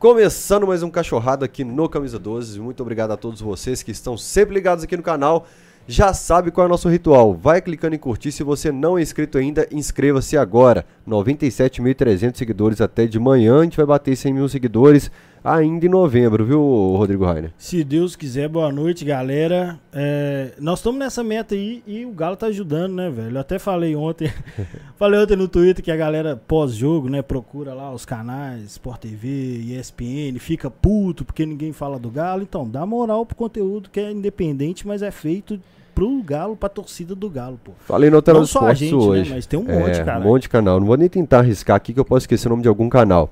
Começando mais um cachorrado aqui no Camisa 12. Muito obrigado a todos vocês que estão sempre ligados aqui no canal. Já sabe qual é o nosso ritual. Vai clicando em curtir. Se você não é inscrito ainda, inscreva-se agora. 97.300 seguidores até de manhã. A gente vai bater 100 mil seguidores ainda em novembro, viu, Rodrigo Rainer? Se Deus quiser, boa noite, galera. É, nós estamos nessa meta aí e o Galo tá ajudando, né, velho? Eu até falei ontem, falei ontem no Twitter que a galera pós-jogo, né, procura lá os canais, Sport TV, ESPN, fica puto porque ninguém fala do Galo. Então, dá moral pro conteúdo que é independente, mas é feito pro Galo, pra torcida do Galo, pô. Falei no Tela Não só a gente, hoje. né, mas tem um É, monte, cara. Um monte de canal. Não vou nem tentar arriscar aqui que eu posso esquecer o nome de algum canal.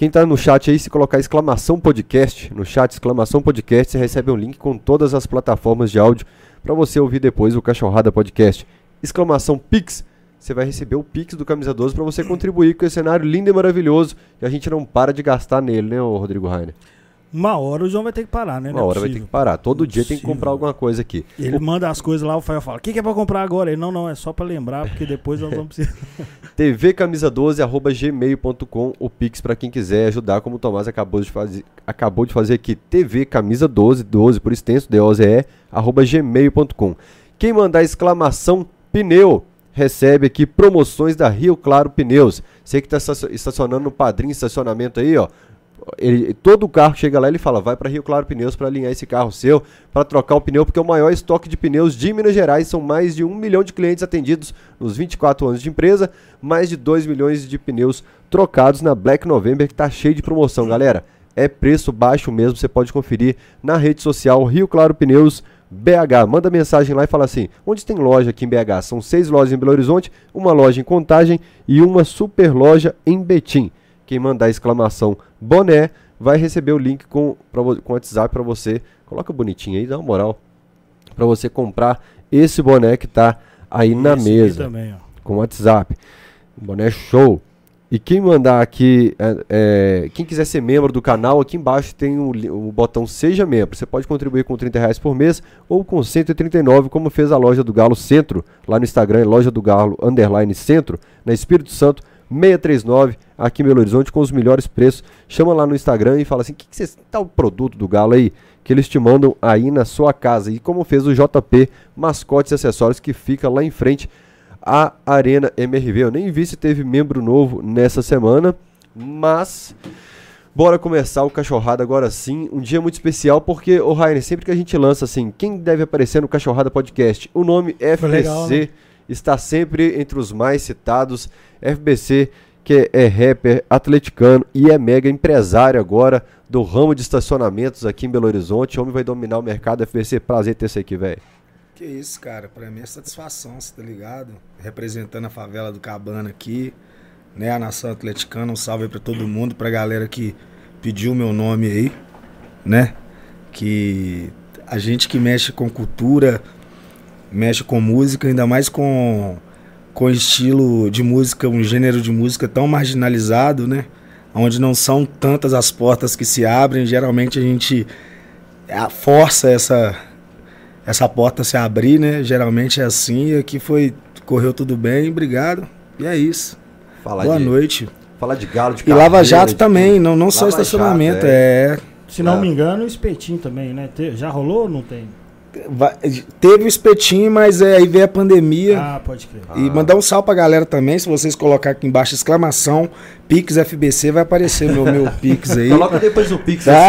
Quem tá no chat aí, se colocar exclamação podcast, no chat exclamação podcast, você recebe um link com todas as plataformas de áudio para você ouvir depois o Cachorrada Podcast. Exclamação Pix, você vai receber o Pix do Camisa 12 para você contribuir com esse cenário lindo e maravilhoso e a gente não para de gastar nele, né, Rodrigo Rainer? Uma hora o João vai ter que parar, né? Uma é hora vai ter possível. que parar. Todo dia tem que comprar alguma coisa aqui. Ele manda as coisas lá, o Fael fala: O que, que é pra comprar agora? Ele: Não, não, é só pra lembrar, porque depois nós vamos precisar. tvcamisa12 arroba gmail.com o Pix para quem quiser ajudar, como o Tomás acabou de fazer, acabou de fazer aqui, tvcamisa12, 12 por extenso, D-O-Z-E, arroba gmail.com. Quem mandar exclamação pneu, recebe aqui promoções da Rio Claro Pneus. Você que está estacionando no padrinho estacionamento aí, ó. Ele, todo carro chega lá, ele fala, vai para Rio Claro Pneus para alinhar esse carro seu, para trocar o pneu, porque é o maior estoque de pneus de Minas Gerais. São mais de um milhão de clientes atendidos nos 24 anos de empresa, mais de 2 milhões de pneus trocados na Black November, que tá cheio de promoção, galera. É preço baixo mesmo, você pode conferir na rede social Rio Claro Pneus BH. Manda mensagem lá e fala assim: onde tem loja aqui em BH? São seis lojas em Belo Horizonte, uma loja em Contagem e uma super loja em Betim. Quem mandar exclamação boné vai receber o link com, pra, com WhatsApp para você. Coloca bonitinho aí, dá uma moral. Para você comprar esse boné que tá aí na Esse mesa Também, com WhatsApp. Boné show. E quem mandar aqui, é, é, quem quiser ser membro do canal, aqui embaixo tem o, o botão Seja Membro. Você pode contribuir com 30 reais por mês ou com 139, como fez a loja do Galo Centro, lá no Instagram, loja do Galo Underline Centro, na Espírito Santo, 639, aqui em Belo Horizonte, com os melhores preços. Chama lá no Instagram e fala assim: o que, que você tá o produto do Galo aí? Que eles te mandam aí na sua casa. E como fez o JP Mascotes e Acessórios, que fica lá em frente a Arena MRV. Eu nem vi se teve membro novo nessa semana, mas bora começar o Cachorrada agora sim. Um dia muito especial porque, o Rainer, sempre que a gente lança assim, quem deve aparecer no Cachorrada Podcast? O nome FBC legal, né? está sempre entre os mais citados. FBC, que é rapper, atleticano e é mega empresário agora do ramo de estacionamentos aqui em Belo Horizonte. O homem vai dominar o mercado. FBC, prazer ter você aqui, velho. Que isso, cara. Pra mim é satisfação, você tá ligado? Representando a favela do Cabana aqui, né? A nação atleticana. Um salve aí pra todo mundo, pra galera que pediu meu nome aí, né? Que a gente que mexe com cultura, mexe com música, ainda mais com, com estilo de música, um gênero de música tão marginalizado, né? Onde não são tantas as portas que se abrem, geralmente a gente força essa, essa porta se abrir, né? Geralmente é assim, e aqui foi correu tudo bem, obrigado. E é isso. Falar Boa de, noite. Falar de galo, de E Lava Jato de também, não, não só estacionamento, Jato, é. Se não Ah. me engano, o espetinho também, né? Já rolou ou não tem? Vai- teve o espetinho, mas é, aí veio a pandemia. Ah, pode crer. E mandar um salve pra galera também, se vocês colocar aqui embaixo exclamação Pix FBC, vai aparecer meu, meu Pix aí. Coloca depois o Pix Tá?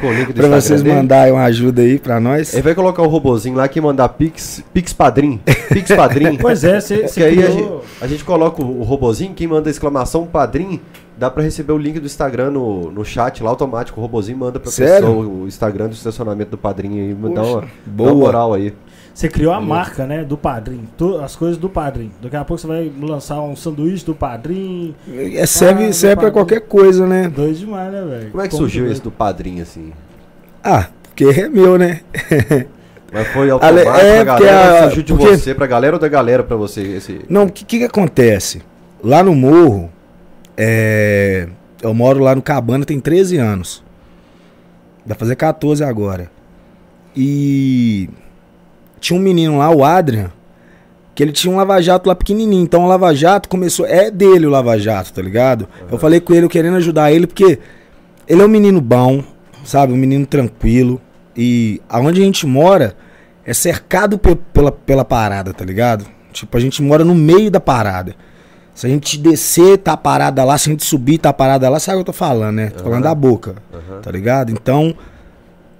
com o link do pra vocês dele. mandarem uma ajuda aí pra nós. Ele vai colocar o robozinho lá que mandar Pix, Pix Padrim. Pix Padrim. Pois é, você aí a gente, criou... a gente coloca o, o robozinho, quem manda exclamação Padrim, dá pra receber o link do Instagram no, no chat lá automático. O robozinho manda pra Sério? pessoa o Instagram do estacionamento do Padrim aí. Dá Poxa, uma, dá boa. uma moral aí. Você criou a marca, né, do padrinho. Tu- As coisas do padrinho. Daqui a pouco você vai lançar um sanduíche do padrinho. É, serve Ah, serve pra meu qualquer coisa, né? Dois demais, né, velho? Como é que surgiu esse do Padrim, assim? Ah, porque é meu, né? Mas foi automático é, pra porque galera, a- surgiu de porque- você pra galera ou da galera pra você? Esse... Não, o que, que que acontece? Lá no morro, é, eu moro lá no Cabana tem 13 anos. Vai fazer 14 agora. E tinha um menino lá, o Adrian, que ele tinha um lava-jato lá pequenininho. Então o lava-jato começou. É dele o lava-jato, tá ligado? Eu falei com ele, eu querendo ajudar ele, porque ele é um menino bom, sabe? Um menino tranquilo. E aonde a gente mora é cercado pe- pela, pela parada, tá ligado? Tipo, a gente mora no meio da parada. Se a gente descer, tá parada lá. Se a gente subir, tá parada lá. Sabe o que eu tô falando, né? Tô falando da boca, Aham. tá ligado? Então,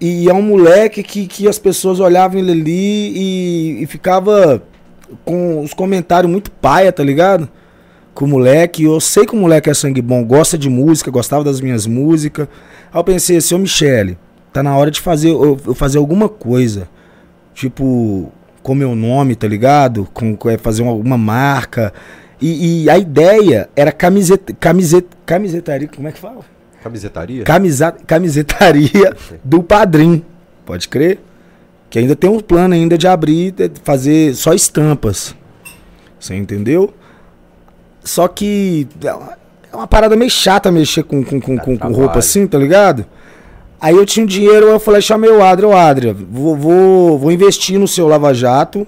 e é um moleque que, que as pessoas olhavam ele ali e, e ficava com os comentários muito paia, tá ligado? Com o moleque. Eu sei que o moleque é sangue bom, gosta de música, gostava das minhas músicas. Aí eu pensei, seu Michele, tá na hora de fazer eu, eu fazer alguma coisa. Tipo, com meu nome, tá ligado? Com, é, fazer uma, alguma marca. E, e a ideia era camiseta, camiseta, camisetaria, como é que fala? Camisetaria? Camisa, camisetaria do padrinho. Pode crer? Que ainda tem um plano ainda de abrir, de fazer só estampas. Você entendeu? Só que é uma, é parada meio chata mexer com, com, com, com, com roupa assim, tá ligado? Aí eu tinha um dinheiro, eu falei, chamei o Adria, ô Adria, vou, vou, vou investir no seu Lava Jato.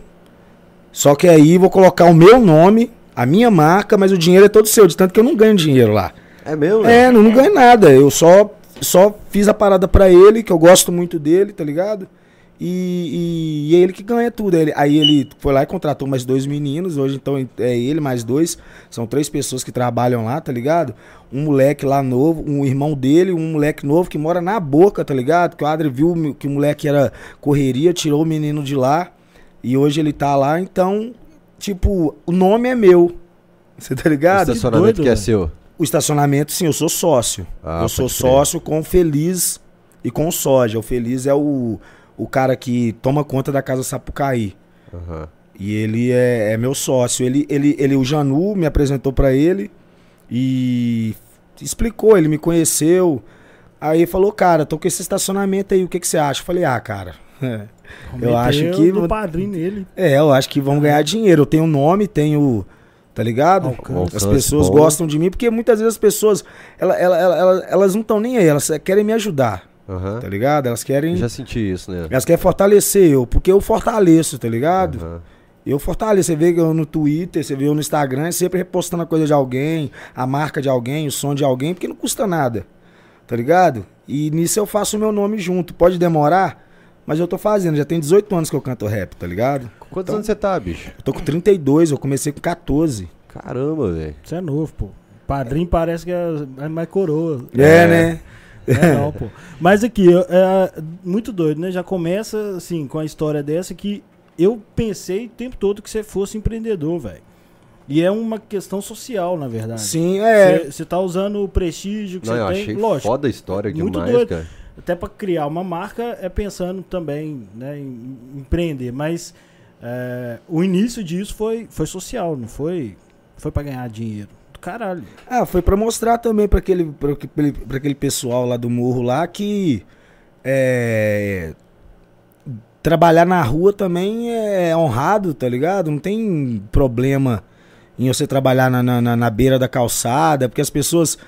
Só que aí vou colocar o meu nome, a minha marca, mas o dinheiro é todo seu, de tanto que eu não ganho dinheiro lá. É mesmo? né? É, não, não ganhei nada. Eu só, só fiz a parada pra ele, que eu gosto muito dele, tá ligado? E, e, e é ele que ganha tudo. Ele, aí ele foi lá e contratou mais dois meninos. Hoje, então, é ele mais dois. São três pessoas que trabalham lá, tá ligado? Um moleque lá novo, um irmão dele, um moleque novo que mora na boca, tá ligado? Que o Adri viu que o moleque era correria, tirou o menino de lá. E hoje ele tá lá, então, tipo, o nome é meu. Você tá O ligado? estacionamento doido, que é seu. O estacionamento, sim, eu sou sócio. Ah, eu sou crer. sócio com o Feliz e com o Soja. O Feliz é o, o cara que toma conta da Casa Sapucaí. Aham. E ele é, é meu sócio. Ele, ele, ele, o Janu me apresentou pra ele e explicou, ele me conheceu. Aí falou, cara, tô com esse estacionamento aí, o que, que você acha? Eu falei, ah, cara, eu acho que- do padrinho nele. é, eu acho que vão ganhar dinheiro. Eu tenho nome, tenho. Tá ligado? Alcance. As pessoas gostam de mim, porque muitas vezes as pessoas. Ela, ela, ela- ela- elas não estão nem aí, elas querem me ajudar, Aham. tá ligado? Elas querem. Eu Já senti isso, né? Elas querem fortalecer eu, porque eu fortaleço, tá ligado? Aham. Eu fortaleço. Você vê eu no Twitter, você vê eu no Instagram, sempre repostando a coisa de alguém, a marca de alguém, o som de alguém, porque não custa nada. Tá ligado? E nisso eu faço o meu nome junto. Pode demorar, mas eu tô fazendo. Já tem 18 anos que eu canto rap, tá ligado? Quantos Então- anos você tá, bicho? Eu tô com 32, eu comecei com 14. Caramba, velho. Isso é novo, pô. Padrinho parece que é é mais coroa. É, É. né? É não, pô. Mas aqui, eu- é muito doido, né? Já começa, assim, com a história dessa que eu pensei o tempo todo que você fosse empreendedor, velho. E é uma questão social, na verdade. Sim, é. Você tá usando o prestígio que você tem. achei Lógico, foda a história muito demais, doido. cara. Até para criar uma marca é pensando também né, em empreender. Mas é, o início disso foi, foi social, não foi, foi para ganhar dinheiro. Do caralho. Ah, foi pra mostrar também pra aquele, pra aquele, pessoal lá do morro lá que é, trabalhar na rua também é honrado, tá ligado? Não tem problema em você trabalhar na, na- na beira da calçada, porque as pessoas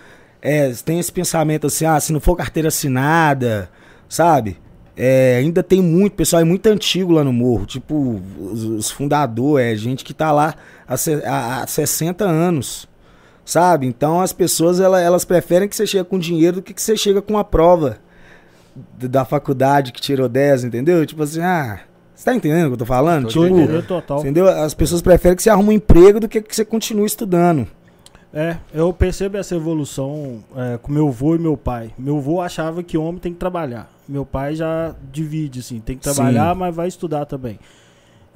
é, têm esse pensamento assim, ah, se não for carteira assinada, sabe? É, ainda tem muito, pessoal é muito antigo lá no morro, tipo, os, os fundadores, é gente que tá lá há, há- há 60 anos, sabe? Então as pessoas ela- elas preferem que você chegue com dinheiro do que que você chega com a prova da faculdade que tirou 10, entendeu? Tipo assim, ah, você tá entendendo o que eu tô falando? Tô tipo, entendeu? As pessoas preferem que você arrume um emprego do que que você continue estudando. É, eu percebo essa evolução é, com meu avô e meu pai. Meu avô achava que homem tem que trabalhar. Meu pai já divide, assim, tem que Sim. trabalhar, mas vai estudar também.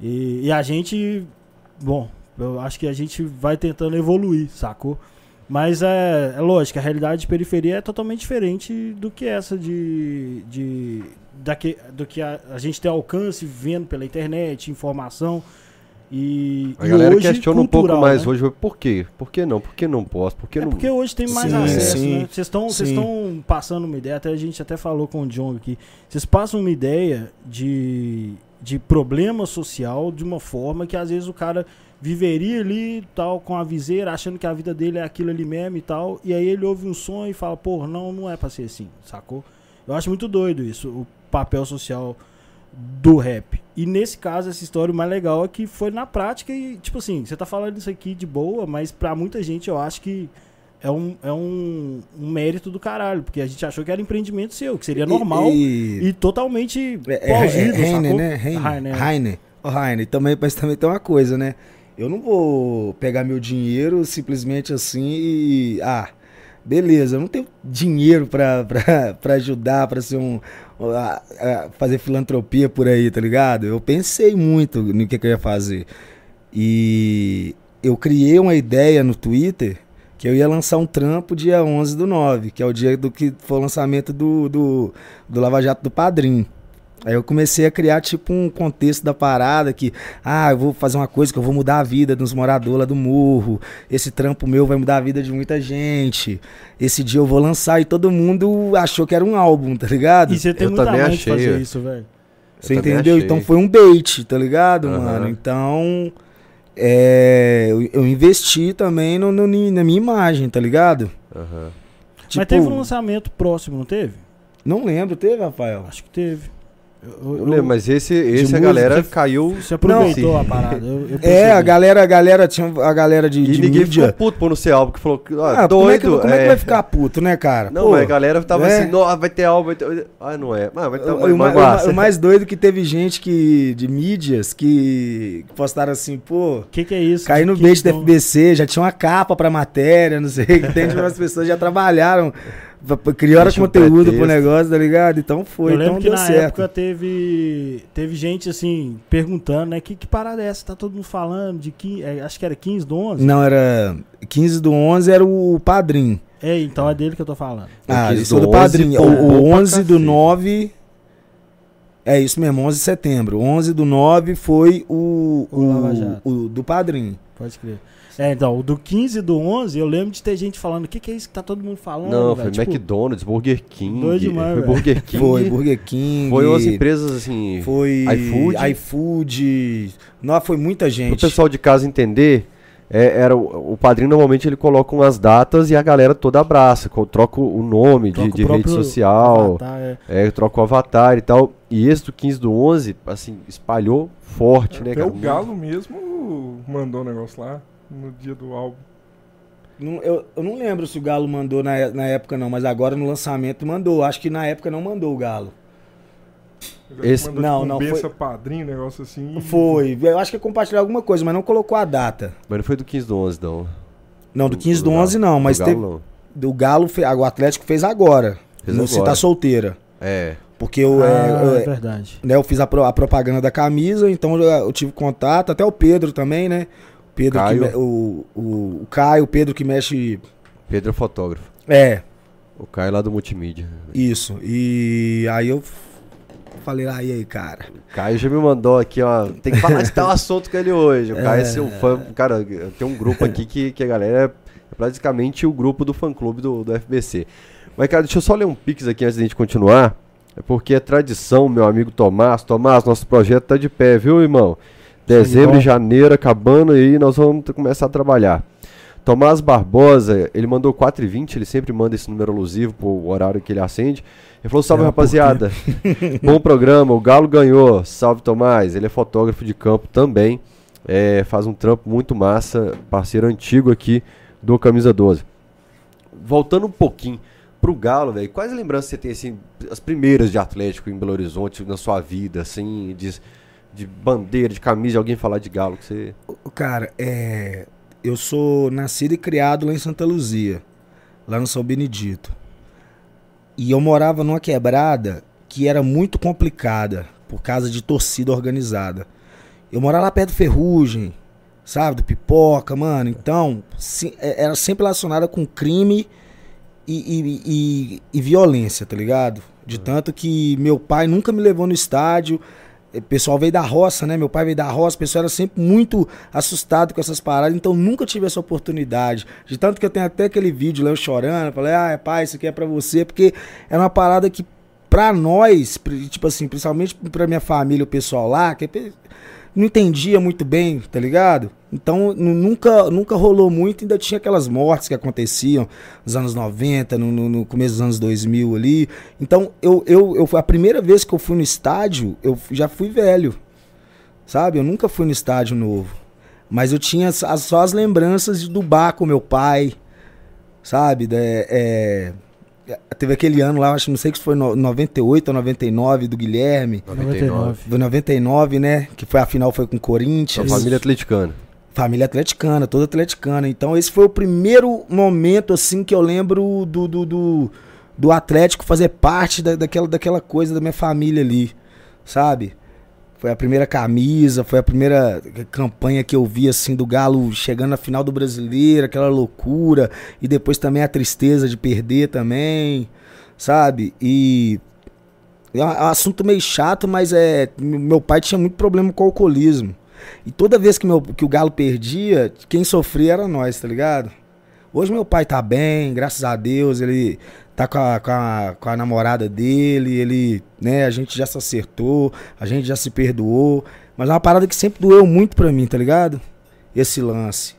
E, e a gente, bom, eu acho que a gente vai tentando evoluir, sacou? Mas é, é lógico, a realidade de periferia é totalmente diferente do que essa de. de daque, do que a, a gente tem alcance vendo pela internet, informação. E, A e galera hoje, questiona um pouco cultural, mais né? hoje. Por quê? Por que não? Por que não posso? Por que É não... porque hoje tem mais Sim, acesso, sim, né? Vocês estão passando uma ideia, até a gente até falou com o John aqui. Vocês passam uma ideia de, de problema social de uma forma que às vezes o cara viveria ali tal com a viseira, achando que a vida dele é aquilo ali mesmo e tal, e aí ele ouve um som e fala, pô, não, não é pra ser assim, sacou? Eu acho muito doido isso, o papel social do rap. E nesse caso, essa história o mais legal é que foi na prática e, tipo assim, você tá falando isso aqui de boa, mas pra muita gente eu acho que é um, é um, um mérito do caralho, porque a gente achou que era empreendimento seu, que seria normal e, E, totalmente é, é, plausível, é, Heine, sacou? né? Heine. Heine, é. Heine. Ô, Heine, também, mas também tem uma coisa, né? Eu não vou pegar meu dinheiro simplesmente assim e. Ah, beleza, eu não tenho dinheiro pra, pra, pra ajudar, pra ser um. A- a fazer filantropia por aí, tá ligado? Eu pensei muito no que, que eu ia fazer. E eu criei uma ideia no Twitter que eu ia lançar um trampo dia 11 do 9, que é o dia do que foi o lançamento do, do, do Lava Jato do Padrim. Aí eu comecei a criar tipo um contexto da parada que, ah, eu vou fazer uma coisa que eu vou mudar a vida dos moradores lá do morro. Esse trampo meu vai mudar a vida de muita gente. Esse dia eu vou lançar e todo mundo achou que era um álbum, tá ligado? E você tem Eu muita também achei, fazer isso, velho. Você entendeu? achei. Então foi um bait, tá ligado, Aham. mano? Então, é, eu, eu investi também no, no- na minha imagem, tá ligado? Mas Tipo, teve um lançamento próximo, não teve? Não lembro, teve, Rafael? Acho que teve. Eu, Eu mas esse, esse a música, galera você- caiu. Você aproveitou Não, a parada. Eu, eu É, a galera, a galera tinha a galera de, E de ninguém ficou mídia. puto por não ser álbum, que falou que, ó, Ah, doido. como é que, como é que vai ficar puto, né, cara? Não, Pô, mas a galera tava é. assim, não, vai ter álbum, vai ter... Ah, não é. Mas vai ter O, vai, o o o mais doido é que teve gente que, de mídias que postaram assim, pô, O que, que é isso? caí no Que- beijo da então- FBC, já tinha uma capa pra matéria, não sei, que tem as pessoas já trabalharam, criaram Deixa conteúdo pro negócio, tá ligado? Então foi, eu lembro então que deu na certo. época teve, teve gente assim, perguntando, né? Que, que parada é essa? Tá todo mundo falando de que. acho que era 15 do 11? Não, era 15 do 11 era o padrinho. É, então é dele que eu tô falando. Ah, 15 isso do do 11, padrinho. O, bombou o pra 11 do cacete. 9 É isso mesmo, 11 de setembro. 11 do 9 foi o, O Lava Jato. o, o do padrinho. Pode crer. É, então, o do 15 do 11, eu lembro de ter gente falando, o que, que é isso que tá todo mundo falando? Não, velho?" foi Tipo, McDonald's, Burger King. doido demais, foi. Burger King. Foi Burger King. Foi umas empresas assim. Foi iFood. iFood. Não, foi muita Pro gente. pessoal de casa entender, é, era o, o padrinho normalmente ele coloca umas datas e a galera toda abraça, troca o nome de, troca o de rede social, avatar, é. é, troca o avatar e tal. E esse do 15 do 11, assim, espalhou forte, né, Até cara? o Galo mesmo mandou um negócio lá no dia do álbum. Não- eu, eu não lembro se o Galo mandou na, na época, não, mas agora no lançamento mandou. Acho que na época não mandou o Galo. Esse- mandou, não, tipo, um não, foi- padrinho, negócio assim. Foi. Eu acho que compartilhou alguma coisa, mas não colocou a data. Mas não foi do 15 do 11, não. Não, do 15 do Galo. 11 não, mas Do Galo, teve. não. Do Galo, fe- o Atlético fez agora. Fez no Se agora. tá solteira. É. Porque eu, Ah, é, é é, verdade. né, eu fiz a, pro- a propaganda da camisa, então eu, eu tive contato, até o Pedro também, né? O Pedro que Caio. me- o, o, o Caio, o Pedro que mexe. Pedro é fotógrafo. É, O Caio lá do multimídia. isso. E aí eu falei, ah, e aí, cara? O Caio já me mandou aqui, ó. Tem que falar de tal assunto com ele hoje. O Caio é seu fã. Cara, tem um grupo aqui que, que a galera é praticamente o grupo do fã clube do, do FBC. Mas, cara, deixa eu só ler um pix aqui antes da gente continuar. É porque é tradição, meu amigo Tomás. Tomás, nosso projeto tá de pé, viu, irmão? Dezembro e janeiro acabando aí, nós vamos começar a trabalhar. Tomás Barbosa, ele mandou 4h20, ele sempre manda esse número alusivo pro horário que ele acende. Ele falou: salve É, rapaziada, bom programa, o Galo ganhou, salve Tomás. Ele é fotógrafo de campo também, é, faz um trampo muito massa, parceiro antigo aqui do Camisa 12. Voltando um pouquinho pro Galo, velho, quais lembranças você tem, assim, as primeiras de Atlético em Belo Horizonte na sua vida, assim, de, de bandeira, de camisa, de alguém falar de Galo que você. Cara, é. Eu sou nascido e criado lá em Santa Luzia, lá no São Benedito. E eu morava numa quebrada que era muito complicada por causa de torcida organizada. Eu morava lá perto do Ferrugem, sabe, do Pipoca, mano. Então, se- é- era sempre relacionada com crime e, e- e- e violência, tá ligado? De tanto que meu pai nunca me levou no estádio. O pessoal veio da roça, né? Meu pai veio da roça, o pessoal era sempre muito assustado com essas paradas, então nunca tive essa oportunidade. De tanto que eu tenho até aquele vídeo lá eu chorando, falei, ah, pai, isso aqui é pra você, porque era uma parada que pra nós, tipo assim, principalmente pra minha família, o pessoal lá, que pe- não entendia muito bem, tá ligado? Então nu- nunca, nunca rolou muito, ainda tinha aquelas mortes que aconteciam nos anos 90, no, no- no começo dos anos 2000 ali. Então eu, eu, eu, a primeira vez que eu fui no estádio, eu já fui velho, sabe? Eu nunca fui no estádio novo. Mas eu tinha só as lembranças do bar com meu pai, sabe? É, teve aquele ano lá, acho não sei se foi no 98 ou 99 do Guilherme. 99. Foi 99, né? Que foi a final foi com o Corinthians. família atleticana. Família atleticana, toda atleticana. Então esse foi o primeiro momento, assim, que eu lembro do, do, do, do Atlético fazer parte da, daquela, daquela coisa da minha família ali, sabe? Foi a primeira camisa, foi a primeira campanha que eu vi, assim, do Galo chegando na final do Brasileiro, aquela loucura. E depois também a tristeza de perder também, sabe? E é um assunto meio chato, mas é meu pai tinha muito problema com o alcoolismo. E toda vez que, meu, que o Galo perdia, quem sofria era nós, tá ligado? Hoje meu pai tá bem, graças a Deus, ele tá com a, com a, com a namorada dele, ele, né, a gente já se acertou, a gente já se perdoou. Mas é uma parada que sempre doeu muito pra mim, tá ligado? Esse lance.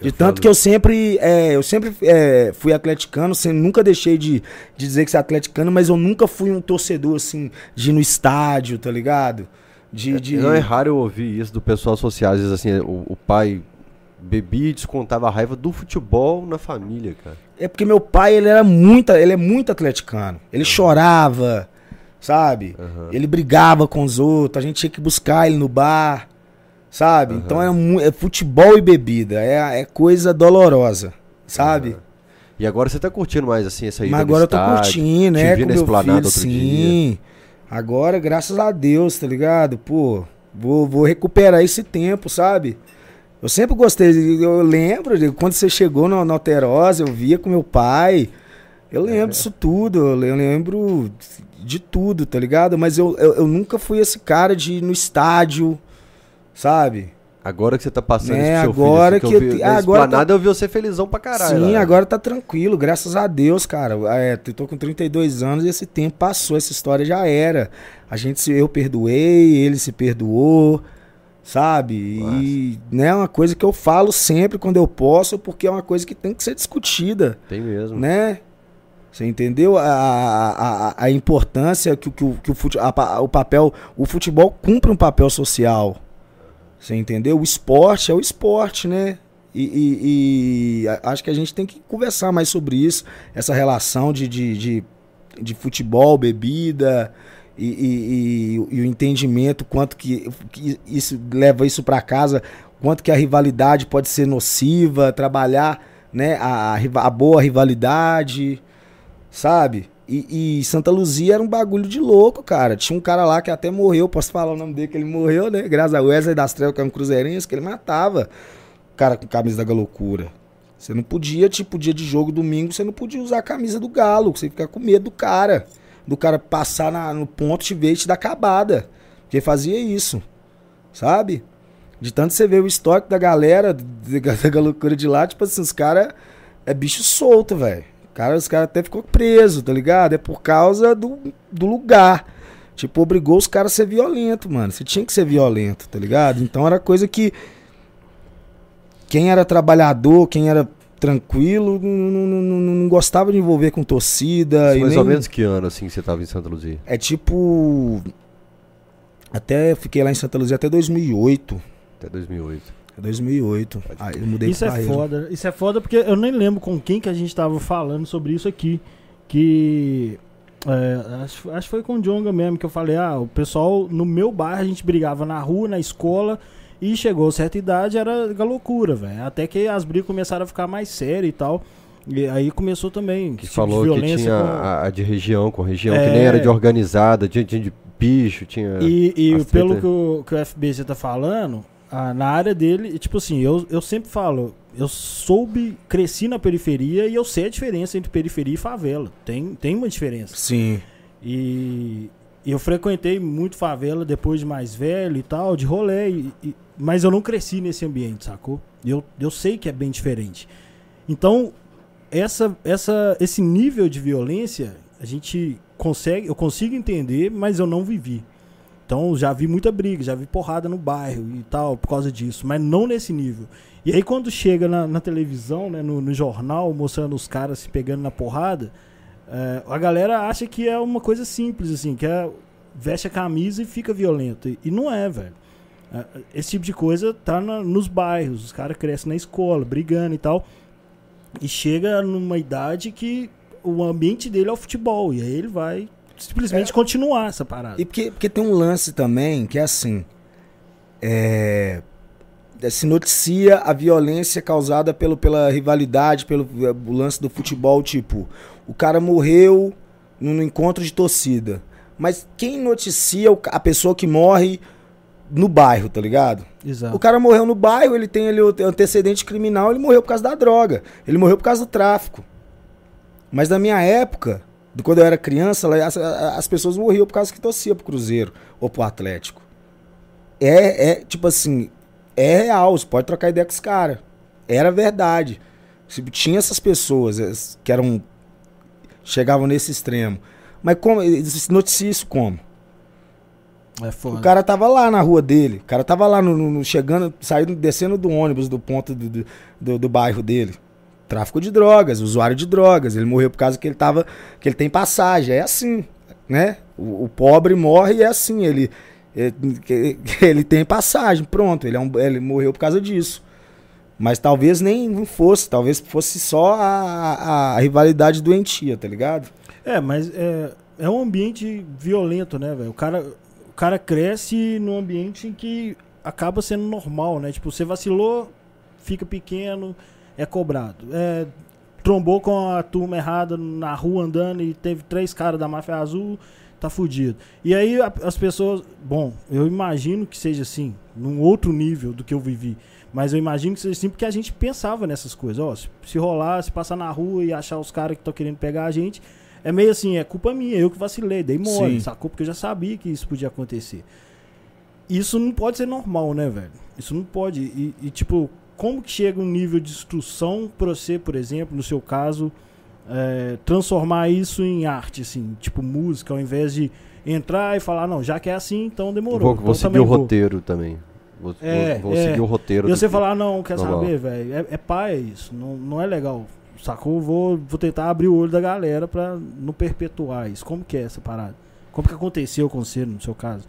De Eu tanto falo- que eu sempre, é, eu sempre é, fui atleticano, sempre, nunca deixei de, de dizer que sou atleticano, mas eu nunca fui um torcedor, assim, de ir no estádio, tá ligado? De, de... Não é raro eu ouvir isso do pessoal vezes assim, o, o pai bebia e descontava a raiva do futebol na família, cara. É porque meu pai, ele era muito, ele é muito atleticano. Ele chorava, sabe? Aham. Ele brigava com os outros, a gente tinha que buscar ele no bar, sabe? Aham. Então era é futebol e bebida, é, é coisa dolorosa, sabe? E agora você tá curtindo mais assim essa ida Mas agora eu tô estádio, curtindo, né? vi Com meu filho, outro sim. Agora, graças a Deus, tá ligado? Pô, vou, vou recuperar esse tempo, sabe? Eu sempre gostei, eu lembro de quando você chegou na, Alterosa, eu via com meu pai. Eu lembro disso tudo, eu le- eu lembro de tudo, tá ligado? Mas eu, eu, eu nunca fui esse cara de ir no estádio, sabe? Agora que você tá passando Né, isso pro seu agora filho, assim, que eu vi, agora tá- esplanada eu vi você felizão pra caralho. Sim, lá. agora tá tranquilo, graças a Deus, cara. É, eu tô com 32 anos e esse tempo passou, essa história já era. A gente se eu perdoei, ele se perdoou, sabe? E né, é uma coisa que eu falo sempre quando eu posso, porque é uma coisa que tem que ser discutida, Tem mesmo. né? Você entendeu a, a, a, importância que, o- que, o, que o, fute, a o papel. O futebol cumpre um papel social. Você entendeu? O esporte é o esporte, né? E, e- e acho que a gente tem que conversar mais sobre isso. Essa relação de, de, de, de futebol, bebida e, e- e- e o entendimento, quanto que, que isso leva isso para casa, quanto que a rivalidade pode ser nociva, trabalhar né, a, a boa rivalidade, sabe? E, e Santa Luzia era um bagulho de louco, cara. Tinha um cara lá que até morreu, posso falar o nome dele, que ele morreu, né? Graças a Wesley das Trevas, que era um cruzeirense, que ele matava o cara com camisa da Galocura. Você não podia, tipo, dia de jogo, domingo, você não podia usar a camisa do Galo, você fica com medo do cara. Do cara passar na- no ponto, te ver e te dar acabada. Porque fazia isso, sabe? De tanto você ver o histórico da galera, de- da Galocura de lá, tipo assim, os caras é bicho solto, velho. Cara, os caras até ficou preso, tá ligado? É por causa do, do lugar. Tipo, obrigou os caras a ser violento, mano. Você tinha que ser violento, tá ligado? Então era coisa que. Quem era trabalhador, quem era tranquilo, não, não, não- gostava de envolver com torcida. e Mais nem- ou menos que ano assim que você tava em Santa Luzia? É tipo. Até fiquei lá em Santa Luzia até 2008. Até 2008. É 2008. Aí eu mudei Isso pra é Barreiro. foda. Isso é foda porque eu nem lembro com quem que a gente tava falando sobre isso aqui. Que. é, acho, acho que foi com o Jonga mesmo que eu falei, ah, o pessoal no meu bairro a gente brigava na rua, na escola, e chegou a certa idade, era loucura, velho. Até que as brigas começaram a ficar mais sérias e tal. E aí começou também. Que tipo de falou que tinha com- a, a de região com região, que É. nem era de organizada, tinha, tinha de bicho, tinha. E, e pelo que o, que o FBC tá falando, ah, na área dele, tipo assim, eu, eu sempre falo, eu soube, cresci na periferia e eu sei a diferença entre periferia e favela. Tem, tem uma diferença. Sim. E eu frequentei muito favela depois de mais velho e tal, de rolê, e- e- mas eu não cresci nesse ambiente, sacou? Eu, eu sei que é bem diferente. Então, essa, essa, esse nível de violência, a gente consegue, eu consigo entender, mas eu não vivi. Então, já vi muita briga, já vi porrada no bairro e tal, por causa disso, mas não nesse nível. E aí, quando chega na, na televisão, né, no, no jornal, mostrando os caras se pegando na porrada, é, a galera acha que é uma coisa simples, assim, que é veste a camisa e fica violento. E, e não é, velho. É, Esse tipo de coisa tá na- nos bairros, os caras crescem na escola, brigando e tal. E chega numa idade que o ambiente dele é o futebol. E aí ele vai simplesmente É. continuar essa parada. E porque, porque tem um lance também que é assim. É, se noticia a violência causada pelo, pela rivalidade, pelo o lance do futebol, tipo, o cara morreu num encontro de torcida. Mas quem noticia a pessoa que morre no bairro, tá ligado? Exato. O cara morreu no bairro, ele tem ali o antecedente criminal, ele morreu por causa da droga. Ele morreu por causa do tráfico. Mas na minha época, de quando eu era criança, as, as pessoas morriam por causa que torcia pro Cruzeiro ou pro Atlético. É, é tipo assim, é real, você pode trocar ideia com os caras. Era verdade. Tinha essas pessoas es- que eram. chegavam nesse extremo. Mas como. eles Noticia isso como? É foda. O cara tava lá na rua dele. O cara tava lá no, no- no- chegando, saindo, descendo do ônibus do ponto do, do, do- do bairro dele. Tráfico de drogas, usuário de drogas. Ele morreu por causa que ele tava. que ele tem passagem. É assim, né? O, o pobre morre e é assim. Ele, ele, ele tem passagem. Pronto. Ele, é um, ele morreu por causa disso. Mas talvez nem fosse. Talvez fosse só a, a, a rivalidade doentia, tá ligado? É, mas é, é um ambiente violento, né, velho? O cara, o cara cresce num ambiente em que acaba sendo normal, né? Tipo, você vacilou, fica pequeno, é cobrado. É, trombou com a turma errada na rua andando e teve três caras da máfia azul, tá fudido. E aí as pessoas. Bom, eu imagino que seja assim, num outro nível do que eu vivi. Mas eu imagino que seja assim porque a gente pensava nessas coisas. Ó, se, se rolar, se passar na rua e achar os caras que estão querendo pegar a gente, é meio assim, é culpa minha, eu que vacilei, dei mole, Sim. sacou? Porque eu já sabia que isso podia acontecer. Isso não pode ser normal, né, velho? Isso não pode. E, e, tipo, como que chega um nível de instrução pra você, por exemplo, no seu caso, é, transformar isso em arte, assim, tipo música, ao invés de entrar e falar, não, já que é assim, então demorou. Vou, então vou seguir o vou. roteiro também. Vou, É, vou, vou é. seguir o roteiro. E você que- falar, não, quer Normal. saber, velho? É, é paia isso. Não, não é legal. Sacou? Vou, vou tentar abrir o olho da galera pra não perpetuar isso. Como que é essa parada? Como que aconteceu com você, no seu caso?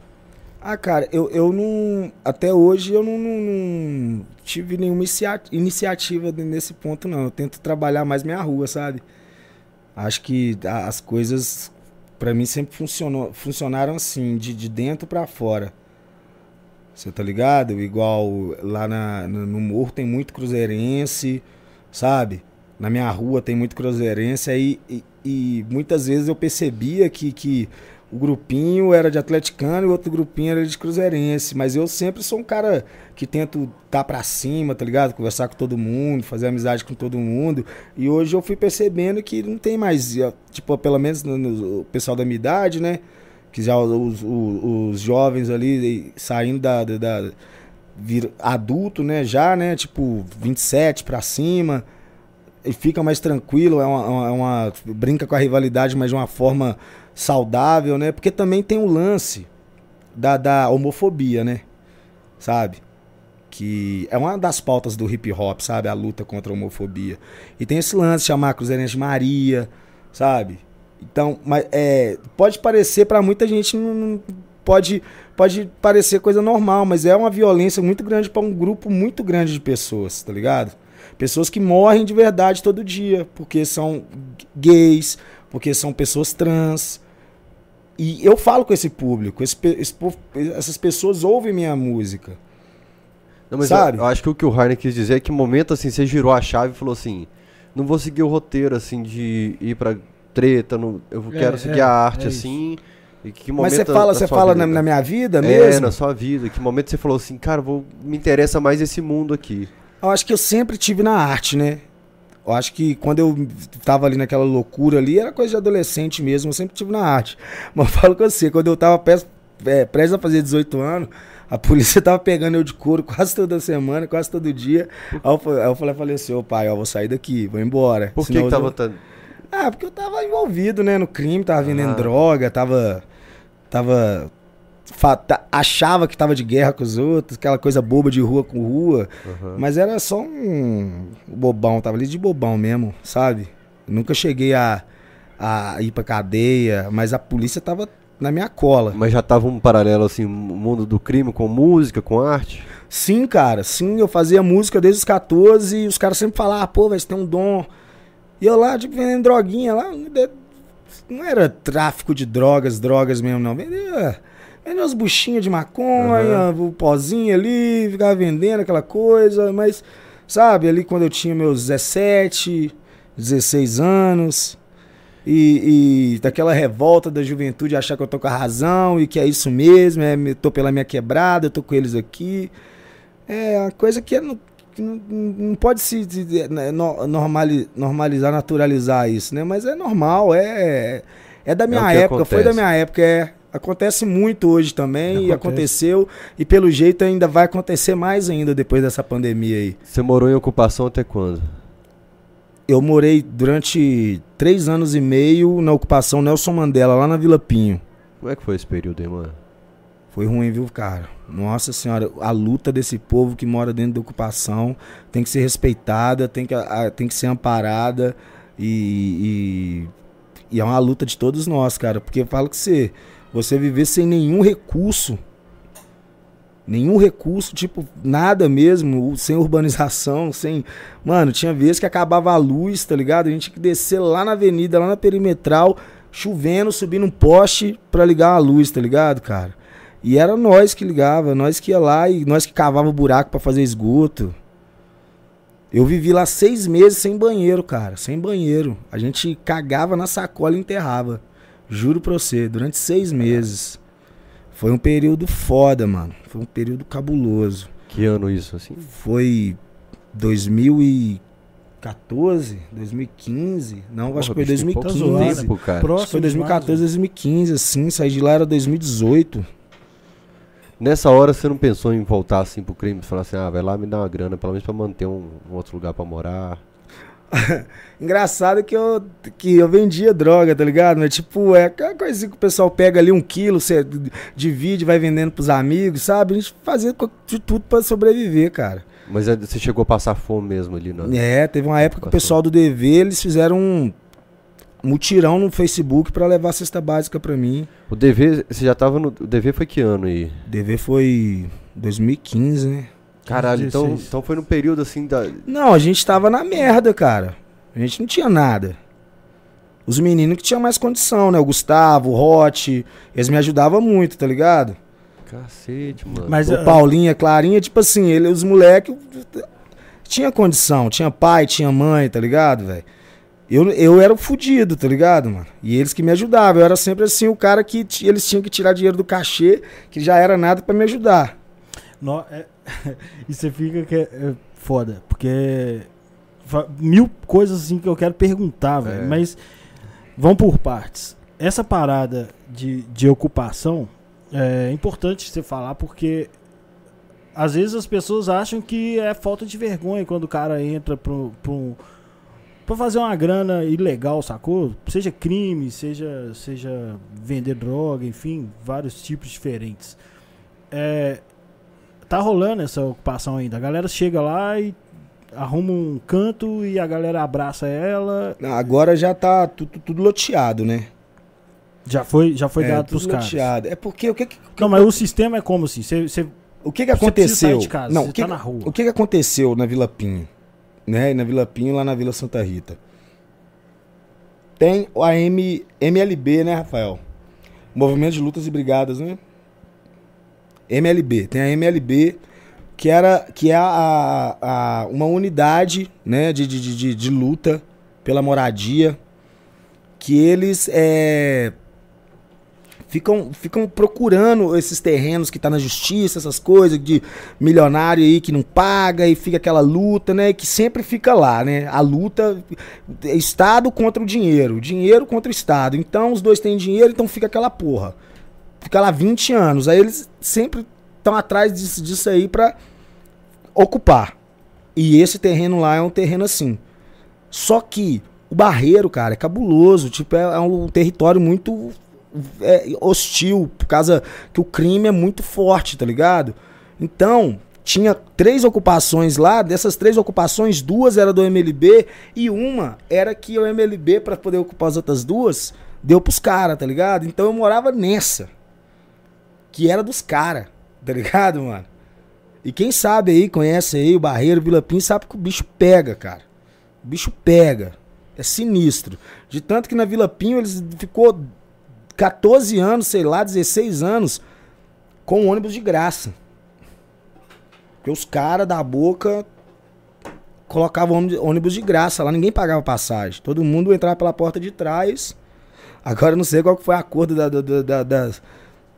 Ah, cara, eu, eu não. Até hoje eu não, não- não tive nenhuma inicia- iniciativa nesse ponto, não. Eu tento trabalhar mais minha rua, sabe? Acho que as coisas, pra mim, sempre funcionou, funcionaram assim, de, de dentro pra fora. Você tá ligado? Igual lá na, no, no morro tem muito cruzeirense, sabe? Na minha rua tem muito cruzeirense. Aí, e, e muitas vezes eu percebia que, que o grupinho era de atleticano e o outro grupinho era de cruzeirense. Mas eu sempre sou um cara que tento estar pra cima, tá ligado? Conversar com todo mundo, fazer amizade com todo mundo. E hoje eu fui percebendo que não tem mais, tipo, pelo menos no, no- o pessoal da minha idade, né? Que já os, os, os jovens ali saindo da, da, da- vir adulto, né? Já, né? Tipo, 27 pra cima. E fica mais tranquilo, é uma, uma- é uma- brinca com a rivalidade, mas de uma forma saudável, né? Porque também tem o lance da, da homofobia, né? Sabe? Que é uma das pautas do hip hop, sabe? A luta contra a homofobia. E tem esse lance de chamar Cruzeirense Maria, sabe? Então, mas, é, pode parecer pra muita gente não, não- pode pode parecer coisa normal, mas é uma violência muito grande pra um grupo muito grande de pessoas, tá ligado? Pessoas que morrem de verdade todo dia, porque são gays, porque são pessoas trans. E eu falo com esse público, esse esse povo- essas pessoas ouvem minha música. Não, mas Sabe? Eu, eu acho que o que o Harney quis dizer é que momento assim, você girou a chave e falou assim: não vou seguir o roteiro assim de ir pra treta, não, eu É, quero seguir é, a arte é assim. E que momento Mas você fala, você fala vida? na, na minha vida É, mesmo? na sua vida. Que momento você falou assim, cara, vou, me interessa mais esse mundo aqui. Eu acho que eu sempre tive na arte, né? Eu acho que quando eu tava ali naquela loucura ali, era coisa de adolescente mesmo, eu sempre tive na arte. Mas eu falo com você, quando eu tava é, prestes a fazer 18 anos, a polícia tava pegando eu de couro quase toda semana, quase todo dia. Aí eu, aí eu falei, falei assim, ô pai, ó, vou sair daqui, vou embora. Por que, que eu- tava tan- Ah, porque eu tava envolvido, né, no crime, tava vendendo Ah. droga, tava. Tava. Achava que tava de guerra com os outros, aquela coisa boba de rua com rua. Aham. Mas era só um bobão, tava ali de bobão mesmo, sabe? Nunca cheguei a, a ir pra cadeia, mas a polícia tava na minha cola. Mas já tava um paralelo, assim, mundo do crime com música, com arte? Sim, cara, sim, eu fazia música desde os 14 e os caras sempre falavam, pô, vai ter um dom. E eu lá, tipo, vendendo droguinha lá, não era tráfico de drogas, drogas mesmo, não. Vendia, vendia umas buchinhas de maconha, o pozinho ali, ficava vendendo aquela coisa, mas, sabe, ali quando eu tinha meus 17, 16 anos, e, e daquela revolta da juventude achar que eu tô com a razão e que é isso mesmo, é, tô pela minha quebrada, eu tô com eles aqui. É uma coisa que não, não, não pode se né, normali, normalizar, naturalizar isso, né? Mas é normal, é, é da minha É o que época, foi acontece. da minha época, é. Acontece muito hoje também, e Acontece. aconteceu, e pelo jeito ainda vai acontecer mais ainda depois dessa pandemia aí. Você morou em ocupação até quando? Eu morei durante três anos e meio na ocupação Nelson Mandela, lá na Vila Pinho. Como é que foi esse período aí, mano? Foi ruim, viu, cara? Nossa senhora, a luta desse povo que mora dentro da ocupação tem que ser respeitada, tem que, a- tem que ser amparada e, e, e é uma luta de todos nós, cara. Porque eu falo que você, você viver sem nenhum recurso, nenhum recurso, tipo, nada mesmo, sem urbanização, sem. Mano, tinha vezes que acabava a luz, tá ligado? A gente tinha que descer lá na avenida, lá na perimetral, chovendo, subindo um poste pra ligar a luz, tá ligado, cara? E era nós que ligava, nós que ia lá e nós que cavava buraco pra fazer esgoto. Eu vivi lá seis meses sem banheiro, cara, sem banheiro. A gente cagava na sacola e enterrava. Juro pra você, durante seis meses. Foi um período foda, mano. Foi um período cabuloso. Que ano isso, assim? Foi 2014, 2015? Não, acho que foi Porra, bicho, tem pouco 2015. tempo, cara. Próximo foi 2014, 2015, assim. Saí de lá era 2018. Nessa hora você não pensou em voltar assim pro crime? Falar assim, ah, vai lá me dar uma grana, pelo menos pra manter um, um outro lugar pra morar. Engraçado que eu, que eu vendia droga, tá ligado? Mas, tipo, é aquela coisinha que o pessoal pega ali um quilo, você divide, vai vendendo pros amigos, sabe? A gente fazia de tudo pra sobreviver, cara. Mas é- você chegou a passar fome mesmo ali, não? É, teve uma época que o pessoal do DV, eles fizeram um mutirão no Facebook pra levar a cesta básica pra mim. O DV, você já tava no. O DV foi que ano aí? DV foi 2015, né? Caralho, então, 16. então foi no período assim da. Não, a gente tava na merda, cara. A gente não tinha nada. Os meninos que tinham mais condição, né? O Gustavo, o Hot, eles me ajudavam muito, tá ligado? Cacete, mano. Mas o ah, Paulinha, Clarinha, tipo assim, ele, os moleques tinha condição, tinha pai, tinha mãe, tá ligado, velho? Eu, eu era o fudido, tá ligado, mano? E eles que me ajudavam. Eu era sempre assim, o cara que eles tinham que tirar dinheiro do cachê, que já era nada pra me ajudar. nó- é- e você fica que é, é foda, porque mil coisas assim que eu quero perguntar, velho, É. mas vamos por partes. Essa parada de, de ocupação é importante você falar porque às vezes as pessoas acham que é falta de vergonha quando o cara entra pro, pro, pra fazer uma grana ilegal, sacou? Seja crime, seja, seja vender droga, enfim, vários tipos diferentes. É, tá rolando essa ocupação ainda. A galera chega lá e arruma um canto e a galera abraça ela. Não, Agora já tá tudo, tudo loteado, né? Já foi, já foi é, dado pros caras. loteado. É porque o que que, Não, mas o sistema é como assim? Você, você o que, que aconteceu? casa, Não, o que, tá na rua. o que, que aconteceu na Vila Pinho? Né? Na Vila Pinho, lá na Vila Santa Rita. Tem a M, MLB, né, Rafael? Movimento de Lutas e Brigadas, né? MLB. Tem a MLB, que, era, que é a, a- uma unidade né, de, de, de- de, luta pela moradia, que eles é, ficam, ficam procurando esses terrenos que tá na justiça, essas coisas de milionário aí que não paga e fica aquela luta, né? Que sempre fica lá, né? A luta é Estado contra o dinheiro, dinheiro contra o Estado. Então os dois têm dinheiro, então fica aquela porra. Fica lá 20 anos. Aí eles sempre estão atrás disso, disso aí pra ocupar. E esse terreno lá é um terreno assim. Só que o Barreiro, cara, é cabuloso. Tipo, é, é um território muito é, hostil, por causa que o crime é muito forte, tá ligado? Então, tinha três ocupações lá, dessas três ocupações, duas era do MLB e uma era que o MLB, para poder ocupar as outras duas, deu pros caras, tá ligado? Então eu morava nessa. Que era dos caras, tá ligado, mano? E quem sabe aí, conhece aí o Barreiro, Vila Pim, sabe que o bicho pega, cara. O bicho pega. É sinistro. De tanto que na Vila Pinho eles ficou 14 anos, sei lá, 16 anos, com ônibus de graça. Porque os caras da boca colocavam ônibus- de graça lá, ninguém pagava passagem. Todo mundo entrava pela porta de trás. Agora eu não sei qual foi o acordo da- da- da- das,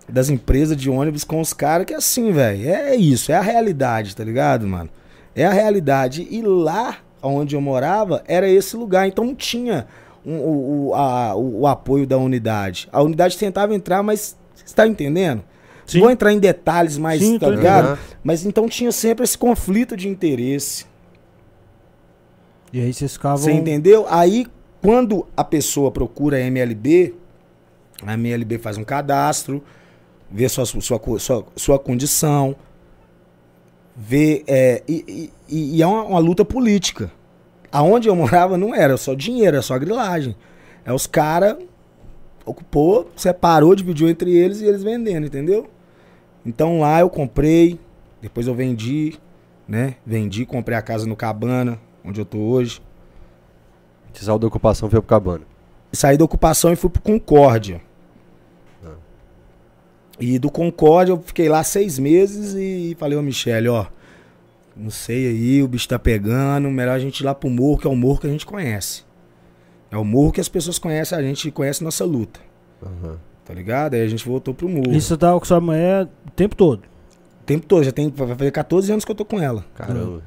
das empresas de ônibus com os caras, que é assim, velho. É isso, é a realidade, tá ligado, mano? É a realidade. E lá onde eu morava era esse lugar, então não tinha um- o, o- a- o- o apoio da unidade. A unidade tentava entrar, mas você tá entendendo? Sim. Vou entrar em detalhes mais, Sim, tá ligado? Aham. Mas então tinha sempre esse conflito de interesse. E aí vocês ficavam. Você entendeu? Aí, quando a pessoa procura a MLB, a MLB faz um cadastro, vê sua, sua, sua, sua condição, vê. É, e, e- e é uma, uma luta política. Aonde eu morava não era só dinheiro, era só grilagem. É os caras ocupou, separou, dividiu entre eles e eles vendendo, entendeu? Então lá eu comprei, depois eu vendi, né? Vendi, comprei a casa no Cabana, onde eu tô hoje. Você saiu da ocupação veio pro cabana. Saí da ocupação e fui pro Concórdia. E do Concórdia eu fiquei lá seis meses e falei, ô Michele, ó, não sei aí, o bicho tá pegando, melhor a gente ir lá pro morro, que é o morro que a gente conhece. É o morro que as pessoas conhecem, a gente conhece nossa luta, Aham. tá ligado? Aí a gente voltou pro morro. E você tava com sua mulher o tempo todo. O tempo todo, já tem, vai fazer 14 anos que eu tô com ela. Caramba.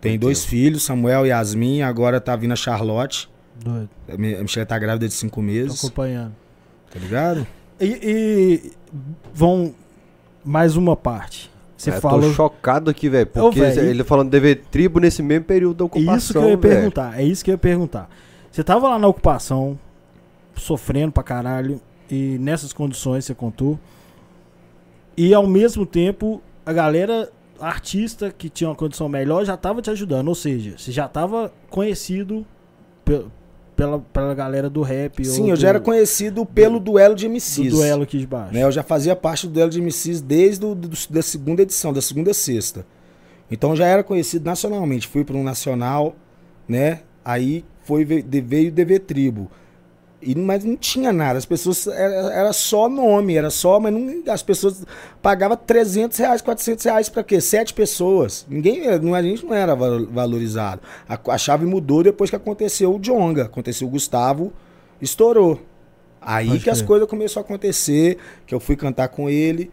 Tem dois filhos, Samuel e Yasmin, agora tá vindo a Charlotte. Doido. A Mi- a Michelle tá grávida de cinco Tô meses, acompanhando. tá ligado? E, e vão mais uma parte. Você É, falou. Tô chocado aqui, velho. Porque velho, ele falando dever tribo nesse mesmo período da É ocupação. isso que eu ia velho. perguntar. É isso que eu ia perguntar. Você tava lá na ocupação, sofrendo pra caralho, e nessas condições você contou. E ao mesmo tempo, a galera artista que tinha uma condição melhor já tava te ajudando. Ou seja, você já tava conhecido pela, pela galera do rap. Sim, eu do, já era conhecido pelo duelo de do MCs. duelo aqui de baixo. né? Eu já fazia parte do duelo de MCs desde o, do- da segunda edição, da segunda a sexta. Então já era conhecido nacionalmente. Fui para um nacional, né? Aí foi, veio o DV Tribo. E, mas não tinha nada. As pessoas. Era, era só nome, era só. Mas não, as pessoas pagavam 300 reais, 400 reais pra quê? Sete pessoas. Ninguém. Não, a gente não era val- valorizado. A, a chave mudou depois que aconteceu o Jonga. Aconteceu o Gustavo, estourou. Aí que as coisas começaram a acontecer, que eu fui cantar com ele.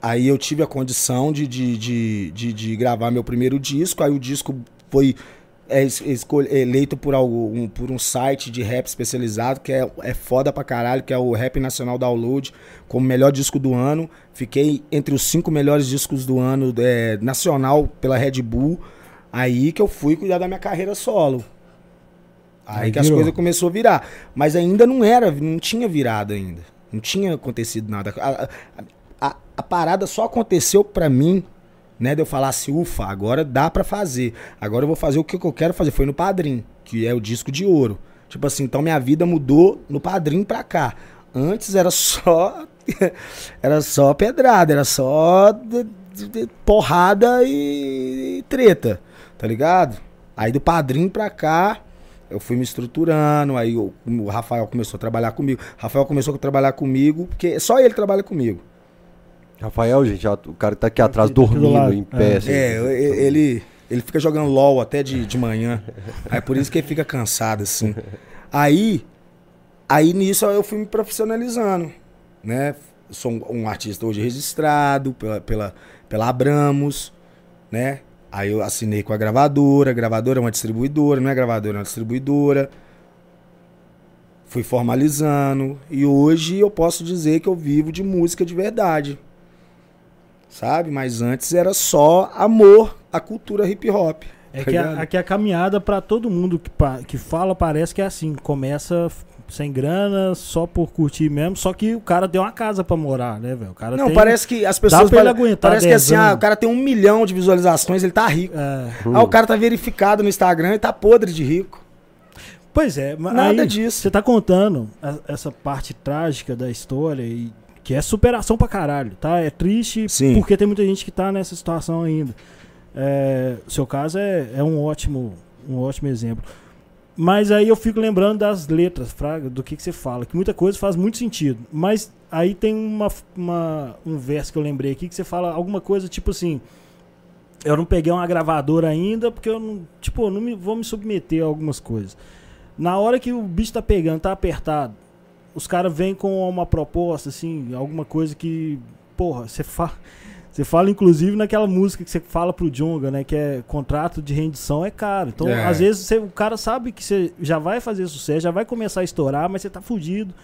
Aí eu tive a condição de, de, de, de, de gravar meu primeiro disco. Aí o disco foi é, escol- eleito por, algum, por um site de rap especializado, que é, é foda pra caralho, que é o Rap Nacional Download, como melhor disco do ano. Fiquei entre os cinco melhores discos do ano é, nacional pela Red Bull. Aí que eu fui cuidar da minha carreira solo. Aí, Aí que as virou. coisas começou a virar. Mas ainda não era, não tinha virado ainda. Não tinha acontecido nada. A, a- a parada só aconteceu pra mim, né? De eu falar assim, ufa, agora dá pra fazer. Agora eu vou fazer o que eu quero fazer. Foi no Padrim, que é o disco de ouro. Tipo assim, então minha vida mudou no Padrim pra cá. Antes era só. era só pedrada, era só de- de- de porrada e, treta, tá ligado? Aí do Padrim pra cá, eu fui me estruturando, aí o, o Rafael começou a trabalhar comigo. Rafael começou a trabalhar comigo, porque só ele trabalha comigo. Rafael, gente, o cara que tá aqui atrás Aqui, aqui do dormindo em pé. É. assim. É, ele, ele fica jogando LOL até de, de manhã. Aí por isso que ele fica cansado, assim. Aí, aí nisso eu fui me profissionalizando, né? Sou um, um artista hoje registrado pela, pela, pela Abramos, né? Aí eu assinei com a gravadora, a gravadora é uma distribuidora, não é gravadora, é uma distribuidora. Fui formalizando e hoje eu posso dizer que eu vivo de música de verdade. Sabe? Mas antes era só amor à cultura hip hop. É tá que a, aqui a caminhada pra todo mundo que, que fala parece que é assim. Começa sem grana, só por curtir mesmo. Só que o cara tem uma casa pra morar, né, velho? O cara Não, tem, parece que as pessoas. pra ele pare- aguentar parece que 10 assim, ah, o cara tem um milhão de visualizações, ele tá rico. É, Ah, o cara tá verificado no Instagram e tá podre de rico. Pois é, mas Nada aí disso. Você tá contando essa parte trágica da história e que é superação pra caralho, tá? É triste Sim. porque tem muita gente que tá nessa situação ainda. É, seu caso é, é um ótimo um ótimo exemplo. Mas aí eu fico lembrando das letras, Fraga, do que, que você fala, que muita coisa faz muito sentido. Mas aí tem uma, uma- um verso que eu lembrei aqui que você fala alguma coisa tipo assim. Eu não peguei uma gravadora ainda porque eu não, tipo, eu não me, vou me submeter a algumas coisas. Na hora que o bicho tá pegando, tá apertado, os caras vêm com uma proposta, assim, alguma coisa que, porra, você fala. Você fala, inclusive, naquela música que você fala pro Jonga, né? Que é contrato de rendição é caro. Então, É. às vezes, você- o cara sabe que você já vai fazer sucesso, já vai começar a estourar, mas você tá fudido.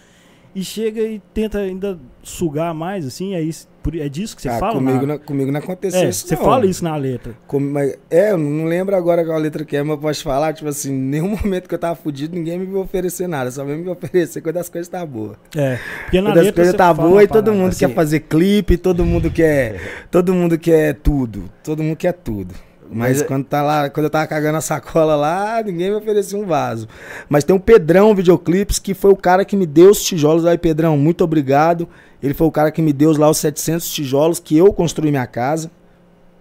E chega e tenta ainda sugar mais, assim, é, isso, por- é disso que você Ah, fala? comigo, na- não, comigo não aconteceu É, isso, você não. fala isso na letra. Como- mas- é, eu não lembro agora qual letra que é, mas eu posso falar, tipo assim, em nenhum momento que eu tava fudido, ninguém me oferecer nada, só veio me oferecer quando as coisas tá boas. É, porque na Quando as letra coisas você tá uma e todo mundo assim. quer fazer clipe, todo mundo quer. todo mundo quer tudo. Todo mundo quer tudo. Mas, Mas é- quando tá lá, quando eu tava cagando a sacola lá, ninguém me oferecia um vaso. Mas tem um Pedrão Videoclipes, que foi o cara que me deu os tijolos. Aí, Pedrão, muito obrigado. Ele foi o cara que me deu lá os 700 tijolos que eu construí minha casa.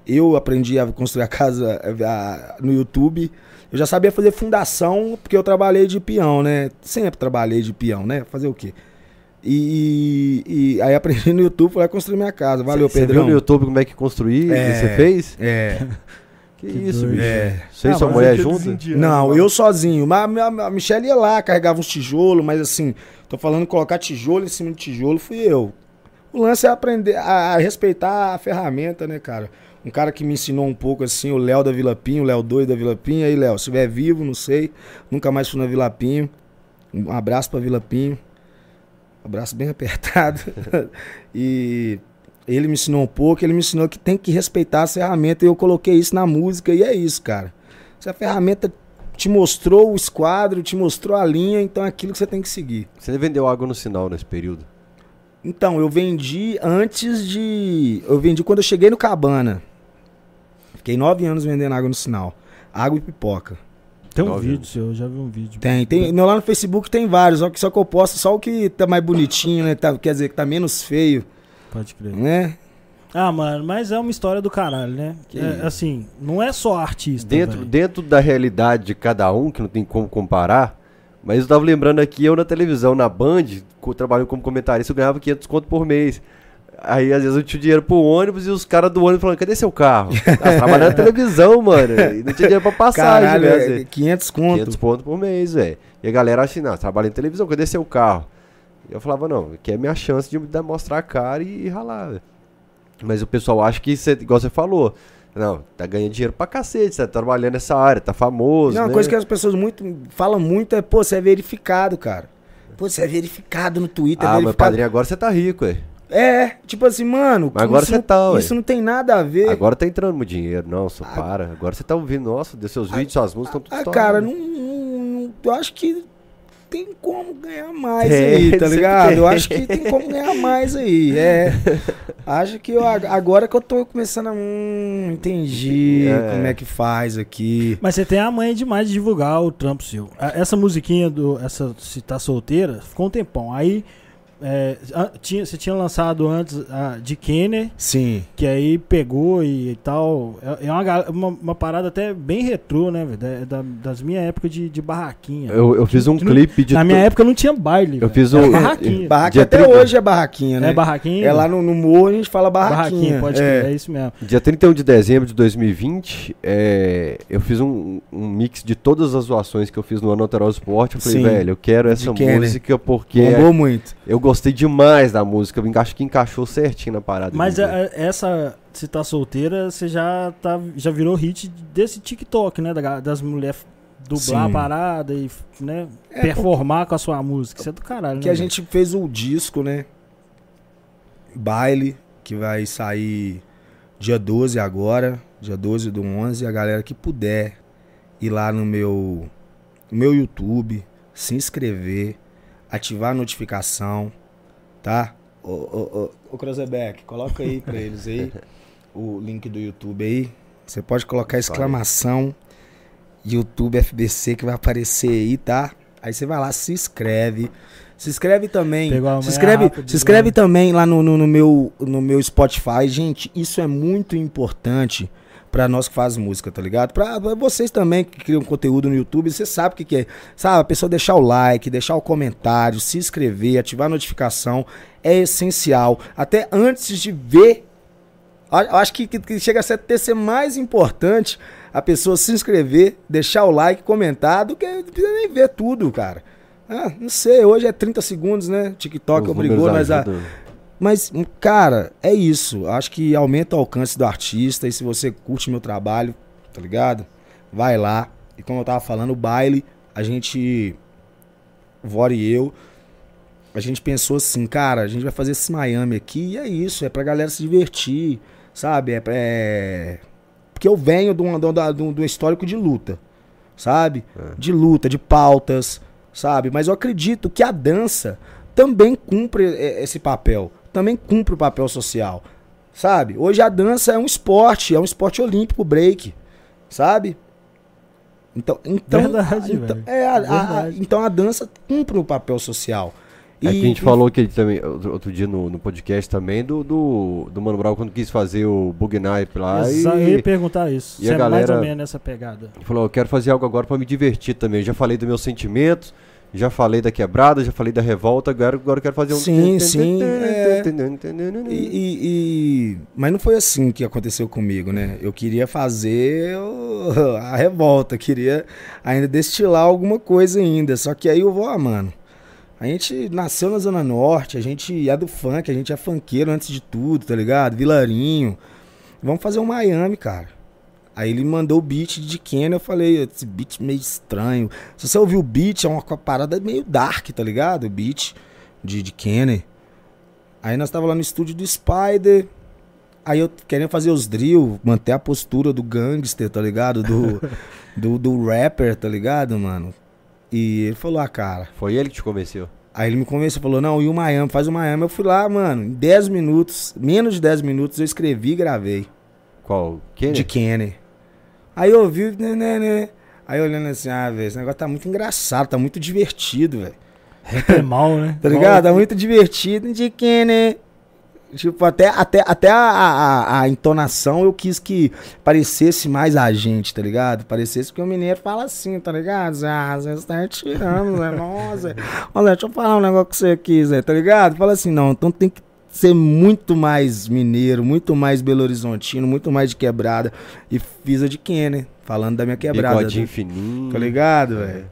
Eu aprendi a construir a casa eh, a- no YouTube. Eu já sabia fazer fundação, porque eu trabalhei de peão, né? Sempre trabalhei de peão, né? Fazer o quê? E, e aí aprendi no YouTube, fui lá construir minha casa. Valeu, Você Pedrão. viu no YouTube como é que construir? É. Você fez? É. Que, Que isso, doido. bicho. É. Você e Ah, sua mas mulher junto? Não, lá. eu sozinho. Mas a, a Michelle ia lá, carregava uns tijolos, mas assim, tô falando colocar tijolo em cima de tijolo, fui eu. O lance é aprender a, a respeitar a ferramenta, né, cara? Um cara que me ensinou um pouco assim, o Léo da Vila Pinho, o Léo doido da Vila Pinho. Aí, Léo, se estiver vivo, não sei. Nunca mais fui na Vila Pinho. Um abraço pra Vila Pinho. Um abraço bem apertado. e ele me ensinou um pouco, ele me ensinou que tem que respeitar as ferramentas. E eu coloquei isso na música e é isso, cara. Se a ferramenta te mostrou o esquadro, te mostrou a linha, então é aquilo que você tem que seguir. Você vendeu água no sinal nesse período? Então, eu vendi antes de. Eu vendi quando eu cheguei no Cabana. Fiquei nove anos vendendo água no sinal. Água e pipoca. Tem um Nove vídeo anos. seu, eu já vi um vídeo. Tem, tem. no- Lá no Facebook tem vários, só que, só que eu posto só o que tá mais bonitinho, né? Tá- quer dizer, que tá menos feio, Pode crer. né? Ah, mano, mas é uma história do caralho, né? Que É, assim, não é só artista. Dentro, dentro da realidade de cada um, que não tem como comparar, mas eu tava lembrando aqui, eu na televisão, na Band, trabalhando como comentarista, eu ganhava 500 conto por mês. Aí, às vezes, eu tinha dinheiro pro ônibus e os caras do ônibus falando, cadê seu carro? Ah, trabalhando na televisão, mano. E não tinha dinheiro pra passagem, Caralho, né? é Zé? 500 conto. 500 pontos por mês, velho. E a galera assim, não, trabalha em televisão, cadê seu carro? Eu falava, não, aqui é minha chance de mostrar a cara e, e ralar. Mas o pessoal acha que, cê, igual você falou, não, tá ganhando dinheiro pra cacete, tá trabalhando nessa área, tá famoso, Não, uma né? coisa que as pessoas muito falam muito é, pô, você é verificado, cara. Pô, você é verificado no Twitter, é Ah, mas verificado. padrinho, agora você tá rico, ué. É, tipo assim, mano. Mas agora isso você não- tá, ué. Isso não tem nada a ver. Agora tá entrando muito dinheiro. Não, só Ah, para. Agora você tá ouvindo, nossa, Deus, seus vídeos, suas músicas estão tudo Ah, cara, não, não- não- Eu acho que tem como ganhar mais Tem, aí, tá ligado? tem. Eu acho que tem como ganhar mais aí. É. acho que eu, agora que eu tô começando a. Hum, entendi É. como é que faz aqui. Mas você tem a manha demais de divulgar o trampo seu. Essa musiquinha do. Essa Se Tá Solteira, ficou um tempão. Aí. É, tinha, você tinha lançado antes a de Kenner, Sim. que aí pegou e, e tal. É, é uma, uma, uma parada até bem retrô, né, velho? Da- da- das minhas épocas de, de barraquinha. Eu, eu fiz um não- clipe de. Na minha época não tinha baile. Eu fiz um- barraquinha. Barraquinha Dia até 30. hoje é barraquinha, né? É barraquinha? É lá no, no morro a gente fala barraquinha. Barraquinha, pode é. crer, é isso mesmo. Dia 31 de dezembro de 2020, é, eu fiz um, um mix de todas as zoações que eu fiz no Ano Alterosa Esporte. Eu falei, Sim. velho, eu quero essa Kenner. música porque Bombou muito. eu gostei demais da música. Eu acho que encaixou certinho na parada. Mas a- dizer. a- essa, se tá solteira, você já, tá, já virou hit desse TikTok, né? das mulheres dublar Sim. a parada e né, É, performar com a sua música. Isso é do caralho, Que né? a gente fez o disco, né? Baile, que vai sair dia 12 agora, dia 12 do 11. A galera que puder ir lá no meu, no meu YouTube, se inscrever, ativar a notificação, tá? Ô, ô, ô, ô Cruzebeck, coloca aí pra eles aí o link do YouTube aí. Você pode colocar exclamação YouTube FBC que vai aparecer aí, tá? Aí você vai lá, se inscreve. Se inscreve também. Pegou a Se inscreve, rápido, se inscreve né? também lá no, no, no meu, no meu Spotify. Gente, isso é muito importante pra nós que faz música, tá ligado? Pra, pra vocês também que criam conteúdo no YouTube, você sabe o que, que é. Sabe, a pessoa deixar o like, deixar o comentário, se inscrever, ativar a notificação é essencial. Até antes de ver acho que, que- chega a ser, ter ser mais importante a pessoa se inscrever, deixar o like, comentar, do que nem ver tudo, cara. Ah, não sei, hoje é 30 segundos, né? TikTok Os obrigou nós a. Mas, cara, é isso. Acho que aumenta o alcance do artista. E se você curte meu trabalho, tá ligado? Vai lá. E como eu tava falando, o baile, a gente. Vora e eu. A gente pensou assim, cara, a gente vai fazer esse Miami aqui e é isso, é pra galera se divertir, sabe? É, pra- é... Porque eu venho de um, um histórico de luta, sabe? De luta, de pautas, sabe? Mas eu acredito que a dança também cumpre é, esse papel, também cumpre o papel social, sabe? Hoje a dança é um esporte, é um esporte olímpico, break, sabe? Então, então, Verdade, então, velho. é, a- a- então a dança cumpre o papel social. É que a gente e- falou que também, outro, outro dia no, no podcast também, do, do, do Mano Brown quando quis fazer o Bug Night lá Exa- Eu ia e perguntar isso. e a é mais galera- ou menos nessa pegada. falou, eu quero fazer algo agora pra me divertir também. Já falei dos meus sentimentos, já falei da quebrada, já falei da revolta, agora, agora eu quero fazer um... Sim, sim, é. E, e- e- Mas não foi assim que aconteceu comigo, né? Eu queria fazer a revolta, queria ainda destilar alguma coisa ainda. Só que aí eu vou, ah, mano. A gente nasceu na Zona Norte, a gente é do funk, a gente é funkeiro antes de tudo, tá ligado? Vilarinho. Vamos fazer um Miami, cara. Aí ele mandou o beat de Kenny, eu falei, esse beat meio estranho. Se você ouvir o beat, é uma parada meio dark, tá ligado? O beat de, de Kenny. Aí nós tava lá no estúdio do Spider. Aí eu querendo fazer os drill, manter a postura do gangster, tá ligado? Do, do, do rapper, tá ligado, mano? E ele falou, ah, cara. Foi ele que te convenceu. Aí ele me convenceu, falou, não, e o Miami, faz o Miami. Eu fui lá, mano, em 10 minutos, menos de 10 minutos, eu escrevi e gravei. Qual? Kenny? De Kenny. Aí eu ouvi, né, né, né. Aí olhando assim, ah, velho, esse negócio tá muito engraçado, tá muito divertido, velho. É mal, né? Tá ligado? Tá muito divertido de Kenny. Tipo, até, até, até a, a, a entonação eu quis que parecesse mais a gente, tá ligado? Parecesse que o mineiro fala assim, tá ligado? Zé? Ah, você tá tirando, Zé. Nossa, Zé, deixa eu falar um negócio com você aqui, Zé, tá ligado? Fala assim, não, então tem que ser muito mais mineiro, muito mais Belo Horizontino, muito mais de quebrada. E fiz a de Kenny, falando da minha quebrada. Bigodinho né? fininho. Tá ligado, velho?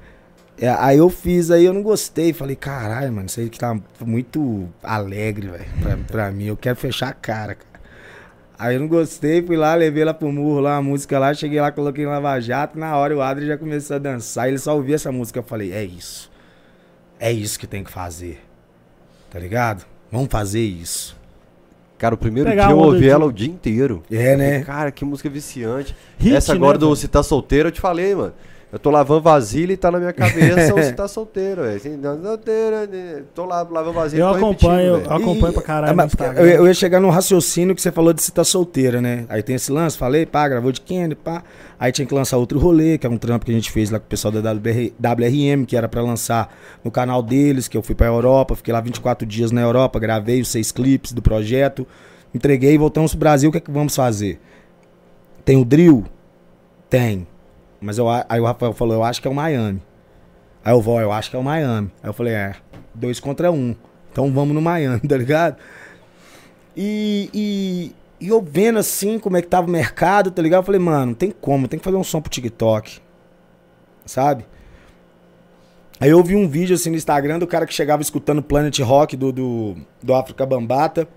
É, aí eu fiz, aí eu não gostei. Falei, caralho, mano, isso aí que tá muito alegre, velho, pra, pra mim. Eu quero fechar a cara, cara. Aí eu não gostei, fui lá, levei lá pro murro lá, a música lá, cheguei lá, coloquei no Lava Jato. Na hora o Adri já começou a dançar. Ele só ouvia essa música. Eu falei, é isso. É isso que tem que fazer. Tá ligado? Vamos fazer isso. Cara, o primeiro Pegar dia eu ouvi ela o dia inteiro. É, né? Cara, que música viciante. Hit, Essa agora né, do? Se Tá Solteiro, eu te falei, mano. Eu tô lavando vasilha e tá na minha cabeça o Se Tá Solteiro, velho. Assim, solteiro? Tô lá lavando vasilha Eu acompanho, eu acompanho E- pra caralho Ah, no mas eu, eu ia chegar no raciocínio que você falou de se tá solteira, né? Aí tem esse lance, falei, pá, gravou de Kenny, pá. Aí tinha que lançar outro rolê, que é um trampo que a gente fez lá com o pessoal da WR, WRM, que era pra lançar no canal deles, que eu fui pra Europa, fiquei lá 24 dias na Europa, gravei os seis clipes do projeto, entreguei, voltamos pro Brasil, o que é que vamos fazer? Tem o drill? Tem. Mas eu, aí o Rafael falou, eu acho que é o Miami. Aí eu vou, eu acho que é o Miami. Aí eu falei, é, dois contra um. Então vamos no Miami, tá ligado? E, e, e eu vendo assim como é que tava o mercado, tá ligado? Eu falei, mano, tem como, tem que fazer um som pro TikTok. Sabe? Aí eu vi um vídeo assim no Instagram do cara que chegava escutando Planet Rock do, do, do África Bambata.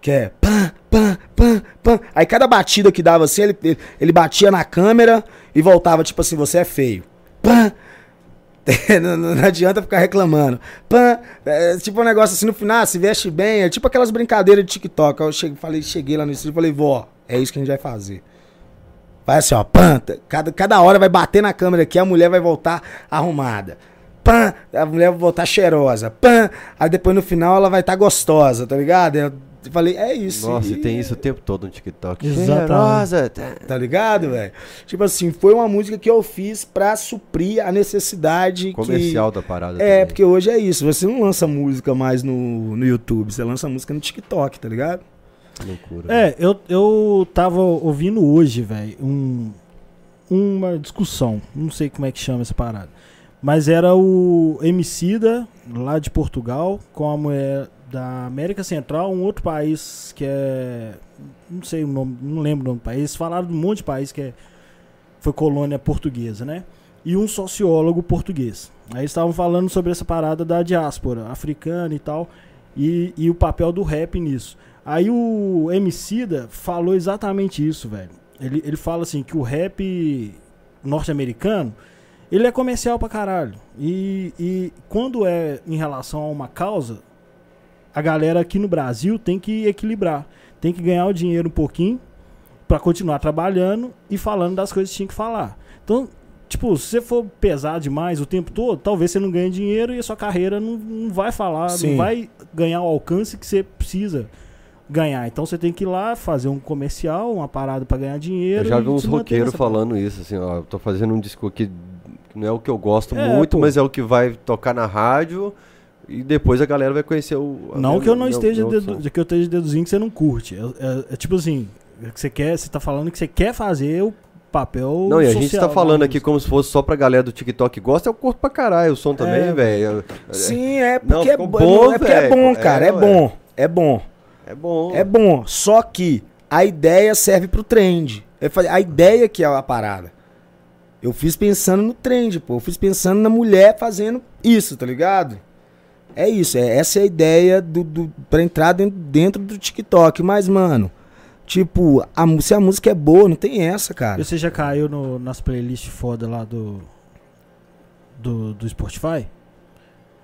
Que é pam, pam, pam, pam. Aí cada batida que dava assim, ele, ele, ele batia na câmera e voltava, tipo assim, você é feio. Pam. não, não- adianta ficar reclamando. Pam. É, tipo um negócio assim no final, se veste bem. É tipo aquelas brincadeiras de TikTok. Eu cheguei, falei, cheguei lá no estúdio e falei, vó, é isso que a gente vai fazer. Vai assim, ó, pam, tá- cada, cada hora vai bater na câmera aqui, a mulher vai voltar arrumada. Pam, a mulher vai voltar cheirosa. Pam, aí depois no final ela vai estar gostosa, tá ligado? É, Eu falei, é isso. Nossa, e tem isso o tempo todo no TikTok. Exatamente. Tá. Tá ligado, velho? Tipo assim, foi uma música que eu fiz pra suprir a necessidade Comercial da parada. que... É, também. porque hoje é isso. Você não lança música mais no, no YouTube, você lança música no TikTok, tá ligado? Loucura. É, eu, eu tava ouvindo hoje, velho, um, uma discussão. Não sei como é que chama essa parada. Mas era o Emicida, lá de Portugal, com a mulher da América Central, um outro país que é. Não sei o nome, não lembro o nome do país. Falaram de um monte de país que é, foi colônia portuguesa, né? E um sociólogo português. Aí estavam falando sobre essa parada da diáspora africana e tal. E, e o papel do rap nisso. Aí o Emicida falou exatamente isso, velho. Ele, ele fala assim que o rap norte-americano, ele é comercial pra caralho. E, e quando é em relação a uma causa, a galera aqui no Brasil tem que equilibrar. Tem que ganhar o dinheiro um pouquinho pra continuar trabalhando e falando das coisas que tinha que falar. Então, tipo, se você for pesar demais o tempo todo, talvez você não ganhe dinheiro e a sua carreira não, não vai falar, Sim. não vai ganhar o alcance que você precisa ganhar. Então você tem que ir lá fazer um comercial, uma parada pra ganhar dinheiro. Eu já vi uns roqueiros parada. falando isso, assim, ó, eu tô fazendo um disco aqui que não é o que eu gosto É, muito, pô. mas é o que vai tocar na rádio e depois a galera vai conhecer o... Não que eu não meu- esteja meu dedu- que eu esteja deduzindo que você não curte. É, é- é tipo assim, é que você quer, você tá falando que você quer fazer o papel Não, e a gente tá da falando aqui como se fosse só pra galera do TikTok que gosta, eu curto pra caralho o som também, É, velho. Sim, é Não, porque, é, ficou bo- bom, é porque é bom, cara. É, É, bom. É bom. É bom. É bom. Só que a ideia serve pro trend. Eu falei, a ideia que é a parada. Eu fiz pensando no trend, pô. Eu fiz pensando na mulher fazendo isso, tá ligado? É isso. É, essa é a ideia do, do, pra entrar dentro, dentro do TikTok. Mas, mano, tipo, a, se a música é boa, não tem essa, cara. Você já caiu no- nas playlists foda lá do do, do Spotify?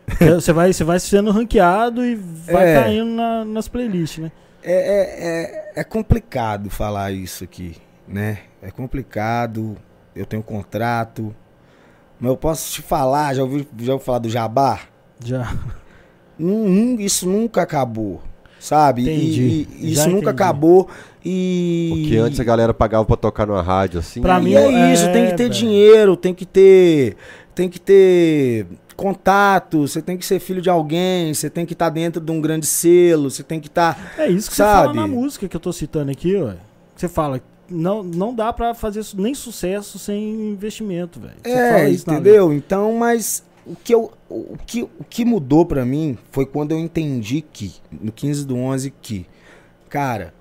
Você vai, você vai sendo ranqueado e vai É. caindo na- nas playlists, né? É, é, é, é complicado falar isso aqui, né? É complicado. Eu tenho contrato. Mas eu posso te falar, já ouviu, já ouviu falar do jabá? Já. Isso nunca acabou, sabe? E- Entendi. E, Já isso nunca entendi. acabou e... Porque antes a galera pagava pra tocar numa rádio, assim. Pra e mim, é isso, é, tem que ter velho. dinheiro, tem que ter... Tem que ter contato, você tem que ser filho de alguém, você tem que estar dentro de um grande selo, você tem que estar... É isso que você fala Sabe? na música que eu tô citando aqui, ó. Você fala, não, não dá pra fazer nem sucesso sem investimento, velho. Você É, entendeu? Então, mas o que, eu, o, que, o que mudou pra mim foi quando eu entendi que, no 15 do 11, que, cara,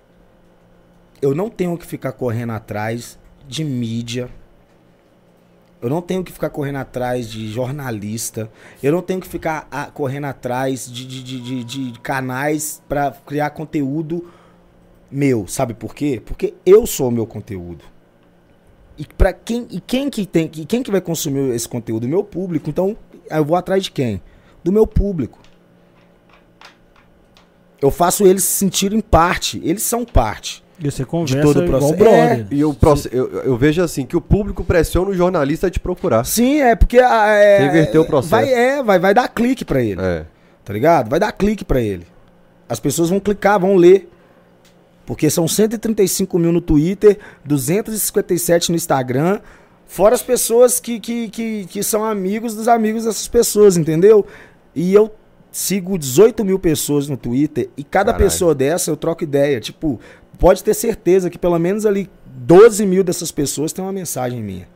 eu não tenho que ficar correndo atrás de mídia. Eu não tenho que ficar correndo atrás de jornalista. Eu não tenho que ficar ah, correndo atrás de, de, de, de- de canais pra criar conteúdo meu. Sabe por quê? Porque eu sou o meu conteúdo. E para quem e quem que tem e quem que vai consumir esse conteúdo? Meu público. Então, eu vou atrás de quem? Do meu público. Eu faço eles se sentirem parte. Eles são parte. E você conversa todo o igual processo. brother. E o proce- eu, eu vejo assim, que o público pressiona o jornalista a te procurar. Sim, é porque ah, é, inverteu o processo. Vai é, vai vai dar clique pra ele. É. Tá ligado? Vai dar clique pra ele. As pessoas vão clicar, vão ler. Porque são 135 mil no Twitter, 257 no Instagram. Fora as pessoas que, que, que, que são amigos dos amigos dessas pessoas, entendeu? E eu sigo 18 mil pessoas no Twitter e cada Caralho. pessoa dessa eu troco ideia. Tipo, pode ter certeza que pelo menos ali 12 mil dessas pessoas têm uma mensagem minha.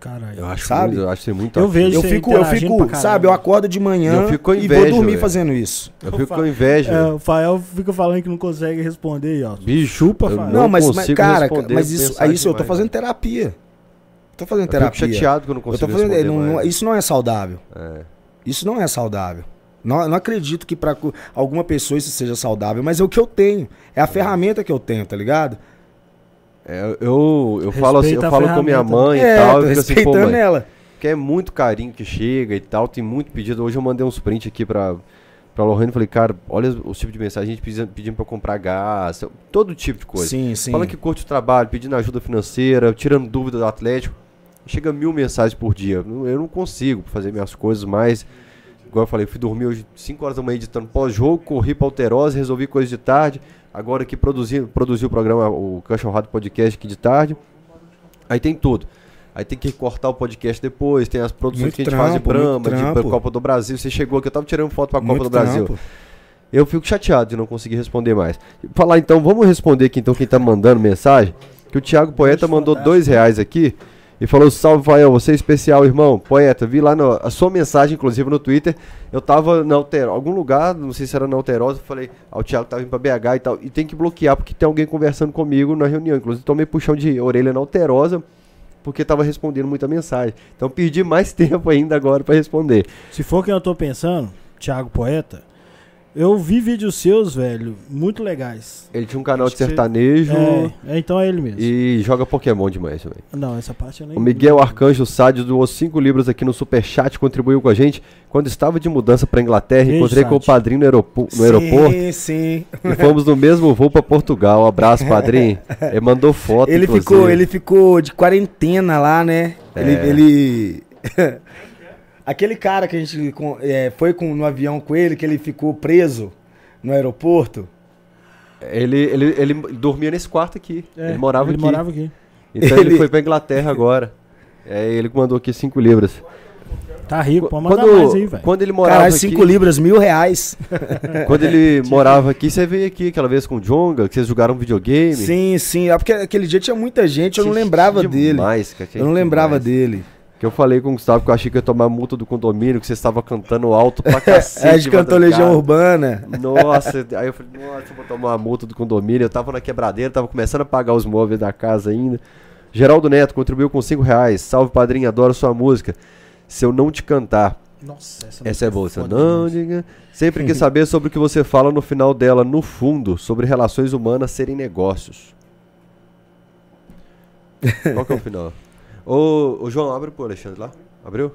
Caralho. Eu acho, Sabe? muito, eu acho que muito Eu vejo Eu fico, eu fico, sabe, eu acordo de manhã Eu fico com e inveja, vou dormir velho. fazendo isso. Eu fico com inveja. É, o Fael fica falando que não consegue responder aí, ó. Bicho, Chupa, Fael. Não mas, mas, cara, mas isso, mensagem é isso eu tô fazendo terapia. Tô fazendo Eu fico terapia. chateado que eu não eu consigo tô fazendo, responder não- isso não é saudável. É. Isso não é saudável. Não, eu não acredito que pra cu- alguma pessoa isso seja saudável, mas é o que eu tenho. É a ferramenta que eu tenho, tá ligado? É, eu eu falo assim, eu falo com minha mãe é, e tal, tô eu assim, pô, respeitando mãe, ela. que é muito carinho que chega e tal, tem muito pedido. Hoje eu mandei uns prints aqui pra, pra Lohane e falei, cara, olha os tipos de mensagem, a gente pedindo, pedindo pra eu comprar gás, todo tipo de coisa. Sim, sim. Fala que curte o trabalho, pedindo ajuda financeira, tirando dúvida do Atlético. Chega mil mensagens por dia. Eu não- Eu consigo fazer minhas coisas mais. igual eu falei, fui dormir hoje 5 horas da manhã editando pós-jogo, corri pra Alterosa, resolvi coisas de tarde. Agora aqui produzi, produzi o programa, o Cachorrado Podcast aqui de tarde. Aí tem tudo. Aí tem que cortar o podcast depois, tem as produções Muito que a gente faz de trampo, Brahma, de trampo. Copa do Brasil. Você chegou aqui, eu tava tirando foto pra Copa Muito do Brasil. trampo. Eu fico chateado de não conseguir responder mais. Falar então, vamos responder aqui então quem tá mandando mensagem. Que o Thiago Poeta mandou dois reais aqui e falou: Salve, Fael, você é especial, irmão. Poeta, vi lá no- a sua mensagem, inclusive no Twitter. Eu tava na Alter, algum lugar, não sei se era na Alterosa. Falei: Ah, o Thiago tá vindo pra BH e tal. E tem que bloquear porque tem alguém conversando comigo na reunião. Inclusive, tomei puxão de orelha na Alterosa porque tava respondendo muita mensagem. Então, perdi mais tempo ainda agora pra responder. Se for quem eu tô pensando, Thiago Poeta, eu vi vídeos seus, velho, muito legais. Ele tinha um canal Acho de que você- sertanejo. É, é, então é ele mesmo. E joga Pokémon demais também. Não, essa parte eu nem O Miguel Arcanjo Sádio doou 5 libras aqui no Superchat, contribuiu com a gente. Quando estava de mudança para Inglaterra, Beijo, encontrei com o Sádio. padrinho no, aeropo- no aeroporto Sim, sim. e fomos no mesmo voo para Portugal. Um abraço, padrinho. Ele mandou foto, Ele inclusive. ficou, ele ficou de quarentena lá, né? Ele. É. ele- Aquele cara que a gente é, foi com, no avião com ele, que ele ficou preso no aeroporto. Ele, ele, ele dormia nesse quarto aqui. É, ele morava ele aqui. morava aqui. Então ele, Ele- foi para Inglaterra agora. É ele mandou aqui 5 libras. Tá rico, pode mandar Quando, mais aí, velho. quando ele morava Caralho, aqui, 5 libras, mil reais. quando ele morava aqui, você veio aqui aquela vez com o Jonga, que vocês jogaram videogame. Sim, sim. É porque aquele dia tinha muita gente, eu não lembrava dele. Eu não lembrava dele. Que eu falei com o Gustavo que eu achei que ia tomar multa do condomínio, que você estava cantando alto pra cacete. É, a gente cantou. Legião Urbana. Nossa, aí eu falei, nossa, eu vou tomar uma multa do condomínio. Eu tava na quebradeira, tava começando a pagar os móveis da casa ainda. Geraldo Neto contribuiu com 5 reais. Salve, padrinho, adoro sua música. Se eu não te cantar, Nossa, essa, essa é boa. Foda não diga. Sempre quis saber sobre o que você fala no final dela, no fundo, sobre relações humanas serem negócios. Qual que é o final? Ô, ô João, abre pro Alexandre lá. Abriu?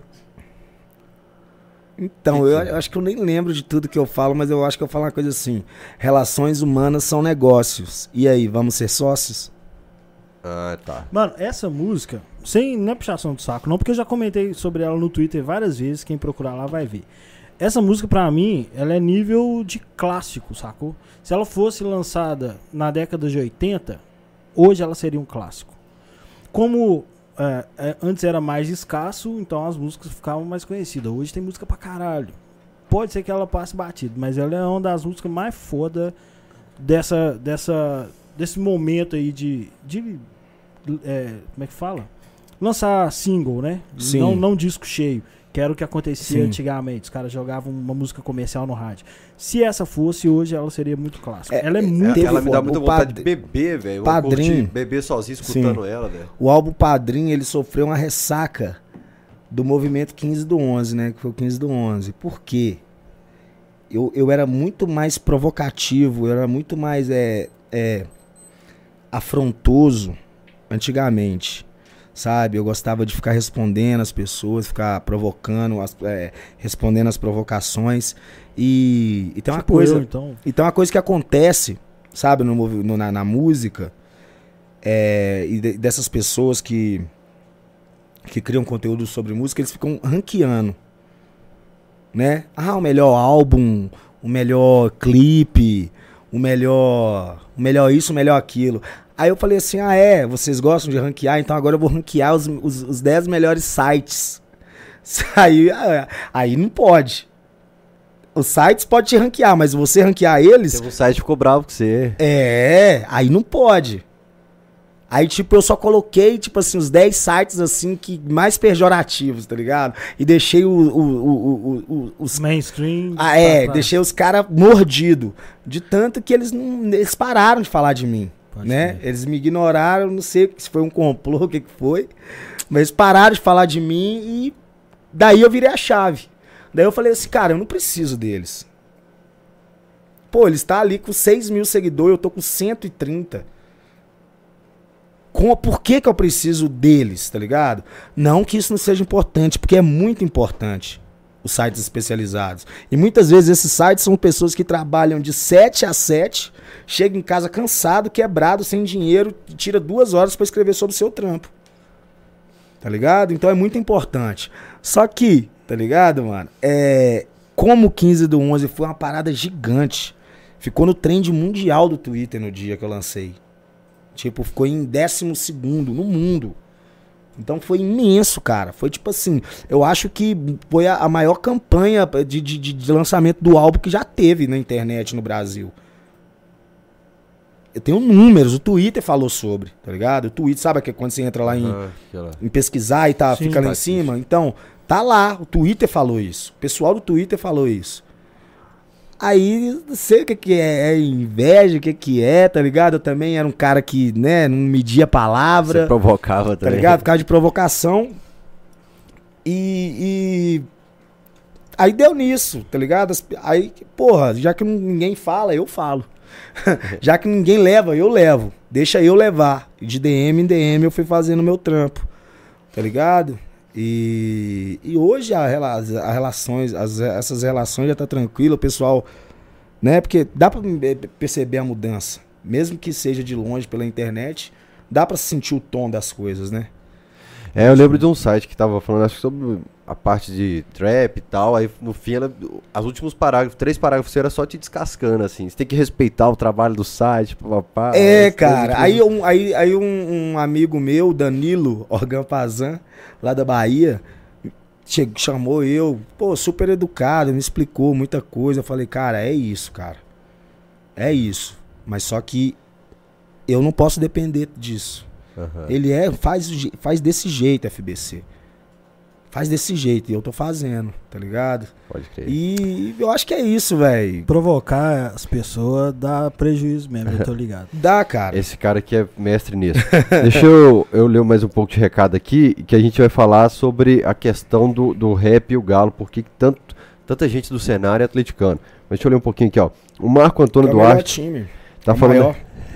Então, eu, eu acho que eu nem lembro de tudo que eu falo, mas eu acho que eu falo uma coisa assim: relações humanas são negócios. E aí, vamos ser sócios? Ah, tá. Mano, essa música, sem não é puxação do saco, não, porque eu já comentei sobre ela no Twitter várias vezes, quem procurar lá vai ver. Essa música, pra mim, ela é nível de clássico, sacou? Se ela fosse lançada na década de 80, hoje ela seria um clássico. Como é, é, antes era mais escasso, então as músicas ficavam mais conhecidas. Hoje tem música pra caralho. Pode ser que ela passe batido, mas ela é uma das músicas mais foda dessa, dessa, desse momento aí de, de é, como é que fala? Lançar single, né? Sim. Não, não disco cheio. Que era o que acontecia Sim. antigamente. Os caras jogavam uma música comercial no rádio. Se essa fosse hoje, ela seria muito clássica. É, ela é é, muito ela me dá muita vontade de beber, velho. Eu Padrinho. curti Beber sozinho escutando ela, velho. O álbum Padrinho, ele sofreu uma ressaca do movimento 15 do 11, né? Que foi o 15 do 11. Por quê? Eu, eu era muito mais provocativo, eu era muito mais é, é, afrontoso antigamente, sabe? Eu gostava de ficar respondendo as pessoas, ficar provocando, as- é, respondendo as provocações. E, e tem uma tipo coisa... eu, então. Então, uma coisa que acontece, sabe, no, no- na, na música, é, e de- dessas pessoas que, que criam conteúdo sobre música, eles ficam ranqueando, né? Ah, o melhor álbum, o melhor clipe, o melhor, o melhor isso, o melhor aquilo. Aí eu falei assim, ah é, vocês gostam de ranquear, então agora eu vou ranquear os, os, os 10 melhores sites. Aí, ah, aí não pode. Os sites podem te ranquear, mas você ranquear eles, um site ficou bravo com você. é, aí não pode. Aí, tipo, eu só coloquei, tipo assim, os 10 sites, assim, que mais pejorativos, tá ligado? E deixei o, o- o- o- o- os... Mainstream. Ah, é, pra- pra- deixei os caras mordido De tanto que eles não... Eles pararam de falar de mim, Pode né? crer. Eles me ignoraram, não sei se foi um complô, o que que foi. Mas eles pararam de falar de mim e... Daí eu virei a chave. Daí eu falei assim, cara, eu não preciso deles. Pô, ele está ali com 6 mil seguidores, eu tô com 130. Com, por que, que eu preciso deles, tá ligado? Não que isso não seja importante, porque é muito importante os sites especializados. E muitas vezes esses sites são pessoas que trabalham de 7 a 7, chegam em casa cansado, quebrado, sem dinheiro, e tira duas horas para escrever sobre o seu trampo. Tá ligado? Então é muito importante. Só que, tá ligado, mano? É, como 15 do 11 foi uma parada gigante. Ficou no trend mundial do Twitter no dia que eu lancei. Tipo, ficou em décimo segundo no mundo. Então foi imenso, cara. Foi tipo assim, eu acho que foi a, a maior campanha de, de, de- lançamento do álbum que já teve na internet no Brasil. Eu tenho números, o Twitter falou sobre, tá ligado? O Twitter, sabe que quando você entra lá em, Ah, em pesquisar e tá, Sim. fica lá em Faz cima. Então, tá lá, o Twitter falou isso. O pessoal do Twitter falou isso. Aí, não sei o que que é, é inveja, o que que é, tá ligado? Eu também era um cara que, né, não media Você palavra, provocava tá também. ligado? Por causa de provocação. E, e- Aí deu nisso, tá ligado? Aí, porra, já que ninguém fala, eu falo. já que ninguém leva, eu levo. Deixa eu levar. De DM em DM eu fui fazendo meu trampo. Tá ligado? E, e hoje a, rela- as relações, as- essas relações já tá tranquilo, o pessoal, né? Porque dá me- perceber a mudança, mesmo que seja de longe pela internet, dá pra sentir o tom das coisas, né? É, eu lembro de um site que tava falando acho que sobre a parte de trap e tal, aí no fim ela, os últimos parágrafos, três parágrafos era só te descascando assim. Você tem que respeitar o trabalho do site, papapá. É, essas cara. Aí, um, aí, aí um, um amigo meu, Danilo Organ Pazan, lá da Bahia, chamou eu, pô, super educado, me explicou muita coisa. Eu falei, cara, é isso, cara. É isso. Mas só que eu não posso depender disso. Aham. Ele é, faz, o faz desse jeito, FBC. Faz desse jeito, e eu tô fazendo, tá ligado? Pode crer. E eu acho que é isso, velho. Provocar as pessoas dá prejuízo mesmo, eu tô ligado. Dá, cara. Esse cara aqui é mestre nisso. Deixa eu, eu ler mais um pouco de recado aqui, que a gente vai falar sobre a questão do, do rap e o galo, porque que tanto, tanta gente do cenário é atleticano. Mas deixa eu ler um pouquinho aqui, ó. O Marco Antônio É o melhor Duarte time. tá É o falando.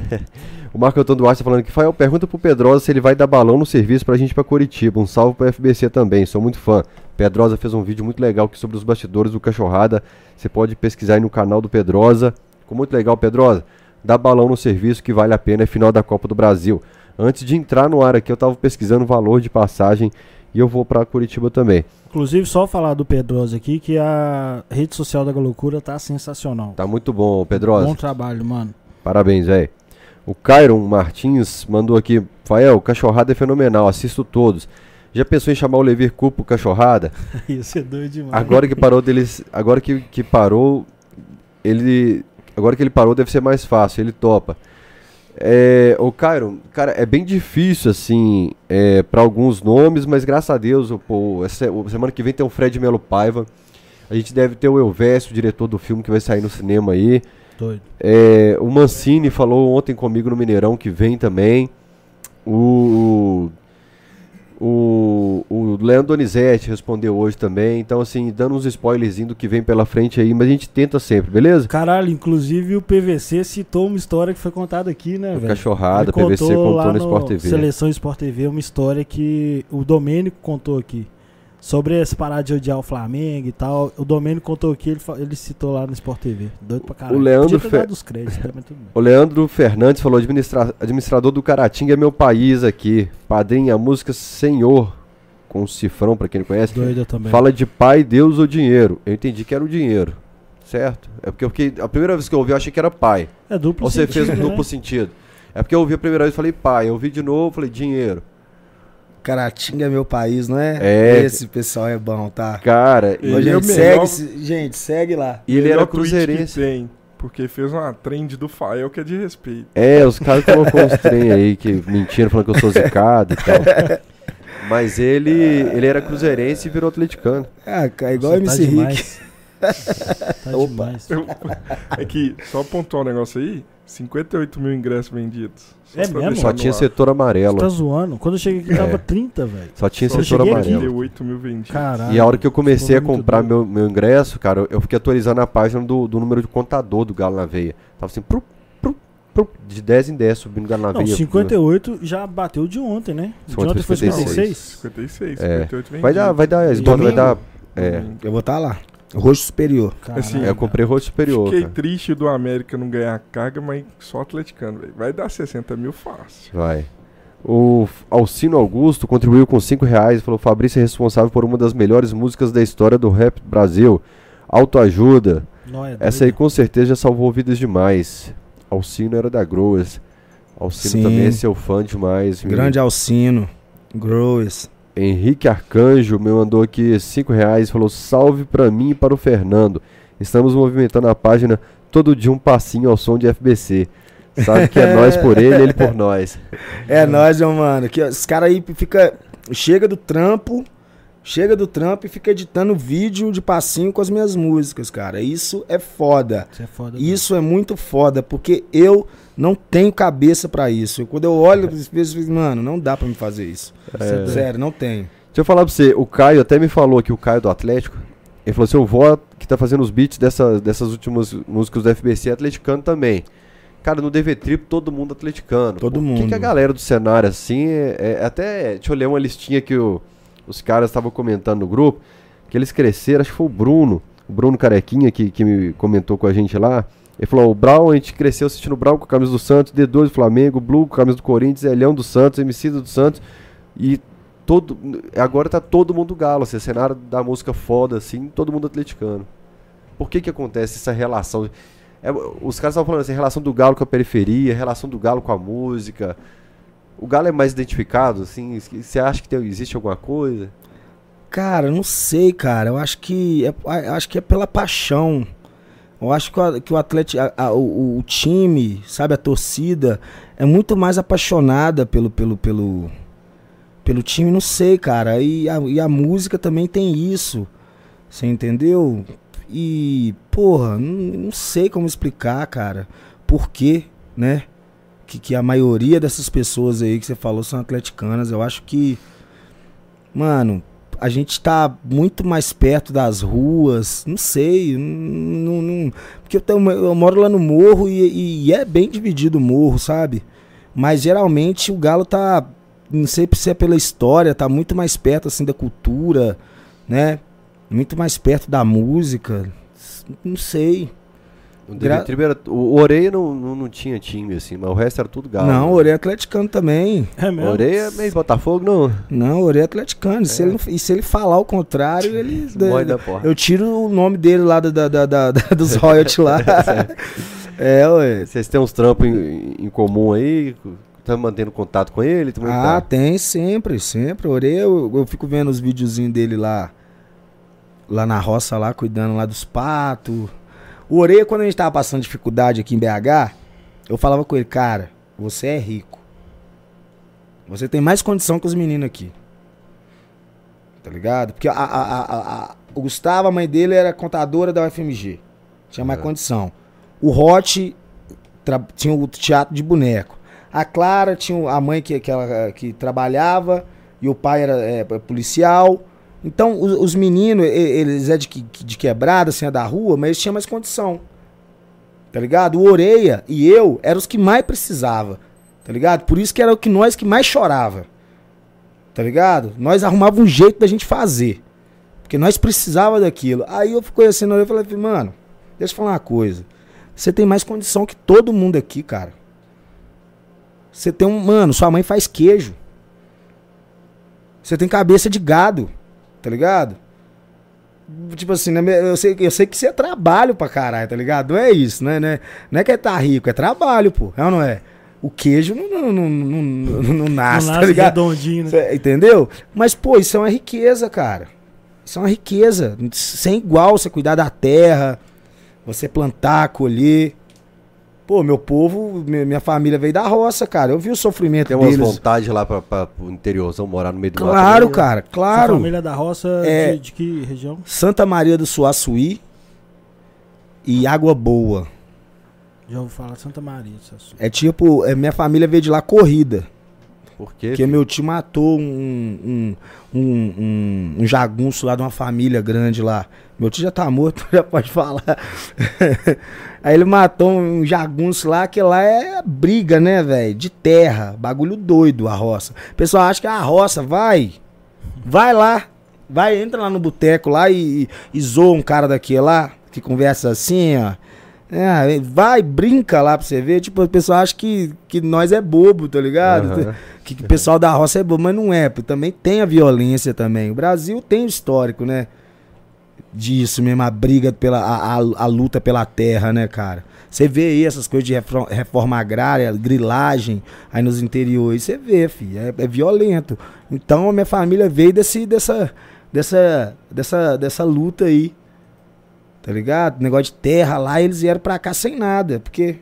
O Marco Antônio Duarte tá falando que Fael pergunta pro Pedrosa se ele vai dar balão no serviço pra gente pra Curitiba. Um salve pro FBC também, sou muito fã. Pedrosa fez um vídeo muito legal aqui sobre os bastidores do Cachorrada. Você pode pesquisar aí no canal do Pedrosa. Ficou muito legal, Pedrosa. Dá balão no serviço que vale a pena, é final da Copa do Brasil. Antes de entrar no ar aqui, eu tava pesquisando o valor de passagem e eu vou pra Curitiba também. Inclusive, só falar do Pedrosa aqui, que a rede social da Loucura tá sensacional. Tá muito bom, Pedrosa. Bom trabalho, mano. Parabéns, velho. O Cairon Martins mandou aqui. Fael, cachorrada é fenomenal, assisto todos. Já pensou em chamar o Levir Cu pro cachorrada? Isso é doido demais. Agora que parou deles. Agora que, que parou. Ele. Agora que ele parou, deve ser mais fácil, ele topa. É, o Cairon, cara, é bem difícil, assim, é, para alguns nomes, mas graças a Deus, o, pô, essa, semana que vem tem o Fred Melo Paiva. A gente deve ter o Elvésio, o diretor do filme, que vai sair no cinema aí. Doido. É, o Mancini falou ontem comigo no Mineirão que vem também. O, o, o Leandro Donizete respondeu hoje também. Então, assim, dando uns spoilerzinhos do que vem pela frente aí, mas a gente tenta sempre, beleza? Caralho, inclusive o PVC citou uma história que foi contada aqui, né, velho? Cachorrada, Ele PVC contou lá no Sport TV. Seleção Sport TV, uma história que o Domênico contou aqui. Sobre essa parada de odiar o Flamengo e tal. O Domênico contou aqui, ele, ele citou lá no Sport TV. Doido pra caralho. O Leandro créditos, né, bem. O Leandro Fernandes falou: administra- administrador do Caratinga é meu país aqui. Padrinho, a música Senhor, com o cifrão, pra quem não conhece. Doido também. Fala de pai, Deus ou dinheiro. Eu entendi que era o dinheiro. Certo? É porque eu fiquei. A primeira vez que eu ouvi, eu achei que era pai. É duplo você sentido, fez um né? duplo sentido. É porque eu ouvi a primeira vez e falei pai. Eu ouvi de novo falei dinheiro. Caratinga é meu país, não é? É. Esse pessoal é bom, tá? Cara, Ele é o gente, melhor- segue, gente, segue lá. e ele Melhor era cruzeirense. tem, porque fez uma trend do Fael que é de respeito. É, os caras colocou uns trem aí que mentiram falando que eu sou zicado e tal. Mas ele, ele era cruzeirense e virou atleticano. Ah, cara, igual Você o tá MC Rick. demais. tá Opa. demais. Eu- é que, só pontuar um negócio aí, 58 mil ingressos vendidos. Só É mesmo? Só tinha setor amarelo. Você tá zoando? Quando eu cheguei aqui tava É. 30, velho. Só tinha Só setor amarelo. 38 mil vendidos. Caralho. E a hora que eu comecei a comprar meu, meu ingresso, cara, eu- eu fiquei atualizando a página do, do número de contador do Galo na Veia. Tava assim, pru, pru, pru, de 10 em 10 subindo Galo na Não, Veia. 58 já bateu de ontem, né? De Ontem ontem foi foi 56. 56, É. 58 vendidos. Vai dar, vai dar, esgota, vai Domingo? dar. É, Domingo. Eu vou estar lá. Roxo superior. Caralho. Assim, é, eu comprei rosto superior. Fiquei cara. triste do América não ganhar carga, mas só atleticano, velho. Vai dar 60 mil fácil. Vai. O Alcino Augusto contribuiu com 5 reais e falou: Fabrício é responsável por uma das melhores músicas da história do rap Brasil. Autoajuda. Não é Essa aí com certeza já salvou vidas demais. Alcino era da Growers. Alcino Sim. também é seu fã demais. Grande Alcino. Growers. Henrique Arcanjo me mandou aqui 5 reais. Falou: salve pra mim e para o Fernando. Estamos movimentando a página todo dia um passinho ao som de FBC. Sabe que é nós por ele, ele por nós. É nóis, meu mano. Que, os caras aí fica Chega do trampo. Chega do trampo e fica editando vídeo de passinho com as minhas músicas, cara. Isso é foda. Isso é foda. Isso é muito foda, porque eu não tenho cabeça pra isso. Quando eu olho, eu fico, mano, não dá pra me fazer isso. É. Sério, não tenho. Deixa eu falar pra você, o Caio até me falou aqui, o Caio do Atlético. Ele falou assim: o vó que tá fazendo os beats dessa, dessas últimas músicas do FBC é atleticano também. Cara, no DV Trip todo mundo atleticano. Todo Por que mundo. que a galera do cenário assim, é, é- até, deixa eu ler uma listinha que o- os caras estavam comentando no grupo, que eles cresceram, acho que foi o Bruno, o Bruno Carequinha que, que me comentou com a gente lá. Ele falou, o Brown, a gente cresceu assistindo o Brown com a camisa do Santos, D2 do Flamengo, Blue com a camisa do Corinthians, Elhão do Santos, MC do Santos. E todo agora tá todo mundo galo, assim, cenário da música foda assim, todo mundo atleticano. Por que que acontece essa relação? É, os caras estavam falando assim, relação do galo com a periferia, relação do galo com a música. O galo é mais identificado, assim, você acha que tem- existe alguma coisa? Cara, não sei, cara. Eu acho que é, acho que é pela paixão. Eu acho que o, que o Atlético, a- a- o, o time, sabe, a torcida é muito mais apaixonada pelo pelo pelo pelo time, não sei, cara. E a, e a música também tem isso. Você entendeu? E, porra, não, não sei como explicar, cara. Por quê, né? Que, que a maioria dessas pessoas aí que você falou são atleticanas. Eu acho que, mano, a gente tá muito mais perto das ruas, não sei, não, não- porque eu, tenho- eu moro lá no morro e, e é bem dividido o morro, sabe? Mas geralmente o Galo tá, não sei se é pela história, tá muito mais perto assim da cultura, né? Muito mais perto da música, não sei. O, Gra- era, o Oreia não, não, não tinha time, assim, mas o resto era tudo galo. não, né? Orei atleticano também. É mesmo? Oreia é meio Botafogo, não. Não, Orei atleticano. Se ele, e se ele falar o contrário, ele... Morre da porra. Eu tiro o nome dele lá da, da, da- dos royalties lá. é, ué. Vocês têm uns trampos em, em comum aí? Tá mantendo contato com ele? É que Ah, tá? tem sempre, sempre. Orei, eu, eu fico vendo os videozinhos dele lá. Lá na roça, lá, cuidando lá dos patos. O Orei, quando a gente tava passando dificuldade aqui em BH, eu falava com ele, cara, você é rico. Você tem mais condição que os meninos aqui. Tá ligado? Porque a, a- a- a- o Gustavo, a mãe dele, era contadora da UFMG. Tinha mais É. condição. O Hot tinha o teatro de boneco. A Clara tinha a mãe que, que, ela, que trabalhava e o pai era é, policial. Então, os, os meninos, eles é de, de quebrada, assim, é da rua, mas eles tinham mais condição. Tá ligado? O Oreia e eu eram os que mais precisava. Tá ligado? Por isso que era o que nós que mais chorava. Tá ligado? Nós arrumava um jeito da gente fazer. Porque nós precisava daquilo. Aí eu conhecendo ele e falei, mano, deixa eu falar uma coisa. Você tem mais condição que todo mundo aqui, cara. Você tem um. Mano, sua mãe faz queijo. Você tem cabeça de gado. Tá ligado? Tipo assim, né, eu sei, eu sei que você é trabalho pra caralho, tá ligado? Não é isso, né? Não é, não é que é tá rico, é trabalho, pô. É ou não é? O queijo não, não, não, não, não, não Não nasce, tá nasce ligado? redondinho, né? Cê- entendeu? Mas, pô, isso é uma riqueza, cara. Isso é uma riqueza. Sem igual você cuidar da terra, você plantar, colher. Pô, meu povo, mi- minha família veio da roça, cara. Eu vi o sofrimento Tem umas deles. vontades lá pra, pra, pro interiorzão, morar no meio do mato Claro, também, né? cara, Sua claro. família da roça É. de, de que região? Santa Maria do Suaçuí e Água Boa. Já ouvi falar Santa Maria. esse assunto. É tipo, é, minha família veio de lá corrida. Porque meu tio matou um, um, um, um, jagunço lá de uma família grande lá. Meu tio já tá morto, já pode falar. Aí ele matou um jagunço lá, que lá é briga, né, velho? De terra. Bagulho doido a roça. O pessoal acha que é a roça, vai. Vai lá. Vai, entra lá no boteco lá e, e zoa um cara daqui lá, que conversa assim, ó. É, vai, brinca lá pra você ver. Tipo, o pessoal acha que, que nós é bobo, tá ligado? Aham. Que, o pessoal da roça é bobo, mas não é. Também tem a violência também. O Brasil tem o histórico, né? disso mesmo, a briga pela a, a, a luta pela terra, né, cara? Você vê aí essas coisas de refro- reforma agrária, grilagem aí nos interiores, você vê, filho, é, é violento. Então a minha família veio desse, dessa, dessa, dessa, dessa luta aí, tá ligado? Negócio de terra lá, eles vieram pra cá sem nada, porque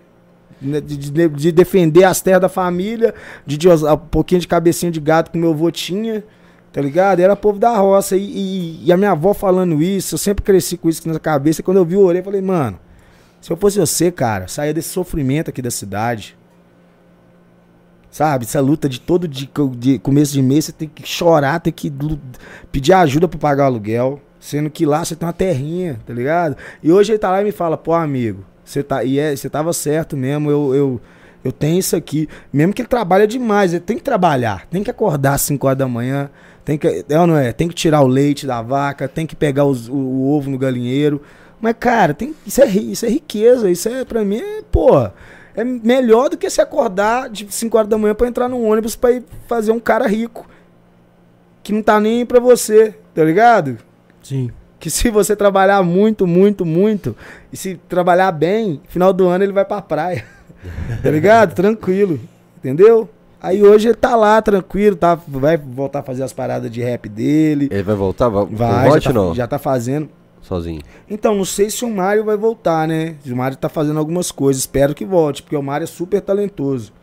de, de- de defender as terras da família, de, de um pouquinho de cabecinha de gato que meu avô tinha, tá ligado? Era povo da roça. E, e- e a minha avó falando isso, eu sempre cresci com isso na cabeça. E quando eu vi eu falei, mano, se eu fosse você, cara, saia desse sofrimento aqui da cidade. Sabe, essa luta de todo de, de começo de mês, você tem que chorar, tem que pedir ajuda pra pagar o aluguel. Sendo que lá você tem uma terrinha, tá ligado? E hoje ele tá lá e me fala, pô, amigo, você tá, e é, você tava certo mesmo, eu, eu, eu tenho isso aqui. Mesmo que ele trabalha demais, ele tem que trabalhar, tem que acordar às 5 horas da manhã, tem que, é não é? Tem que tirar o leite da vaca, tem que pegar os- o, o ovo no galinheiro. Mas, cara, tem, isso, é, isso é riqueza, isso é, pra mim, é, é melhor do que se acordar de 5 horas da manhã pra entrar num ônibus pra ir fazer um cara rico. Que não tá nem pra você, tá ligado? Sim. Que se você trabalhar muito, muito, muito, e se trabalhar bem, final do ano ele vai pra praia. tá ligado? Tranquilo. Entendeu? Aí hoje ele tá lá, tranquilo, tá, vai voltar a fazer as paradas de rap dele. Ele vai voltar? Vai, Vai, já, tá, não? já tá fazendo. Sozinho. Então, não sei se o Mário vai voltar, né? O Mário tá fazendo algumas coisas. Espero que volte, porque o Mário é super talentoso.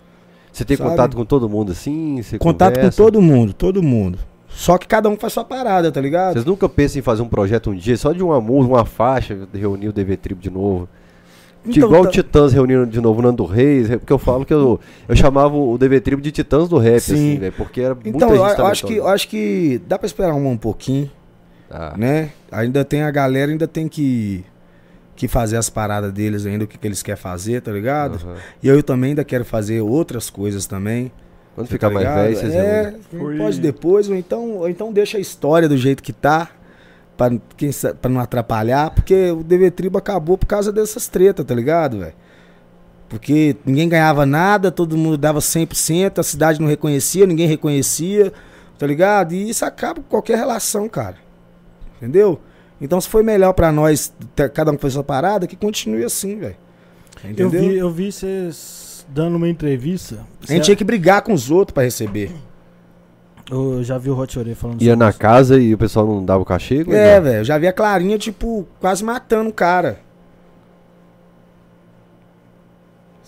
Você tem Sabe? contato com todo mundo assim? Você Contato conversa? com todo mundo, todo mundo. Só que cada um faz sua parada, tá ligado? Vocês nunca pensam em fazer um projeto um dia só de uma música, uma faixa, reunir o DV Tribo de novo? Então, Igual tá- o Titãs reunindo de novo o Nando Reis, é porque eu falo que eu, eu chamava o DV Tribo de Titãs do rap, Sim. assim, velho, porque era muita Então, gente eu, eu acho que, eu acho que dá pra esperar um, um pouquinho. Ah, né? Ainda tem a galera, ainda tem que, que fazer as paradas deles ainda, o que, que eles querem fazer, tá ligado? aham. E eu também ainda quero fazer outras coisas também. Quando tá ficar mais ligado? velho, vocês É, reúnem. Pode depois, ou então, ou então deixa a história do jeito que tá, pra não atrapalhar, porque o DV Tribo acabou por causa dessas tretas, tá ligado, velho? Porque ninguém ganhava nada, todo mundo dava 100%, a cidade não reconhecia, ninguém reconhecia, tá ligado? E isso acaba com qualquer relação, cara. Entendeu? Então, se foi melhor pra nós, ter- cada um fez sua parada, que continue assim, velho. Eu Entendeu? vi, eu vi vocês dando uma entrevista. A gente tinha que brigar com os outros pra receber. Eu já vi o Hot Ore falando Ia na isso. casa e o pessoal não dava o cachê? É, é? velho. Eu já vi a Clarinha, tipo, quase matando o cara.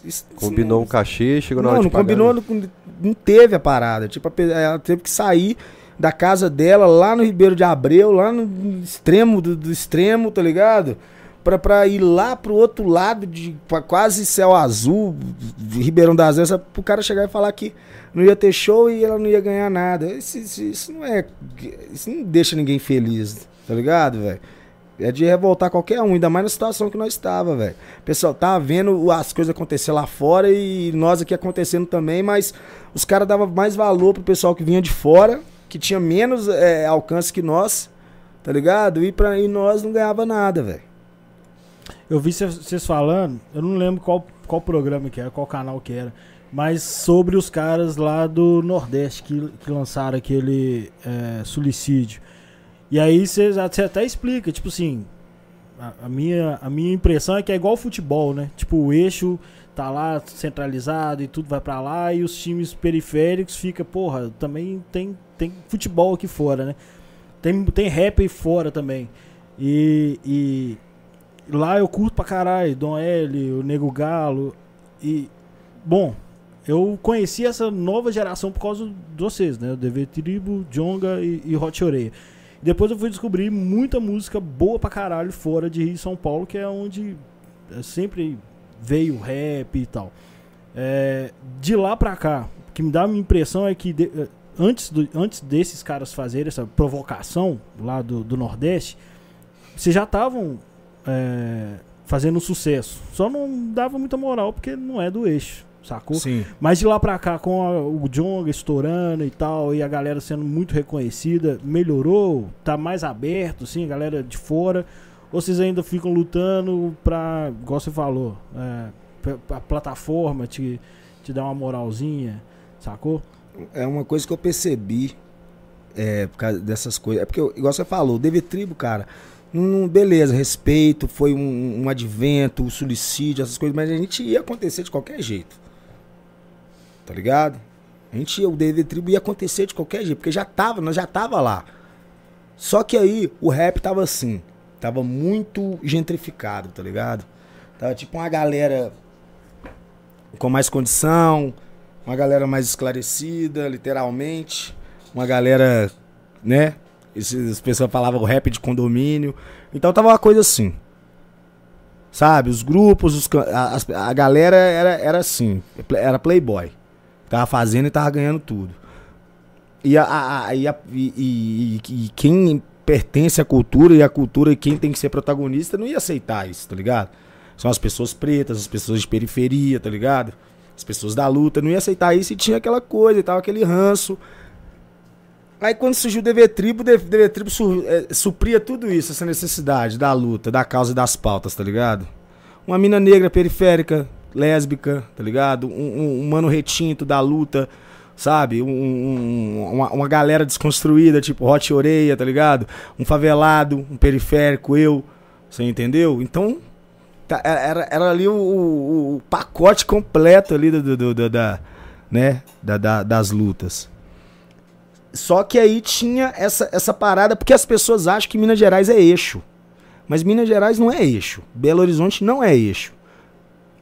Isso- isso Combinou não- um cachê, chegou na Não, hora não de pagar. combinou, não, não teve a parada. Tipo, pe- ela teve que sair da casa dela lá no Ribeiro de Abreu, lá no extremo do, do extremo, tá ligado? Pra ir lá pro outro lado, de quase céu azul, de Ribeirão das Anjas, pro cara chegar e falar que não ia ter show e ela não ia ganhar nada. Isso, isso- isso não é. Isso não deixa ninguém feliz, tá ligado, velho? É de revoltar qualquer um, ainda mais na situação que nós estava, velho. Pessoal, tá vendo as coisas acontecer lá fora e nós aqui acontecendo também, mas os caras davam mais valor pro pessoal que vinha de fora, que tinha menos é, alcance que nós, tá ligado? E, pra, e nós não ganhava nada, velho. Eu vi vocês falando, eu não lembro qual, qual programa que era, qual canal que era, mas sobre os caras lá do Nordeste que, que lançaram aquele é, suicídio. E aí você até explica, tipo assim, a, a minha, a minha impressão é que é igual futebol, né? Tipo, o eixo tá lá centralizado e tudo vai pra lá e os times periféricos fica, porra, também tem, tem futebol aqui fora, né? Tem, tem rap aí fora também. E, e lá eu curto pra caralho, Dom L, o Nego Galo. E, bom, eu conheci essa nova geração por causa de vocês, né? O DV Tribo, Jonga e, e Hot Oreia. Depois eu fui descobrir muita música boa pra caralho fora de Rio e São Paulo, que é onde é, sempre veio rap e tal. É, de lá pra cá, o que me dá a minha impressão é que de- eh, antes, do- antes desses caras fazerem essa provocação lá do, do Nordeste, vocês já estavam é, fazendo sucesso. Só não dava muita moral porque não é do eixo, sacou? Sim. Mas de lá pra cá, com a- o Jonga estourando e tal, e a galera sendo muito reconhecida, melhorou? Tá mais aberto, assim, a galera de fora? Ou vocês ainda ficam lutando pra, igual você falou, é, pra plataforma te, te dar uma moralzinha, sacou? É uma coisa que eu percebi é, por causa dessas coisas. É porque, igual você falou, o DV Tribo, cara, Não, beleza, respeito, foi um, um advento, o um suicídio, essas coisas, mas a gente ia acontecer de qualquer jeito. Tá ligado? A gente ia, o DV Tribo ia acontecer de qualquer jeito, porque já tava, nós já tava lá. Só que aí o rap tava assim, tava muito gentrificado, tá ligado? Tava tipo uma galera com mais condição, uma galera mais esclarecida, literalmente, uma galera, né, as pessoas falavam o rap de condomínio. Então tava uma coisa assim. Sabe? Os grupos, os, a, a galera era, era assim. Era playboy. Tava fazendo e tava ganhando tudo. E, a, a, e, a, e, e, e, quem pertence à cultura e a cultura e quem tem que ser protagonista não ia aceitar isso, tá ligado? São as pessoas pretas, as pessoas de periferia, tá ligado? As pessoas da luta, não ia aceitar isso e tinha aquela coisa e aquele ranço. Aí quando surgiu o DV Tribo, o DV Tribo su, é, supria tudo isso, essa necessidade da luta, da causa e das pautas, tá ligado? Uma mina negra periférica, lésbica, tá ligado? Um, um, um mano retinto da luta, sabe? Um, uma, uma, galera desconstruída, tipo Hot Oreia, tá ligado? Um favelado, um periférico, eu, você entendeu? Então, tá, era, era ali o, o, o, pacote completo ali do, do, do da, né? Da, da, das lutas. Só que aí tinha essa, essa parada, porque as pessoas acham que Minas Gerais é eixo. Mas Minas Gerais não é eixo. Belo Horizonte não é eixo.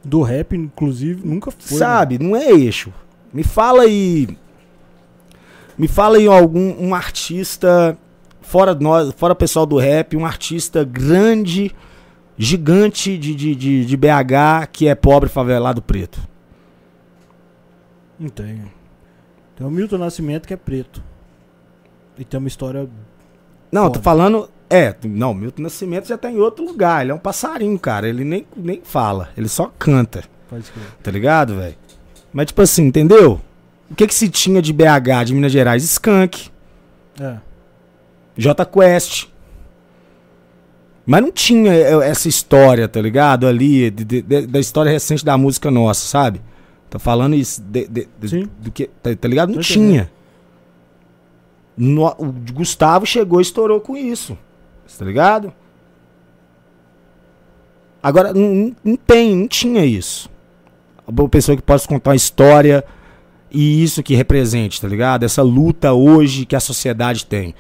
Do rap, inclusive, nunca foi. Né? Sabe, né? não é eixo. Me fala aí. Me fala aí algum um artista, fora nós, fora pessoal do rap, um artista grande, gigante de, de, de, de BH que é pobre, favelado, preto. Não tem. Tem o Milton Nascimento que é preto. E tem uma história. Não, foda. tô falando. É, não, Milton Nascimento já tá em outro lugar. Ele é um passarinho, cara. Ele nem, nem fala, ele só canta. Pode crer. Tá ligado, velho? Mas, tipo assim, entendeu? O que que se tinha de BH, de Minas Gerais? Skunk. É. J Quest. Mas não tinha é, essa história, tá ligado? Ali, de, de, de, da história recente da música nossa, sabe? Tá falando isso de, do que. Tá, tá ligado? Não tinha. No, o Gustavo chegou e estourou com isso. Tá ligado? Agora, não, não tem, não tinha isso. Uma pessoa que possa contar uma história e isso que represente, tá ligado? Essa luta hoje que a sociedade tem.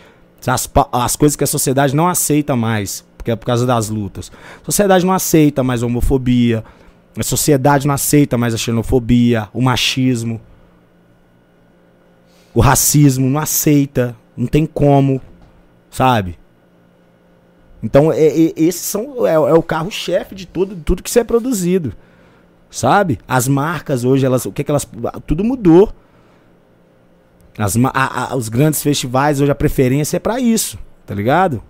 As, as coisas que a sociedade não aceita mais, porque é por causa das lutas. A sociedade não aceita mais a homofobia, a sociedade não aceita mais a xenofobia, o machismo. O racismo não aceita, não tem como, sabe? Então, é, é, esses são, é, é o carro-chefe de tudo, tudo que isso é produzido. Sabe? As marcas hoje, elas, o que, que elas. Tudo mudou. As, a, a, os grandes festivais, hoje a preferência é para isso, tá ligado?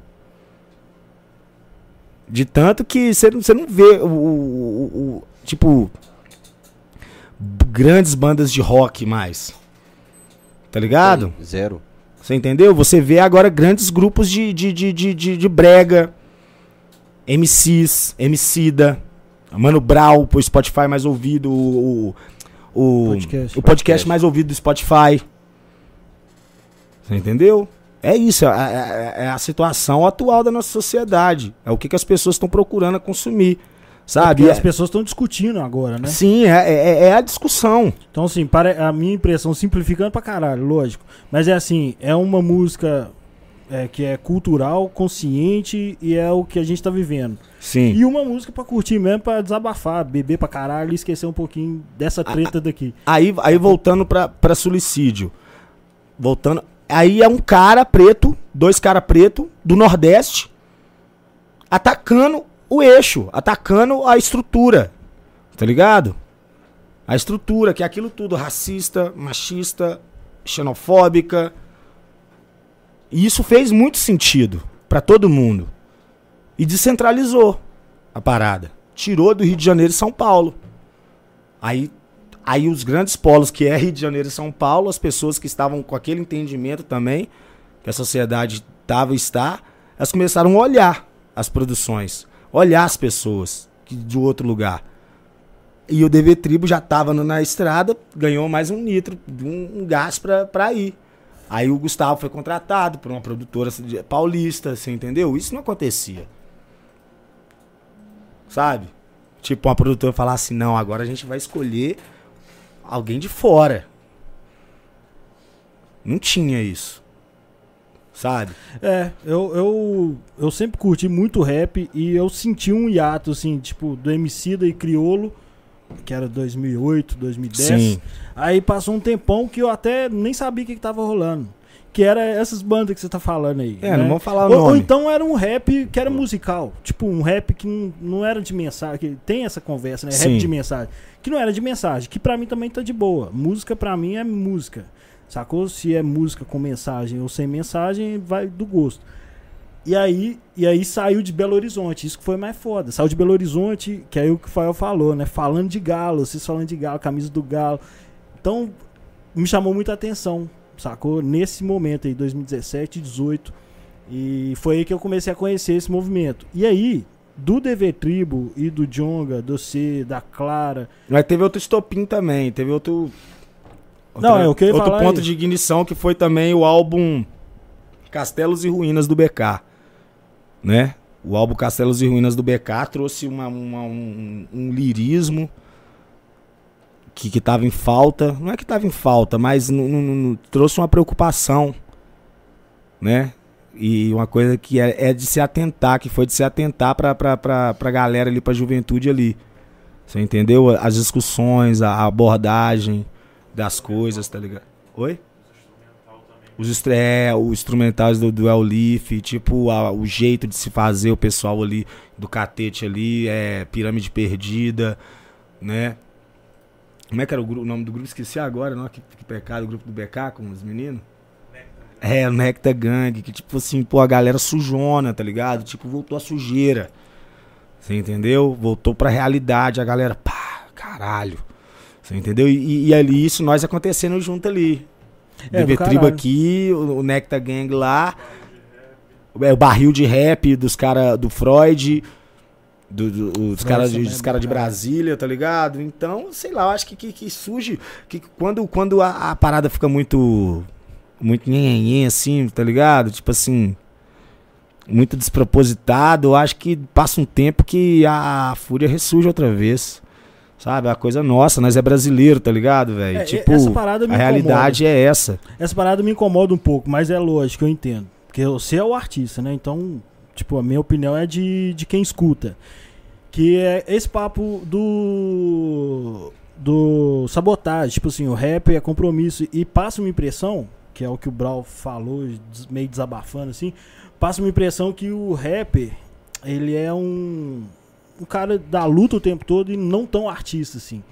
De tanto que você não vê o, o, o, Tipo. Grandes bandas de rock mais. Tá ligado? Tem, zero. Você entendeu? Você vê agora grandes grupos de, de, de, de, de, de brega. MCs, MCida. Mano Brau, o Spotify mais ouvido. O, o, podcast. o podcast mais ouvido do Spotify. Você entendeu? É isso, é, é, é, a situação atual da nossa sociedade. É o que, que as pessoas estão procurando a consumir. Sabe? É as pessoas estão discutindo agora, né? Sim, é, é, é, a discussão. Então, assim, para a minha impressão, simplificando pra caralho, lógico. Mas é assim, é uma música é, que é cultural, consciente e é o que a gente tá vivendo. Sim. E uma música pra curtir mesmo, pra desabafar, beber pra caralho e esquecer um pouquinho dessa treta daqui. Aí, aí voltando pra, pra suicídio. Voltando. Aí é um cara preto, dois caras preto do Nordeste, atacando o eixo, atacando a estrutura. Tá ligado? A estrutura, que é aquilo tudo, racista, machista, xenofóbica. E isso fez muito sentido para todo mundo. E descentralizou a parada. Tirou do Rio de Janeiro e São Paulo. Aí, aí os grandes polos, que é Rio de Janeiro e São Paulo, as pessoas que estavam com aquele entendimento também, que a sociedade estava e está, elas começaram a olhar as produções olhar as pessoas que, de outro lugar. E o DV Tribo já estava na estrada, ganhou mais um nitro, um, um gás para ir. Aí o Gustavo foi contratado por uma produtora de- paulista, você entendeu? Isso não acontecia. Sabe? Tipo, uma produtora falar assim, não, agora a gente vai escolher alguém de fora. Não tinha isso. Sabe? É, eu, eu, eu sempre curti muito rap e eu senti um hiato, assim, tipo, do Emicida e Criolo, que era 2008, 2010. Aí passou um tempão que eu até nem sabia o que, que tava rolando. Que era essas bandas que você tá falando aí. É, né? não vamos falar o ou, ou nome. então era um rap que era musical. Tipo, um rap que não, não era de mensagem. Que tem essa conversa, né? Sim. Rap de mensagem. Que não era de mensagem. Que pra mim também tá de boa. Música pra mim é música. Sacou? Se é música com mensagem ou sem mensagem, vai do gosto. E aí, e aí saiu de Belo Horizonte. Isso que foi mais foda. Saiu de Belo Horizonte, que aí o que o Fael falou, né? Falando de galo, vocês falando de galo, camisa do galo. Então, me chamou muita atenção, sacou? Nesse momento aí, 2017, 18. E foi aí que eu comecei a conhecer esse movimento. E aí, do DV Tribo e do Jonga, do C, da Clara. Mas teve outro estopim também, teve outro. Não, é o que eu Outro ponto aí. de ignição que foi também o álbum Castelos e Ruínas do BK. Né? O álbum Castelos e Ruínas do BK trouxe uma- uma- um, um lirismo que, que tava em falta. Não é que tava em falta, mas trouxe uma preocupação. Né? E uma coisa que é, é de se atentar, que foi de se atentar pra, pra, pra, pra galera ali, pra juventude ali. Você entendeu? As discussões, a abordagem das coisas, tá ligado? Oi? Os estre- é, os instrumentais do, do Leaf, tipo, a- o jeito de se fazer o pessoal ali do catete ali, é pirâmide perdida, né? Como é que era o, gru- o nome do grupo? Esqueci agora, não? Que, que pecado, o grupo do BK com os meninos? É, o Nectar Gang, que tipo assim, pô, a galera sujona, tá ligado? Tipo, voltou a sujeira. Você entendeu? Voltou pra realidade, a galera, pá, caralho. Você entendeu? E, e ali, isso nós acontecendo junto ali. É, Tribo aqui, o, o Nectar Gang lá, é, o barril de rap dos caras do Freud, do, do- os Freud caras de, dos cara de. Brasília, tá ligado? Então, sei lá, eu acho que, que, que surge. Que quando, quando a, a parada fica muito. Muito nhenhenhen, assim, tá ligado? Tipo assim. Muito despropositado, eu acho que passa um tempo que a fúria ressurge outra vez. Sabe? A coisa nossa, nós é brasileiro, tá ligado, velho? É, tipo, essa parada me a realidade é essa. Essa parada me incomoda um pouco, mas é lógico, eu entendo. Porque você é o artista, né? Então, tipo, a minha opinião é de, de quem escuta. Que é esse papo do. do sabotagem. Tipo assim, o rap é compromisso. E passa uma impressão, que é o que o Brau falou, meio desabafando assim. Passa uma impressão que o rapper, ele é um. Um cara da luta o tempo todo e não tão artista assim.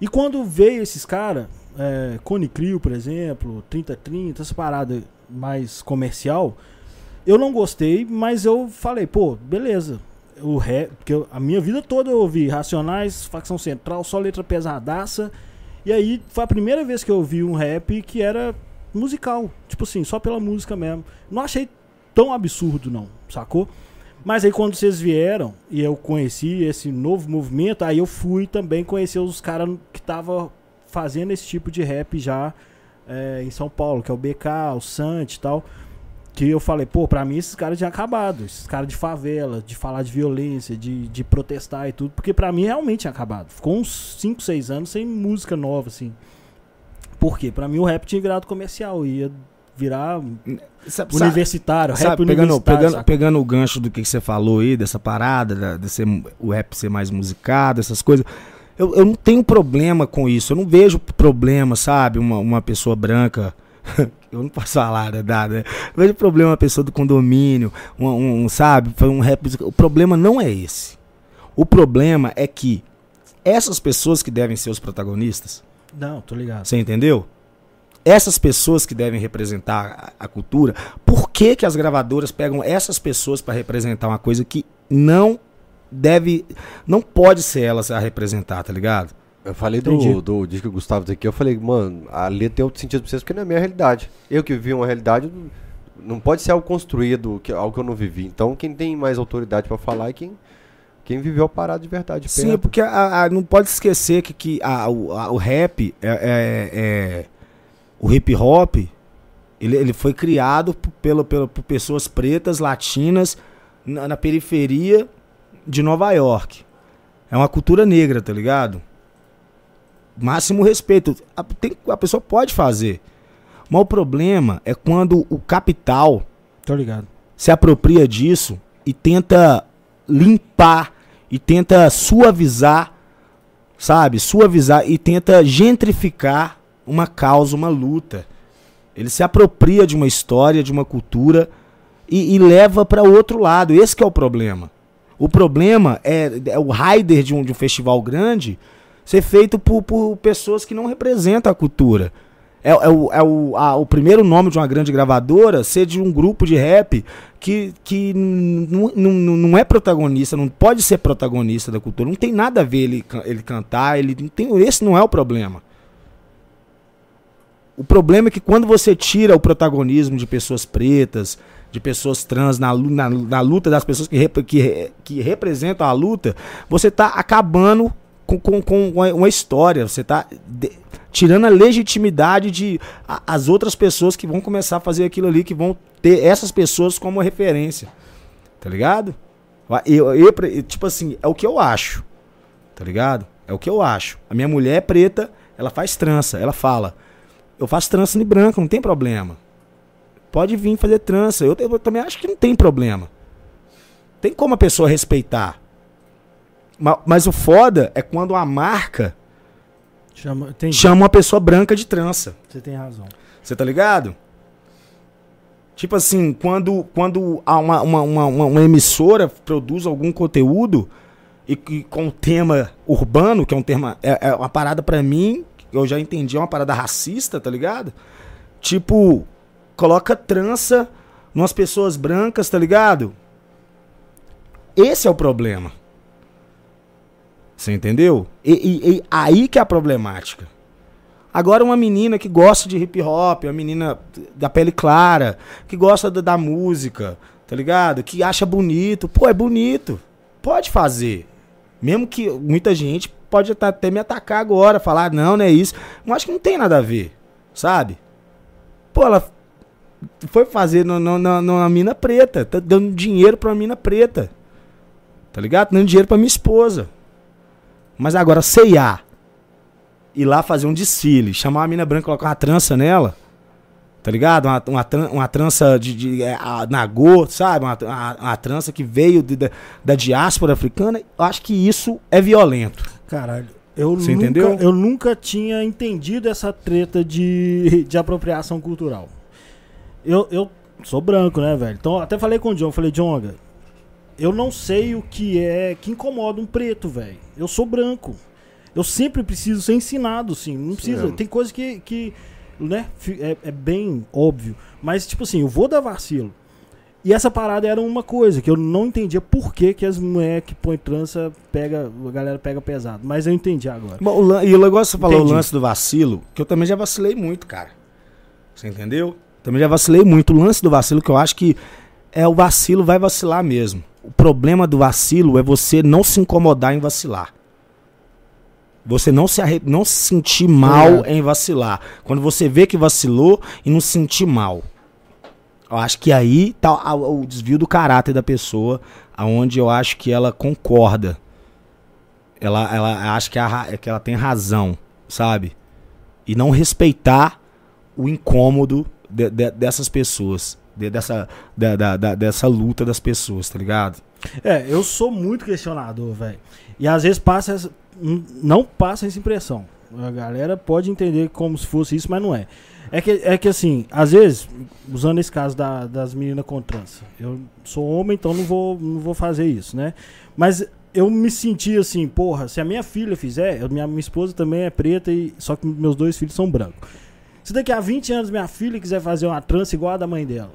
E quando veio esses caras, é, Cone por exemplo, 3030, essa parada mais comercial, eu não gostei, mas eu falei, pô, beleza. O rap, porque eu- a minha vida toda eu ouvi Racionais, Facção Central, só letra pesadaça. E aí foi a primeira vez que eu ouvi um rap que era musical, tipo assim, só pela música mesmo. Não achei tão absurdo não, sacou? Mas aí quando vocês vieram e eu conheci esse novo movimento, aí eu fui também conhecer os caras que estavam fazendo esse tipo de rap já é, em São Paulo, que é o BK, o Sant e tal. Que eu falei, pô, pra mim esses caras tinham acabado. Esses caras de favela, de falar de violência, de, de protestar e tudo. Porque pra mim realmente tinha acabado. Ficou uns 5, 6 anos sem música nova, assim. Por quê? Pra mim o rap tinha virado comercial. Ia virar Sabe- universitário, rap Sabe, pegando, universitário. pegando, saca? pegando o gancho do que você falou aí, dessa parada, da- de ser, o rap ser mais musicado, essas coisas. Eu, eu não tenho problema com isso. Eu não vejo problema, sabe? Uma, uma pessoa branca. eu não posso falar, né? nada, né? Eu vejo problema uma pessoa do condomínio, um, um, sabe? Foi um rap. musical. O problema não é esse. O problema é que essas pessoas que devem ser os protagonistas, Não, tô ligado. você entendeu? Essas pessoas que devem representar a, a cultura, por que, que as gravadoras pegam essas pessoas para representar uma coisa que não deve, não pode ser elas a representar, tá ligado? Eu falei do, Entendi. do disco que o Gustavo tá aqui, eu falei, mano, a letra tem outro sentido pra vocês porque não é a minha realidade. Eu que vivi uma realidade, não pode ser algo construído, que, algo que eu não vivi. Então quem tem mais autoridade pra falar é quem, quem viveu a parada de verdade. Sim, perto. porque a- a- não pode esquecer que, que a- o, a- o rap é, é- é- o hip hop, Ele, ele foi criado pelo, pelo, por pessoas pretas, latinas, na, na periferia de Nova York. É uma cultura negra, tá ligado? Máximo respeito. A, tem- a pessoa pode fazer. Mas o problema é quando o capital Tô ligado. se apropria disso e tenta limpar e tenta suavizar, sabe? Suavizar e tenta gentrificar uma causa, uma luta. Ele se apropria de uma história, de uma cultura e, e leva para outro lado. Esse é o problema. O problema é, é o rider de um, de um festival grande ser feito por, por pessoas que não representam a cultura. É, é o, é o, a- o primeiro nome de uma grande gravadora ser de um grupo de rap que, que não é protagonista, não pode ser protagonista da cultura. Não tem nada a ver ele, ele cantar, ele tem, esse não é o problema. O problema é que quando você tira o protagonismo de pessoas pretas, de pessoas trans na, na, na luta das pessoas que, rep- que, que representam a luta, você está acabando com, com, com uma, uma história. Você está tirando a legitimidade de a- as outras pessoas que vão começar a fazer aquilo ali, que vão ter essas pessoas como referência. Tá ligado? Eu, eu, eu- tipo assim, é o que eu acho. Tá ligado? É o que eu acho. A minha mulher é preta, ela faz trança. Ela fala: Eu faço trança em branco, não tem problema. Pode vir fazer trança. Eu, eu também acho que não tem problema. Tem como a pessoa respeitar. Ma- Mas, o foda é quando a marca Chama, tem, chama uma pessoa branca de trança. Você tem razão. Você tá ligado? Tipo assim, quando, quando há uma, uma, uma, uma- emissora produz algum conteúdo e, que com o tema urbano, que é um tema. É, é uma parada pra mim, eu já entendi, é uma parada racista, tá ligado? Tipo, coloca trança numas pessoas brancas, tá ligado? Esse é o problema. Você entendeu? E, e- e aí que é a problemática. Agora uma menina que gosta de hip hop, uma menina da pele clara, que gosta da, da música, tá ligado? Que acha bonito, pô, é bonito. Pode fazer. Mesmo que muita gente pode até- me atacar agora, falar, não, não é isso. Eu acho que não tem nada a ver, sabe? Pô, ela foi fazer no, no, no- numa mina preta, tá dando dinheiro pra mina preta. Tá ligado? Dando dinheiro pra minha esposa. Mas agora, C&A, ir lá fazer um desfile, chamar uma mina branca, colocar uma trança nela, tá ligado? Uma, uma, uma trança de, de é, a, nagô, sabe? Uma, uma, uma trança que veio de- da, da diáspora africana. Eu acho que isso é violento. Caralho. Eu Você nunca, entendeu? Eu nunca tinha entendido essa treta de, de apropriação cultural. Eu, eu sou branco, né, velho? Então, até falei com o John, falei, Jonga, eu não sei o que é que incomoda um preto, velho. Eu sou branco. Eu sempre preciso ser ensinado, sim. Não precisa. mesmo. Tem coisa que, que né, é, é bem óbvio. Mas, tipo assim, eu vou dar vacilo. E essa parada era uma coisa que eu não entendia por que, que as mulheres que põem trança pega, a galera pega pesado. Mas eu entendi agora. Bom, o E o negócio que você falou, o lance do vacilo, que eu também já vacilei muito, cara. Você entendeu? Também já vacilei muito. O lance do vacilo, que eu acho que é o vacilo vai vacilar mesmo. O problema do vacilo é você não se incomodar em vacilar. Você não se, arre- não se sentir mal Obrigado. em vacilar. Quando você vê que vacilou e não se sentir mal. Eu acho que aí tá o desvio do caráter da pessoa, aonde eu acho que ela concorda. Ela, ela acha que, a que ela tem razão, sabe? E não respeitar o incômodo de- de- dessas pessoas. de- dessa, da, da- dessa luta das pessoas, tá ligado? É, eu sou muito questionador, velho. E às vezes passa essa, não passa essa impressão. A galera pode entender como se fosse isso, mas não é. É que, é que assim, às vezes, usando esse caso da- das meninas com trança, eu sou homem, então não vou, não vou fazer isso, né? Mas eu me senti assim, porra, se a minha filha fizer, eu- minha, minha esposa também é preta, e só que meus dois filhos são brancos. Se daqui a 20 anos minha filha quiser fazer uma trança igual a da mãe dela,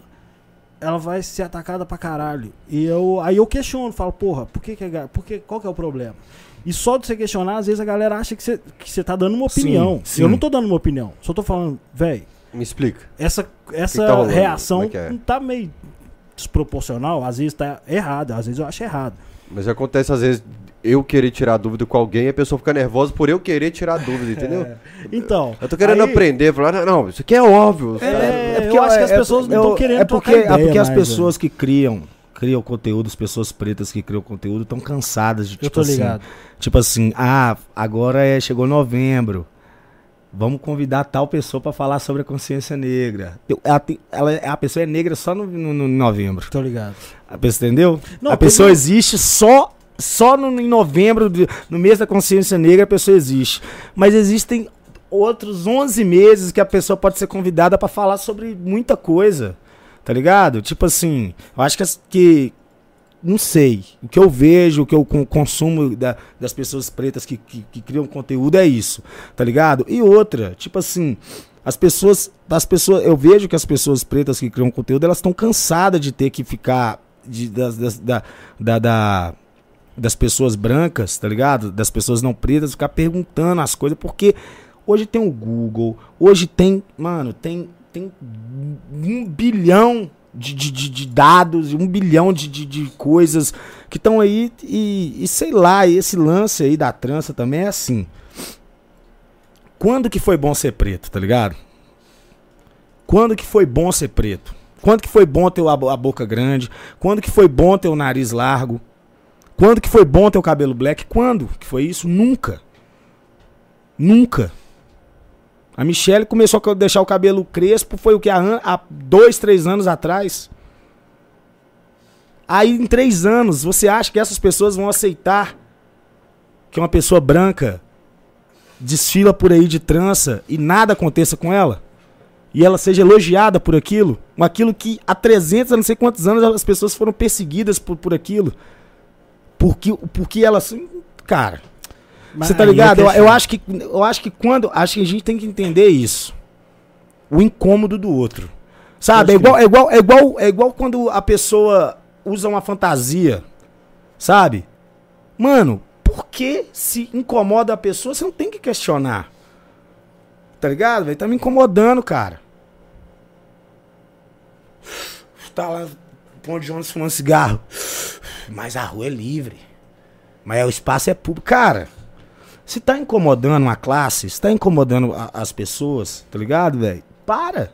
ela vai ser atacada pra caralho. E eu, aí eu questiono, falo, porra, por que que, ga- por que qual que é o problema? E só de você questionar, às vezes a galera acha que você, que você tá dando uma Sim, opinião. sim. Eu não tô dando uma opinião, só tô falando, velho, Me explica. essa, essa que tá rolando? reação é que é? tá meio desproporcional, às vezes tá errado, às vezes eu acho errado. Mas acontece às vezes eu querer tirar dúvida com alguém e a pessoa fica nervosa por eu querer tirar dúvida, entendeu? É. Então. Eu tô querendo aí- aprender, falar, não, isso aqui é óbvio. É, eu acho que as pessoas não tão querendo É porque, é porque as mais, pessoas que criam, criam conteúdo, as pessoas pretas que criam conteúdo, estão cansadas de Eu tipo assim. ligado. Tipo assim, ah, agora é, chegou novembro. Vamos convidar tal pessoa pra falar sobre a consciência negra. Ela, ela- a pessoa é negra só no, no- no novembro. Tô ligado. A pessoa, entendeu? Não, a pessoa teve- existe só só no, em novembro, no mês da consciência negra, a pessoa existe. Mas existem outros 11 meses que a pessoa pode ser convidada pra falar sobre muita coisa. Tá ligado? Tipo assim, eu acho que, que não sei. O que eu vejo, o que eu con- consumo da- das pessoas pretas que, que, que criam conteúdo é isso, tá ligado? E outra, tipo assim, as pessoas, as pessoas, eu vejo que as pessoas pretas que criam conteúdo, elas estão cansadas de ter que ficar de, das, das- da, da, da- das pessoas brancas, tá ligado? Das pessoas não pretas ficar perguntando as coisas, porque hoje tem o Google, hoje tem, mano, tem, tem um bilhão de, de, de- de dados, um bilhão de, de, de coisas que estão aí e, e sei lá, e esse lance aí da trança também é assim. Quando que foi bom ser preto, tá ligado? Quando que foi bom ser preto? Quando que foi bom ter a, bo- a boca grande? Quando que foi bom ter o nariz largo? Quando que foi bom ter o cabelo black? Quando que foi isso? Nunca. Nunca. A Michelle começou a deixar o cabelo crespo, foi o que? Há, dois, três anos atrás. Aí em três anos, você acha que essas pessoas vão aceitar que uma pessoa branca desfila por aí de trança e nada aconteça com ela? E ela seja elogiada por aquilo? Aquilo que há 300, a não sei quantos anos, as pessoas foram perseguidas por, por aquilo. Porque, porque elas. Cara, Mas você tá é ligado? Eu, eu acho que, eu acho que quando. Acho que a gente tem que entender isso. O incômodo do outro. Sabe? É igual, é, igual, é, igual, é igual quando a pessoa usa uma fantasia. Sabe? Mano, por que se incomoda a pessoa, você não tem que questionar. Tá ligado? velho? Tá me incomodando, cara. Tá lá, Ponte de ônibus fumando cigarro. Mas a rua é livre. Mas o espaço é público. Cara, se tá incomodando uma classe, se tá incomodando a- as pessoas, tá ligado, velho? Para.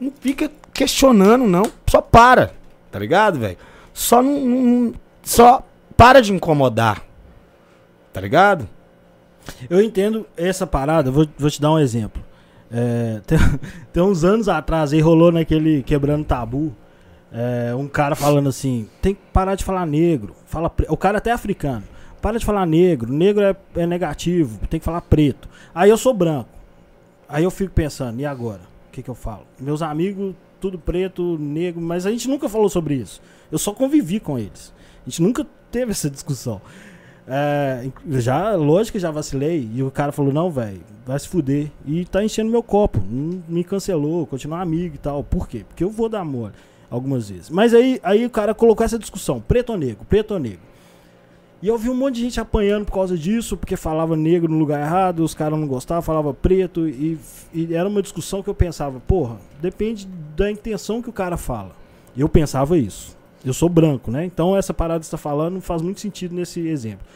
Não fica questionando, não. Só para. Tá ligado, velho? Só não, não- Só para de incomodar. Tá ligado? Eu entendo essa parada, vou, vou te dar um exemplo. É, tem, tem uns anos atrás aí rolou naquele Quebrando Tabu. é, um cara falando assim: tem que parar de falar negro. Fala o cara até é africano. Para de falar negro. Negro é, é negativo. Tem que falar preto. Aí eu sou branco. Aí eu fico pensando: e agora? O que, que eu falo? Meus amigos, tudo preto, negro. Mas a gente nunca falou sobre isso. Eu só convivi com eles. A gente nunca teve essa discussão. É, já, lógico que já vacilei. E o cara falou: não, velho, vai se fuder. E tá enchendo meu copo. Me cancelou, continua amigo e tal. Por quê? Porque eu vou dar amor algumas vezes. Mas aí, aí o cara colocou essa discussão: preto ou negro, preto ou negro. E eu vi um monte de gente apanhando por causa disso, porque falava negro no lugar errado, os caras não gostavam, falava preto, e, e era uma discussão que eu pensava, porra, depende da intenção que o cara fala. Eu pensava isso. Eu sou branco, né? Então essa parada que você tá falando faz muito sentido nesse exemplo.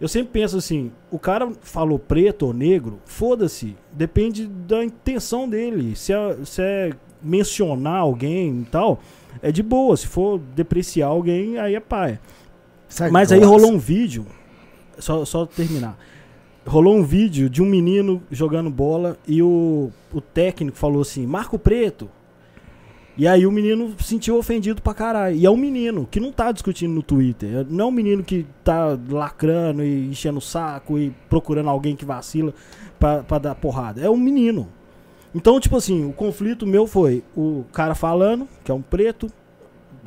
Eu sempre penso assim, o cara falou preto ou negro, foda-se, depende da intenção dele. Se é, se é mencionar alguém e tal, é de boa. Se for depreciar alguém, aí é paia. Mas aí rolou um vídeo, só, só terminar. Rolou um vídeo de um menino jogando bola e o, o técnico falou assim: Marco Preto. E aí o menino se sentiu ofendido pra caralho. E é um menino que não tá discutindo no Twitter. Não é um menino que tá lacrando e enchendo o saco e procurando alguém que vacila pra, pra dar porrada. É um menino. Então, tipo assim, o conflito meu foi o cara falando, que é um preto,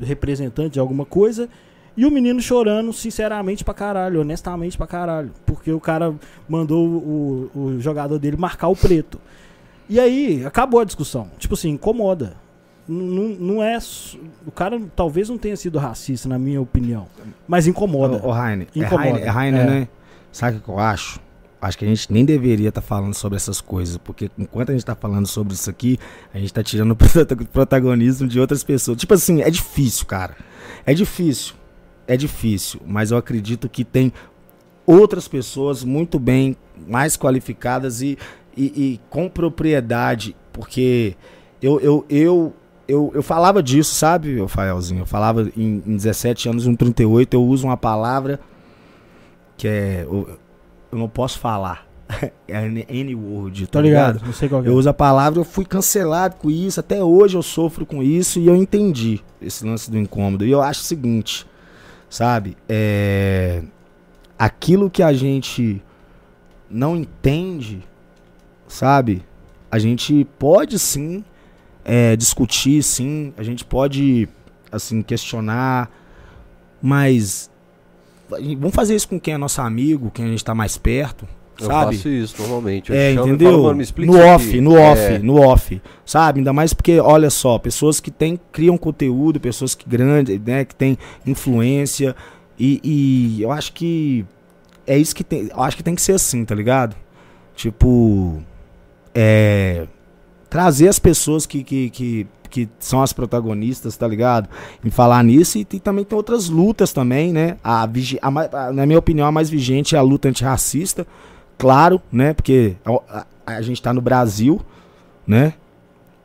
representante de alguma coisa, e o menino chorando sinceramente pra caralho, honestamente pra caralho. Porque o cara mandou o, o jogador dele marcar o preto. E aí, acabou a discussão. Tipo assim, incomoda. Não, não é. O cara talvez não tenha sido racista, na minha opinião. Mas incomoda. Ô, ô Rainer, é Incomoda. É Rainer, É. né? Sabe o que eu acho? Acho que a gente nem deveria estar falando sobre essas coisas, porque enquanto a gente tá falando sobre isso aqui, a gente tá tirando o prota- protagonismo de outras pessoas. Tipo assim, é difícil, cara. É difícil. É difícil, mas eu acredito que tem outras pessoas muito bem, mais qualificadas e, e, e com propriedade, porque eu, eu, eu, eu, eu falava disso, sabe, Rafaelzinho? Eu falava em, em 17 anos, em 38, eu uso uma palavra que é. Eu, eu não posso falar. É N-word, tá Tô ligado, ligado? não sei qual é. Eu uso a palavra, eu fui cancelado com isso, até hoje eu sofro com isso e eu entendi esse lance do incômodo. E eu acho o seguinte, sabe? É... Aquilo que a gente não entende, sabe? A gente pode sim é, discutir, sim, a gente pode, assim, questionar, mas vamos fazer isso com quem é nosso amigo, quem a gente tá mais perto, Eu sabe? faço isso normalmente. Eu É, entendeu? falo, "Mano, no off, aqui." no off, É, no off, sabe? Ainda mais porque, olha só, pessoas que tem, criam conteúdo, pessoas que grandes, né, que tem influência e, e eu acho que é isso que tem, eu acho que tem que ser assim, tá ligado? Tipo, é trazer as pessoas que, que, que, que são as protagonistas, tá ligado? Em falar nisso e, e também tem outras lutas também, né? A, a a- na minha opinião, a mais vigente é a luta antirracista, claro, né? Porque a, a- a gente tá no Brasil, né?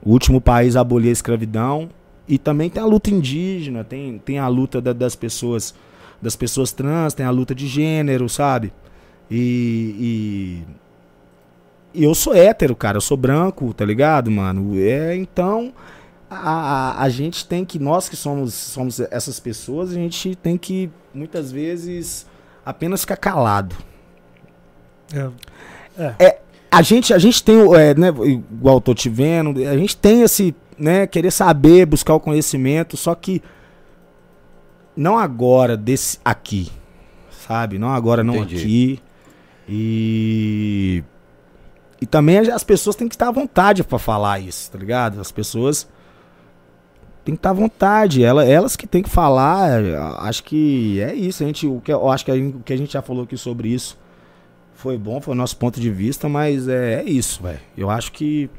O último país a abolir a escravidão. E também tem a luta indígena, tem, tem a luta da- das pessoas das pessoas trans, tem a luta de gênero, sabe? E, e, e eu sou hétero, cara, eu sou branco, tá ligado, mano? É, então a, a, a gente tem que, nós que somos, somos essas pessoas, a gente tem que muitas vezes apenas ficar calado. A gente, a gente tem, o, é, né, igual eu tô te vendo, a gente tem esse, né, querer saber, buscar o conhecimento, só que não agora desse aqui, sabe? Não agora, não Entendi. aqui. E e também as- as pessoas têm que estar à vontade pra falar isso, tá ligado? As pessoas têm que estar à vontade, ela, elas que têm que falar. Acho que é isso, a gente, o que eu acho que a, o que a gente já falou aqui sobre isso foi bom, foi o nosso ponto de vista, mas é, é isso, velho. Eu acho que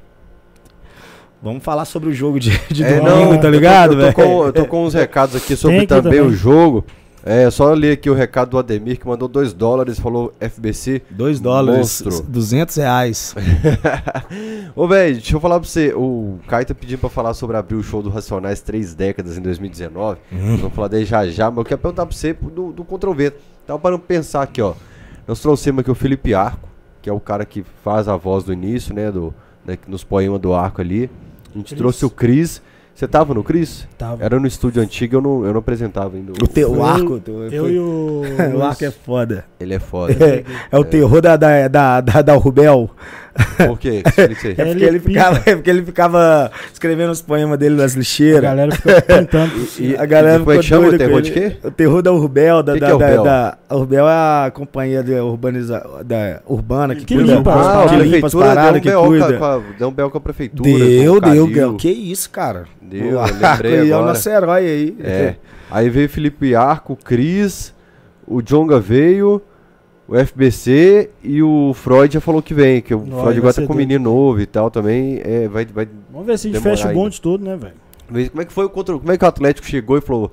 Vamos falar sobre o jogo de, de É, domingo, não, tá eu tô- ligado, eu tô, velho? com, eu tô com uns recados aqui sobre também, também. o jogo. É, só ler aqui o recado do Ademir, que mandou 2 dólares, falou FBC. 2 dólares, Monstro. 200 reais. Ô, velho, deixa eu falar pra você. O Caio tá pedindo pra falar sobre abrir o show do Racionais três décadas em 2019. Nós vamos falar daí já já, mas eu quero perguntar pra você do, do Contra o Vento. Tava parando pra pensar aqui, ó. Nós trouxemos aqui o Felipe Arco, que é o cara que faz a voz do início, né? Do, né, nos poemas do Arco ali. A gente Cris. trouxe o Cris. Você tava no Cris? Tava. Era no estúdio antigo, eu não, eu não apresentava ainda. O, te, o Eu- arco. Eu e o. o arco é foda. Ele é foda. É, é o terror da, da, da, da, da Rubel. Por quê? Aí. É porque, Ele ele ficava, pica. é porque ele ficava escrevendo os poemas dele nas A lixeiras. galera fica pintando. E- a galera e é que ficou chama? doida Terror de quê? O terror da Urbel, da, Que da, que é da, Urbel? da- a Urbel é a companhia de urbaniza, da urbana que, Que cuida, limpa que. Ah, a limpa as prefeitura paradas, deu que um cuida. com a, deu um BO com a prefeitura. Deu, o deu. Que isso, cara? Deu, o lembrei aí é o agora. nosso herói aí. É. Aí veio Felipe Arco, o Cris, o Jonga veio, o FBC e o Freud já falou que vem, que o Freud vai agora tá com um menino novo e tal também. É, vai, vai Vamos ver se a gente fecha o bonde todo, né, velho? como é que foi o contra, como é que o Atlético chegou e falou,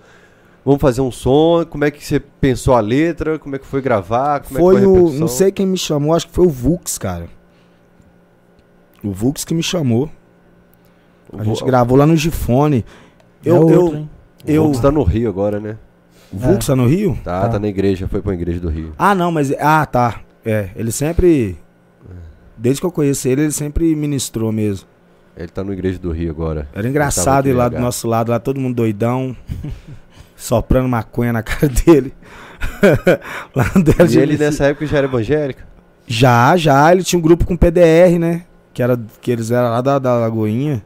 vamos fazer um som, como é que você pensou a letra, como é que foi gravar, como Foi é que foi a o. Não sei quem me chamou, acho que foi o Vux, cara. O Vux que me chamou. A gente O- gravou lá no Gifone. É Eu, outro, eu, hein? O eu- Vux tá no Rio agora, né? Vux tá no Rio? Tá, Tá. tá na igreja, foi pra igreja do Rio. Ah, não, mas. Ah, tá. É, ele sempre. Desde que eu conheci ele, ele sempre ministrou mesmo. Ele tá na igreja do Rio agora. Era engraçado ir lá do nosso lado, lá todo mundo doidão, soprando maconha na cara dele. lá E ele nessa época já era evangélico? Já, já, ele tinha um grupo com PDR, né? Que, era, que eles eram lá da, da Lagoinha.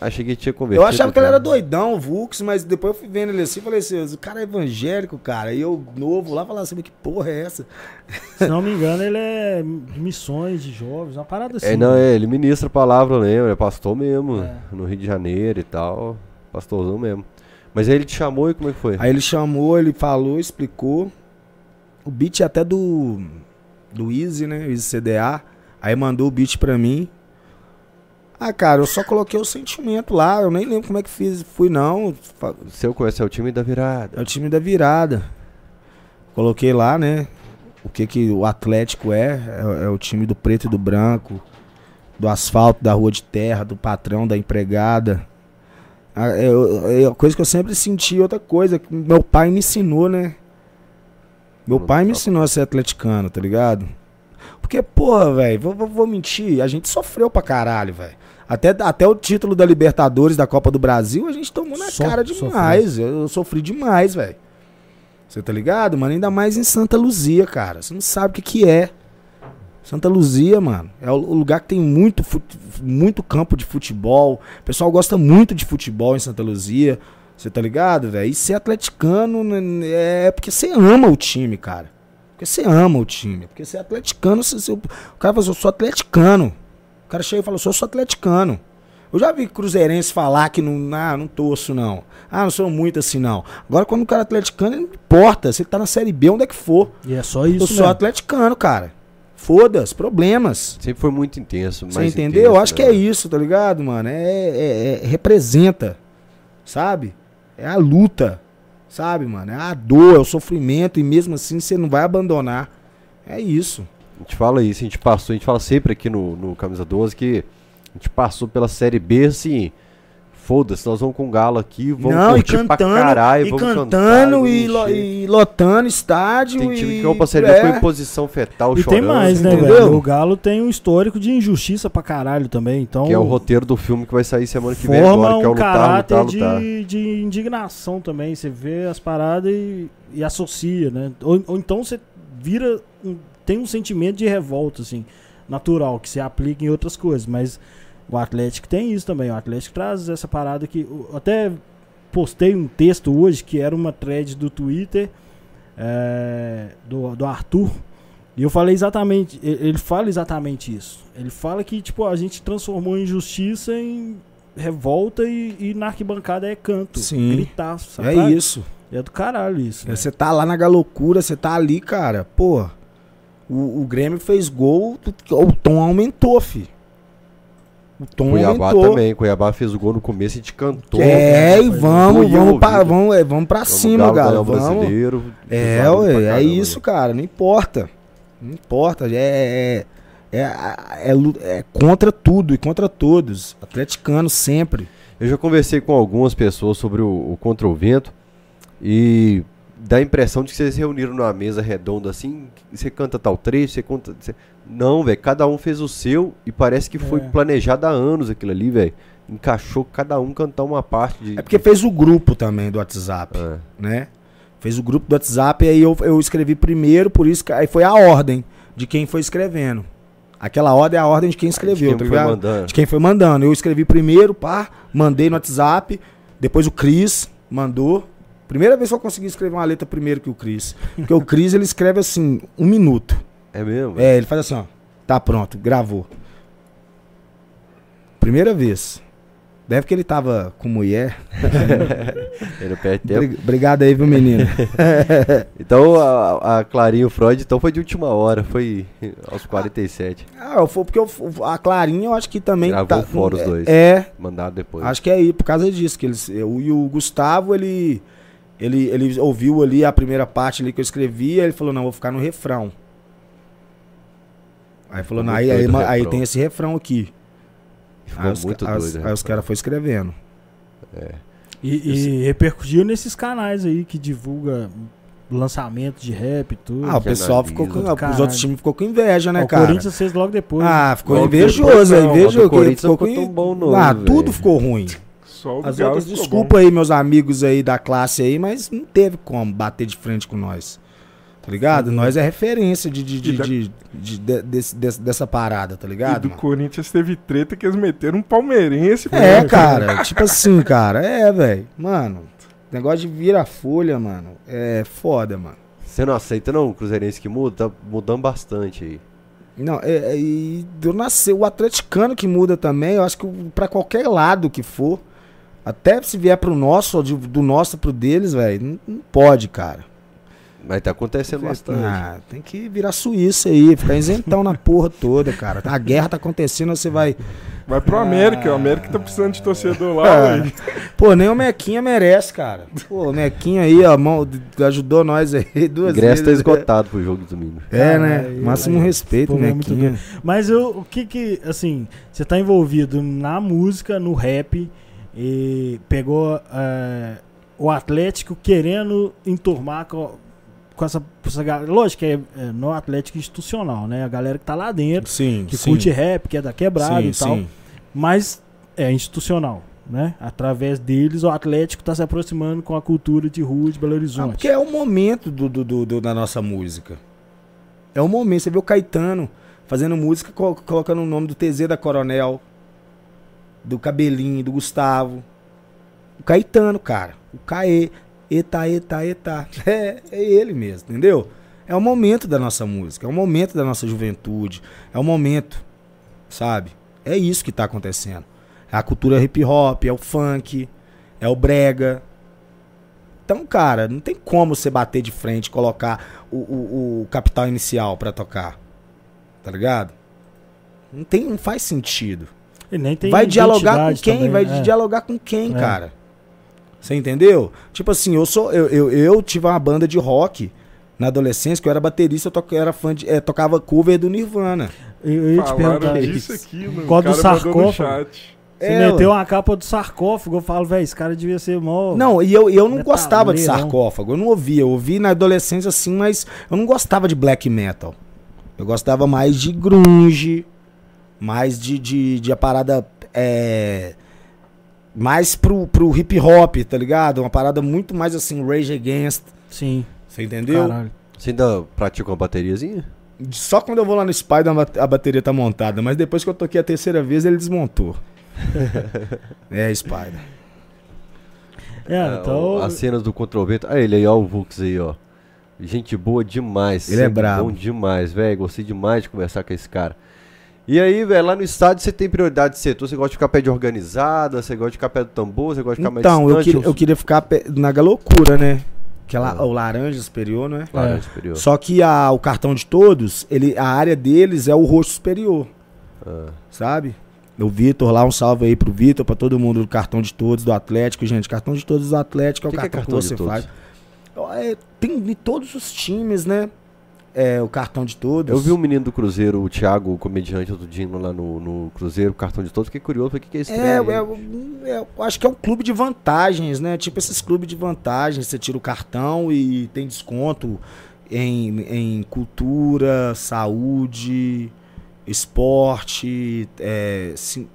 Achei que tinha convertido. Eu achava que ele era doidão, o Vux, mas depois eu fui vendo ele assim e falei assim, o cara é evangélico, cara. E eu, novo, lá, falava assim, mas que porra é essa? Se não me engano, ele é de missões de jovens, uma parada assim. É, não, é, ele ministra a palavra, eu lembro, é pastor mesmo, É. no Rio de Janeiro e tal, pastorzão mesmo. Mas aí ele te chamou e como é que foi? Aí ele chamou, ele falou, explicou. O beat é até do do Easy, né? O Easy CDA. Aí mandou o beat pra mim. Ah, cara, eu só coloquei o sentimento lá. Eu nem lembro como é que fiz, fui, não. O seu conhece é o time da virada. É o time da virada. Coloquei lá, né? O que, que o Atlético é. é. é o time do preto e do branco. Do asfalto, da rua de terra, do patrão, da empregada. Ah, É, eu- é a coisa que eu sempre senti, outra coisa, que meu pai me ensinou, né? Meu pai me ensinou a ser atleticano, tá ligado? Porque, porra, velho, vou, vou- vou mentir, a gente sofreu pra caralho, velho. Até, até o título da Libertadores da Copa do Brasil, a gente tomou na Só cara demais. Eu, eu sofri demais, velho. Você tá ligado, mano? Ainda mais em Santa Luzia, cara. Você não sabe o que, que é. Santa Luzia, mano, é o lugar que tem muito, muito campo de futebol. O pessoal gosta muito de futebol em Santa Luzia. Você tá ligado, velho? E ser atleticano né, é porque você ama o time, cara. Porque você ama o time. Porque você é atleticano, você, você- o cara fala assim, eu sou atleticano. O cara chega e fala, eu sou atleticano. Eu já vi cruzeirense falar que não, ah, não torço, não. Ah, não sou muito assim, não. Agora, quando o cara é atleticano, não importa. Se ele tá na Série B, onde é que for. E é só eu isso, sou né? atleticano, cara. Foda-se, problemas. Sempre foi muito intenso. Você entendeu? intenso, Eu acho né? que é isso, tá ligado, mano? É, é- é- representa, sabe? É a luta, sabe, mano? É a dor, é o sofrimento, e mesmo assim você não vai abandonar. É isso. A gente fala isso, a gente passou, a gente fala sempre aqui no, no Camisa 12 que a gente passou pela Série B assim. Foda-se, nós vamos com o Galo aqui, vamos não, e curtir pra cantando, caralho, e vamos cantando, cantar, e, lo- e lotando estádio. Tem time e, que vão pra Série B é. ficou em posição fetal, E chorando. tem mais, né, entendeu? velho? O Galo tem um histórico de injustiça pra caralho também. Então, Que é o roteiro do filme que vai sair semana que vem forma agora, que é o um lutar, caráter lutar, lutar. De, de indignação também. Você vê as paradas e, e associa, né? Ou, ou então você vira. um- tem um sentimento de revolta, assim, natural, que se aplica em outras coisas. Mas o Atlético tem isso também. O Atlético traz essa parada que. eu Até postei um texto hoje que era uma thread do Twitter é, do, do Arthur. E eu falei exatamente, ele fala exatamente isso. Ele fala que, tipo, a gente transformou injustiça em revolta e, e na arquibancada é canto. Sim. Gritar, sabe? É isso. É do caralho isso. né? Você tá lá na galocura, você tá ali, cara. Pô, o, o Grêmio fez gol, o tom aumentou, fi. O tom Cuiabá aumentou. também, Cuiabá fez o gol no começo e te cantou. É, e vamos, vamos, pra, vamos, é, vamos pra Vamos, cima, galera. Vamos. brasileiro. É, ué, é isso, né? cara. Não importa. Não importa. É, é, é, é, é contra tudo e contra todos. Atleticano sempre. Eu já conversei com algumas pessoas sobre o, o Contra o Vento e dá a impressão de que vocês se reuniram numa mesa redonda assim, você canta tal trecho, você conta. você- Não, velho, cada um fez o seu e parece que foi É. planejado há anos aquilo ali, velho. Encaixou cada um cantar uma parte de. É porque fez o grupo também do WhatsApp, É. né? Fez o grupo do WhatsApp e aí eu, eu escrevi primeiro, por isso que aí foi a ordem de quem foi escrevendo. Aquela ordem é a ordem de quem escreveu, quem tá foi mandando. De quem foi mandando. Eu escrevi primeiro, pá, mandei no WhatsApp, depois o Cris mandou. Primeira vez que eu consegui escrever uma letra primeiro que o Cris. Porque o Cris ele escreve assim, um minuto. É mesmo? É, ele faz assim, ó. Tá pronto, gravou. Primeira vez. Deve que ele tava com mulher. Ele perde tempo. Bri- Obrigado aí, viu, menino? Então a, a Clarinha e o Freud então foi de última hora, foi aos 47. ah, foi porque eu- a Clarinha eu acho que também. Gravou fora os é, dois. É, Mandado depois. acho que é aí, por causa disso. Que eles, eu, e o Gustavo, ele, ele, ele ouviu ali a primeira parte ali que eu escrevi, aí ele falou, não, vou ficar no refrão. Aí falou, não, aí, aí, o aí tem esse refrão aqui. Ficou Aí os, muito doido. né? aí os caras foram escrevendo. E, e repercutiu nesses canais aí que divulga lançamento de rap e tudo. Ah, o pessoal analisa. ficou com. Do Os caralho. outros times ficou com inveja, né, o cara? Corinthians fez logo depois. Ah, ficou Logo invejoso, depois, aí não, invejoso. o do Corinthians ficou não com tão bom não, Ah, velho. tudo ficou ruim. Só o do As Galo outras, ficou desculpa aí, meus amigos aí da classe aí, mas não teve como bater de frente com nós. Tá ligado? Nós é referência de, de, de, da- de- de- de- desse- desse- dessa parada, tá bom. E ligado? do mano? Corinthians teve treta que eles meteram um palmeirense. É, cara, tipo assim, cara, é, velho. Mano, negócio de vira folha, mano, é foda, mano. Você não aceita não o Cruzeirense que muda? Tá mudando bastante aí. Não, é, é, e do nascer, o atleticano que muda também, eu acho que pra qualquer lado que for, até se vier pro nosso, ou de- do nosso pro deles, velho, não, não pode, cara. Mas tá acontecendo bastante. Ah, tem que virar Suíça aí, ficar isentão na porra toda, cara. A guerra tá acontecendo, você vai Vai pro América, o América tá precisando de torcedor lá, Ah. velho. Pô, nem o Mequinha merece, cara. Pô, o Mequinha aí, ó, mão, ajudou nós aí O duas ingresso tá vezes. esgotado pro jogo do domingo. É, né? Máximo aí, respeito, povo é muito Mequinha. Mas eu- o que que, assim, você tá envolvido na música, no rap, e pegou é, o Atlético querendo enturmar com, com essa, essa galera. Lógico que é, é no Atlético institucional, né? A galera que tá lá dentro, Sim, que sim. curte rap, que é da quebrada sim, e tal. sim. Mas é institucional, né? Através deles, o Atlético tá se aproximando com a cultura de rua de Belo Ah, Horizonte. porque é o momento do, do- do- do- da nossa música. É o momento. Você vê o Caetano fazendo música, col- colocando o nome do TZ da Coronel, do Cabelinho, do Gustavo. O Caetano, cara. O Caê. Eta, eta, eta. É, é ele mesmo, entendeu? É o momento da nossa música, é o momento da nossa juventude, é o momento, sabe? É isso que tá acontecendo. É a cultura hip hop, é o funk, é o brega, então, cara, não tem como você bater de frente e colocar o, o, o capital inicial pra tocar. Tá ligado? Não, tem, não faz sentido. Nem tem vai dialogar com quem? também, vai é. dialogar com quem, É. cara? Você entendeu? Tipo assim, eu sou eu, eu, eu tive uma banda de rock na adolescência, que eu era baterista, eu, toca- eu era fã de, eh, tocava cover do Nirvana. Eu ia te perguntar disso isso. aqui, Qual do sarcófago? Você É, meteu uma capa do sarcófago, eu falo, velho, esse cara devia ser mó. Não, e eu, eu não gostava de sarcófago, eu não ouvia. Eu ouvi na adolescência assim, mas eu não gostava de black metal. Eu gostava mais de grunge, mais de, de, de a parada. É, mais pro, pro hip hop, tá ligado? Uma parada muito mais assim, Rage Against. Sim, Você entendeu? caralho. Você ainda pratica uma bateriazinha? Só quando eu vou lá no Spider a bate- a bateria tá montada, mas depois que eu toquei a terceira vez, ele desmontou. é, Spider. É, Ah, então. As cenas do Controvento. Ah, ele aí, ó, o Vux aí, ó. Gente boa demais. Ele é brabo. Bom demais, velho. Gostei demais de conversar com esse cara. E aí, velho, lá no estádio você tem prioridade de setor? Você gosta de ficar pé de organizada? Você gosta de ficar pé do tambor? Você gosta de ficar mais Então, eu, distante? queria- eu queria ficar pe- na loucura, né? Que é la- Ah. o laranja superior, né? Laranja É. superior. Só que a- o cartão de todos, ele, a área deles é o rosto superior, Ah. sabe? O Vitor lá, um salve aí pro Vitor, pra todo mundo do cartão de todos do Atlético. Gente, cartão de todos do Atlético é o Que que é cartão que, cartão de você faz. É, tem em todos os times, né? É, o cartão de todos. Eu vi um menino do Cruzeiro, o Thiago, o comediante outro dia lá no, no Cruzeiro, cartão de todos, fiquei curioso, o que, que é esse É, é, é, eu acho que é um clube de vantagens, né? Tipo esses clubes de vantagens. Você tira o cartão e tem desconto em, em cultura, saúde, esporte. É, sim-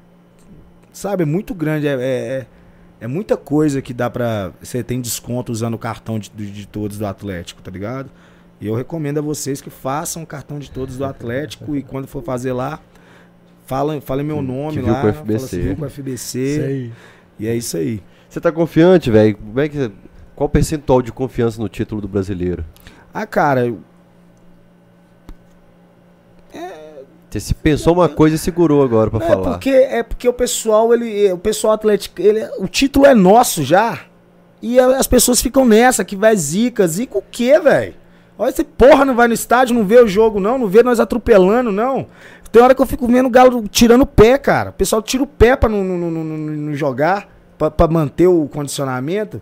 sabe, é muito grande. É, é, é muita coisa que dá pra. Você tem desconto usando o cartão de, de, de todos do Atlético, tá ligado? E eu recomendo a vocês que façam o cartão de todos do Atlético e quando for fazer lá, falem fala meu nome que viu lá. com o fala FBC. assim, viu com o FBC. E é isso aí. Você tá confiante, velho? Como é que Qual o percentual de confiança no título do brasileiro? Ah, cara, eu- Você se pensou uma coisa e segurou agora pra é falar. porque é porque o pessoal, ele, o pessoal atlético, ele, o título é nosso já. E as pessoas ficam nessa, que vai zica, zica o quê, velho? Olha, esse porra não vai no estádio, não vê o jogo não, não vê nós atropelando não. Tem hora que eu fico vendo o Galo tirando o pé, cara. O pessoal tira o pé pra não, não, não, não- jogar, pra, pra manter o condicionamento,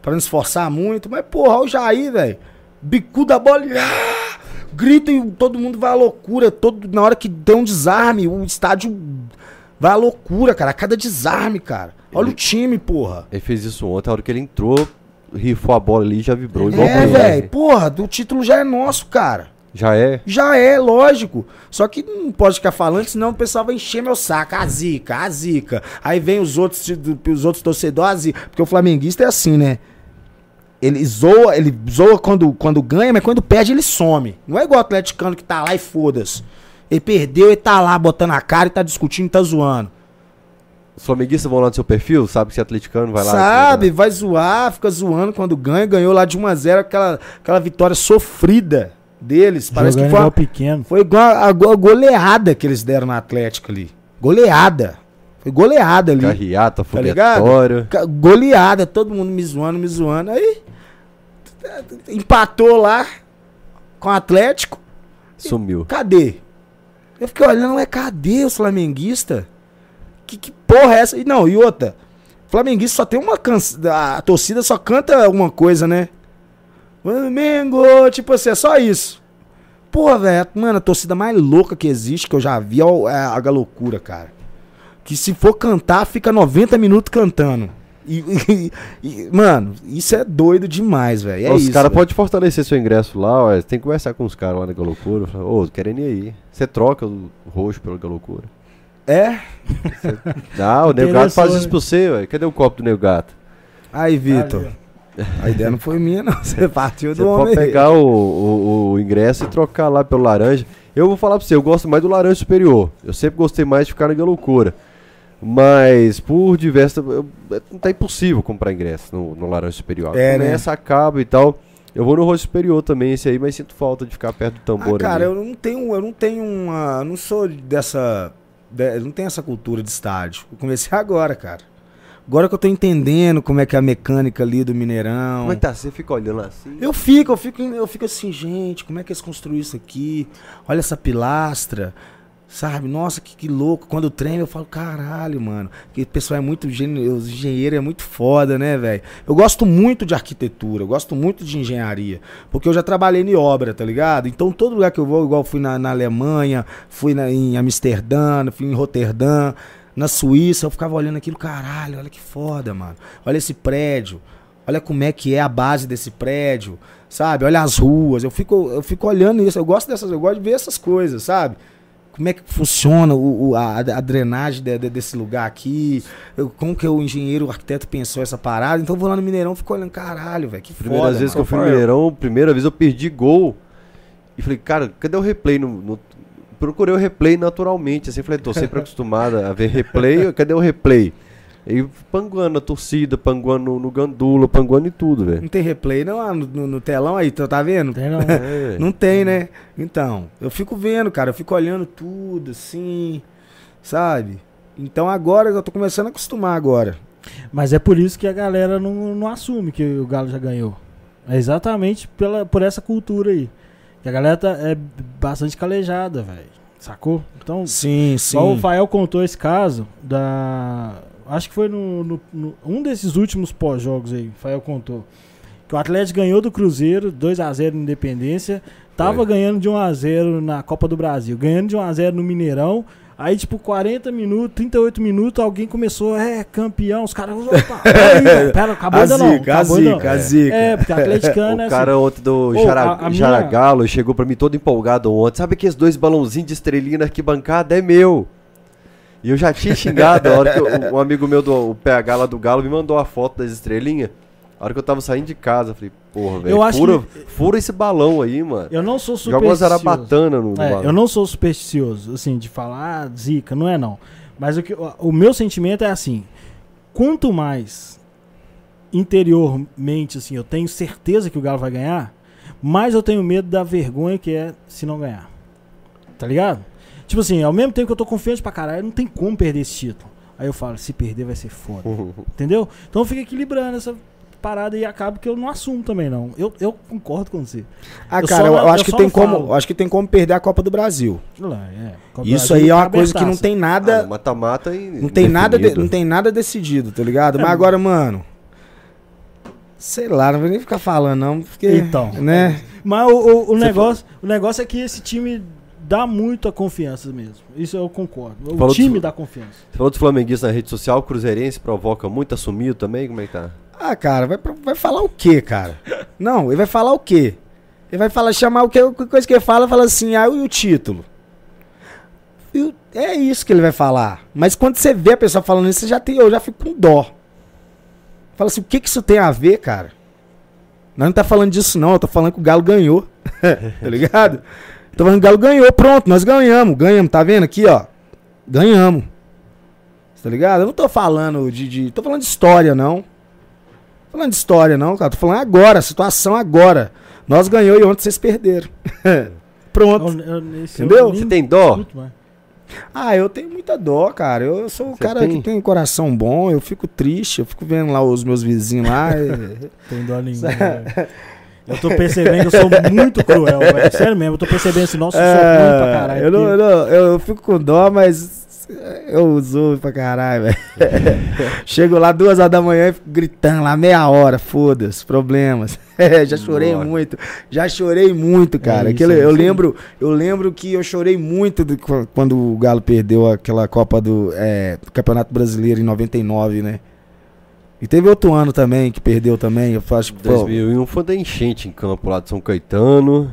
pra não esforçar muito. Mas, porra, olha o Jair, velho. Bicu da bola, ah, grita e todo mundo vai à loucura. Todo, na hora que deu um desarme, o estádio vai à loucura, cara. A cada desarme, cara. Olha Ele- o time, porra. Ele fez isso ontem, a hora que ele entrou, rifou a bola ali e já vibrou igual É, velho. Porra, o título já é nosso, cara. Já é? Já é, lógico. Só que não pode ficar falando, senão o pessoal vai encher meu saco. A zica, a zica. Aí vem os outros, os outros torcedores, a zica. Porque o flamenguista é assim, né? Ele zoa, ele zoa quando, quando ganha, mas quando perde ele some. Não é igual o atleticano que tá lá e foda-se. Ele perdeu e tá lá botando a cara e tá discutindo e tá zoando. Os flamenguistas vão lá no seu perfil, sabe que você é atleticano, vai lá. Sabe, vai zoar, fica zoando quando ganha. Ganhou lá de 1x0, aquela, aquela vitória sofrida deles. Parece Jogando que foi igual uma, pequeno. Foi igual a, a go- goleada que eles deram no Atlético ali. Goleada. Foi goleada ali. Carriata, Tá ligado? foguetório. Ca- Goleada, todo mundo me zoando, me zoando. Aí empatou lá com o Atlético. Sumiu. Cadê? Eu fiquei olhando, é cadê os flamenguistas? que, que porra é essa? E não, e outra. Flamenguista só tem uma canção. A torcida só canta uma coisa, né? Flamengo, tipo assim, é só isso. Porra, velho, mano, a torcida mais louca que existe, que eu já vi, é é a Galocura, cara. Que se for cantar, fica 90 minutos cantando. E, e- e- mano, isso é doido demais, velho. É os caras podem fortalecer seu ingresso lá, ué. Você tem que conversar com os caras lá na Galocura. Ô, querendo ir aí. Você troca o roxo pela Galocura. É? Ah, o Nego Gato Interessou, faz isso pra você, ué. Cadê o copo do Nego Gato? Aí, Vitor. A ideia não foi minha, não. Você partiu Você do pode homem. pegar o, o- o ingresso e trocar lá pelo laranja. Eu vou falar pra você, eu gosto mais do laranja superior. Eu sempre gostei mais de ficar na Galocura. Mas por diversas. Não tá impossível comprar ingresso no, no laranja superior. É, né? Começa, acaba e tal. Eu vou no rosto superior também, esse aí, mas sinto falta de ficar perto do Ah, tambor cara, ali. eu não tenho, eu não tenho uma, eu não sou dessa, não tenho essa cultura de estádio. Eu comecei agora, cara. Agora que eu tô entendendo como é que é a mecânica ali do Mineirão. Como é que tá? Você fica olhando assim? Eu fico, eu fico, eu fico assim, gente, como é que eles construíram isso aqui? Olha essa pilastra, sabe? Nossa, que, que louco. Quando treino, eu falo, caralho, mano. Que pessoal é muito os engenheiros é muito foda, né, velho? Eu gosto muito de arquitetura, eu gosto muito de engenharia, porque eu já trabalhei em obra, tá ligado? Então todo lugar que eu vou, igual fui na, na Alemanha, fui na- em Amsterdã, fui em Roterdã, na Suíça, eu ficava olhando aquilo, caralho, olha que foda, mano. Olha esse prédio. Olha como é que é a base desse prédio, sabe? Olha as ruas. Eu fico, eu fico olhando isso. Eu gosto dessas, eu gosto de ver essas coisas, sabe? Como é que funciona o, o- a, a drenagem de- de- desse lugar aqui? Eu- como que o engenheiro, o arquiteto pensou essa parada? Então eu vou lá no Mineirão, e fico olhando, caralho, velho, que Primeira foda. vez que mano. eu fui no. Mineirão, primeira vez eu perdi gol. E falei, cara, cadê o replay no. no- Procurei o replay naturalmente, assim, falei, tô sempre acostumada a ver replay, cadê o replay? E panguando a torcida, panguando no, no gandula, panguando em tudo, velho. Não tem replay não ah, no, no- no telão aí, tá tá vendo? Tem não. É, Não tem, né? Então, eu fico vendo, cara, eu fico olhando tudo, assim, sabe? Então agora eu tô começando a acostumar agora. Mas é por isso que a galera não, não assume que o Galo já ganhou. É exatamente pela, por essa cultura aí. Que a galera tá, é bastante calejada, velho. Sacou? Então, Sim, Só o Fael contou esse caso da. Acho que foi no, no- no- um desses últimos pós-jogos aí. O Fael contou. Que o Atlético ganhou do Cruzeiro, 2x0 Independência. Tava Foi. ganhando de 1x0 na Copa do Brasil. Ganhando de 1x0 no Mineirão. Aí, tipo, 40 minutos, 38 minutos, alguém começou, é, campeão. Os caras, opa, pera, acabou A ainda não. zica, a Acabou não. zica, a zica. É, porque atleticano é O cara ontem do Jara, a- a minha- Jaragalo chegou pra mim todo empolgado ontem. Sabe aqueles dois balãozinhos de estrelinha na arquibancada? É meu. E eu já tinha xingado a hora que eu- um amigo meu do o PH lá do Galo me mandou a foto das estrelinhas. A hora que eu tava saindo de casa, eu falei, porra, velho, fura, que- fura esse balão aí, mano. Eu não sou Joga uma supersticioso. zarabatana no, no É, balão. eu não sou supersticioso, assim, de falar ah, zica, não é não. Mas o, que, o, o meu sentimento é assim: quanto mais interiormente, assim, eu tenho certeza que o Galo vai ganhar, mais eu tenho medo da vergonha que é se não ganhar. Tá ligado? Tipo assim, ao mesmo tempo que eu tô confiante pra caralho, não tem como perder esse título. Aí eu falo, se perder vai ser foda. Entendeu? Então fica equilibrando essa parada e acaba que eu não assumo também, não. Eu, eu concordo com você. Ah, Eu cara, só eu, não- eu acho eu que tem como, falo. eu acho que tem como perder a Copa do Brasil. Lá, é. Copa Isso Brasil aí é uma tá coisa que não tem Ah, nada, no mata-mata e não tem nada, de- não tem nada decidido, tá ligado? É, Mas agora, mano, sei lá, não vou nem ficar falando não, porque, Então. né? Mas o, o, o negócio, o negócio é que esse time dá muita confiança mesmo. Isso eu concordo. O Falou time do- dá confiança. Você falou dos flamenguistas na rede social, o Cruzeirense provoca muito, assumiu também? Como é que tá? Ah, cara, vai, vai falar o quê, cara? Não, ele vai falar o quê? Ele vai falar, chamar o quê? A coisa que ele fala, fala assim, ah, e o título? E o- é isso que ele vai falar. Mas quando você vê a pessoa falando isso, você já tem, eu já fico com dó. Fala assim, o que que isso tem a ver, cara? Nós não tá falando disso não, eu tô falando que o Galo ganhou. tá ligado? Tô falando que o Galo ganhou, pronto, nós ganhamos, ganhamos, tá vendo aqui, ó? Ganhamos. Tá ligado? Eu não tô falando de, de tô falando de história, não falando de história, não, cara. Tô falando agora, situação agora. Nós ganhou e ontem vocês perderam. Pronto. Eu- eu- Entendeu? Você tem dó? Ah, eu tenho muita dó, cara. Eu sou o Você cara tem? que tem coração bom. Eu fico triste. Eu fico vendo lá os meus vizinhos lá. e- Tem dó nenhuma. Eu tô percebendo que eu sou muito cruel, velho. Sério mesmo, eu tô percebendo assim, nossa, eu sou ruim pra É, caralho. eu, não, eu, não- eu fico com dó, mas Eu uso pra caralho, velho. Chego lá duas horas da manhã e fico gritando lá meia hora, foda-se, problemas. já chorei Nossa. muito, já chorei muito, cara. isso, Aquele- é eu isso lembro, eu lembro que eu chorei muito do- qu- quando o Galo perdeu aquela Copa do, é, do Campeonato Brasileiro em 99, né? E teve outro ano também que perdeu também. Eu acho que foi, 2001 foi da enchente em campo lá de São Caetano.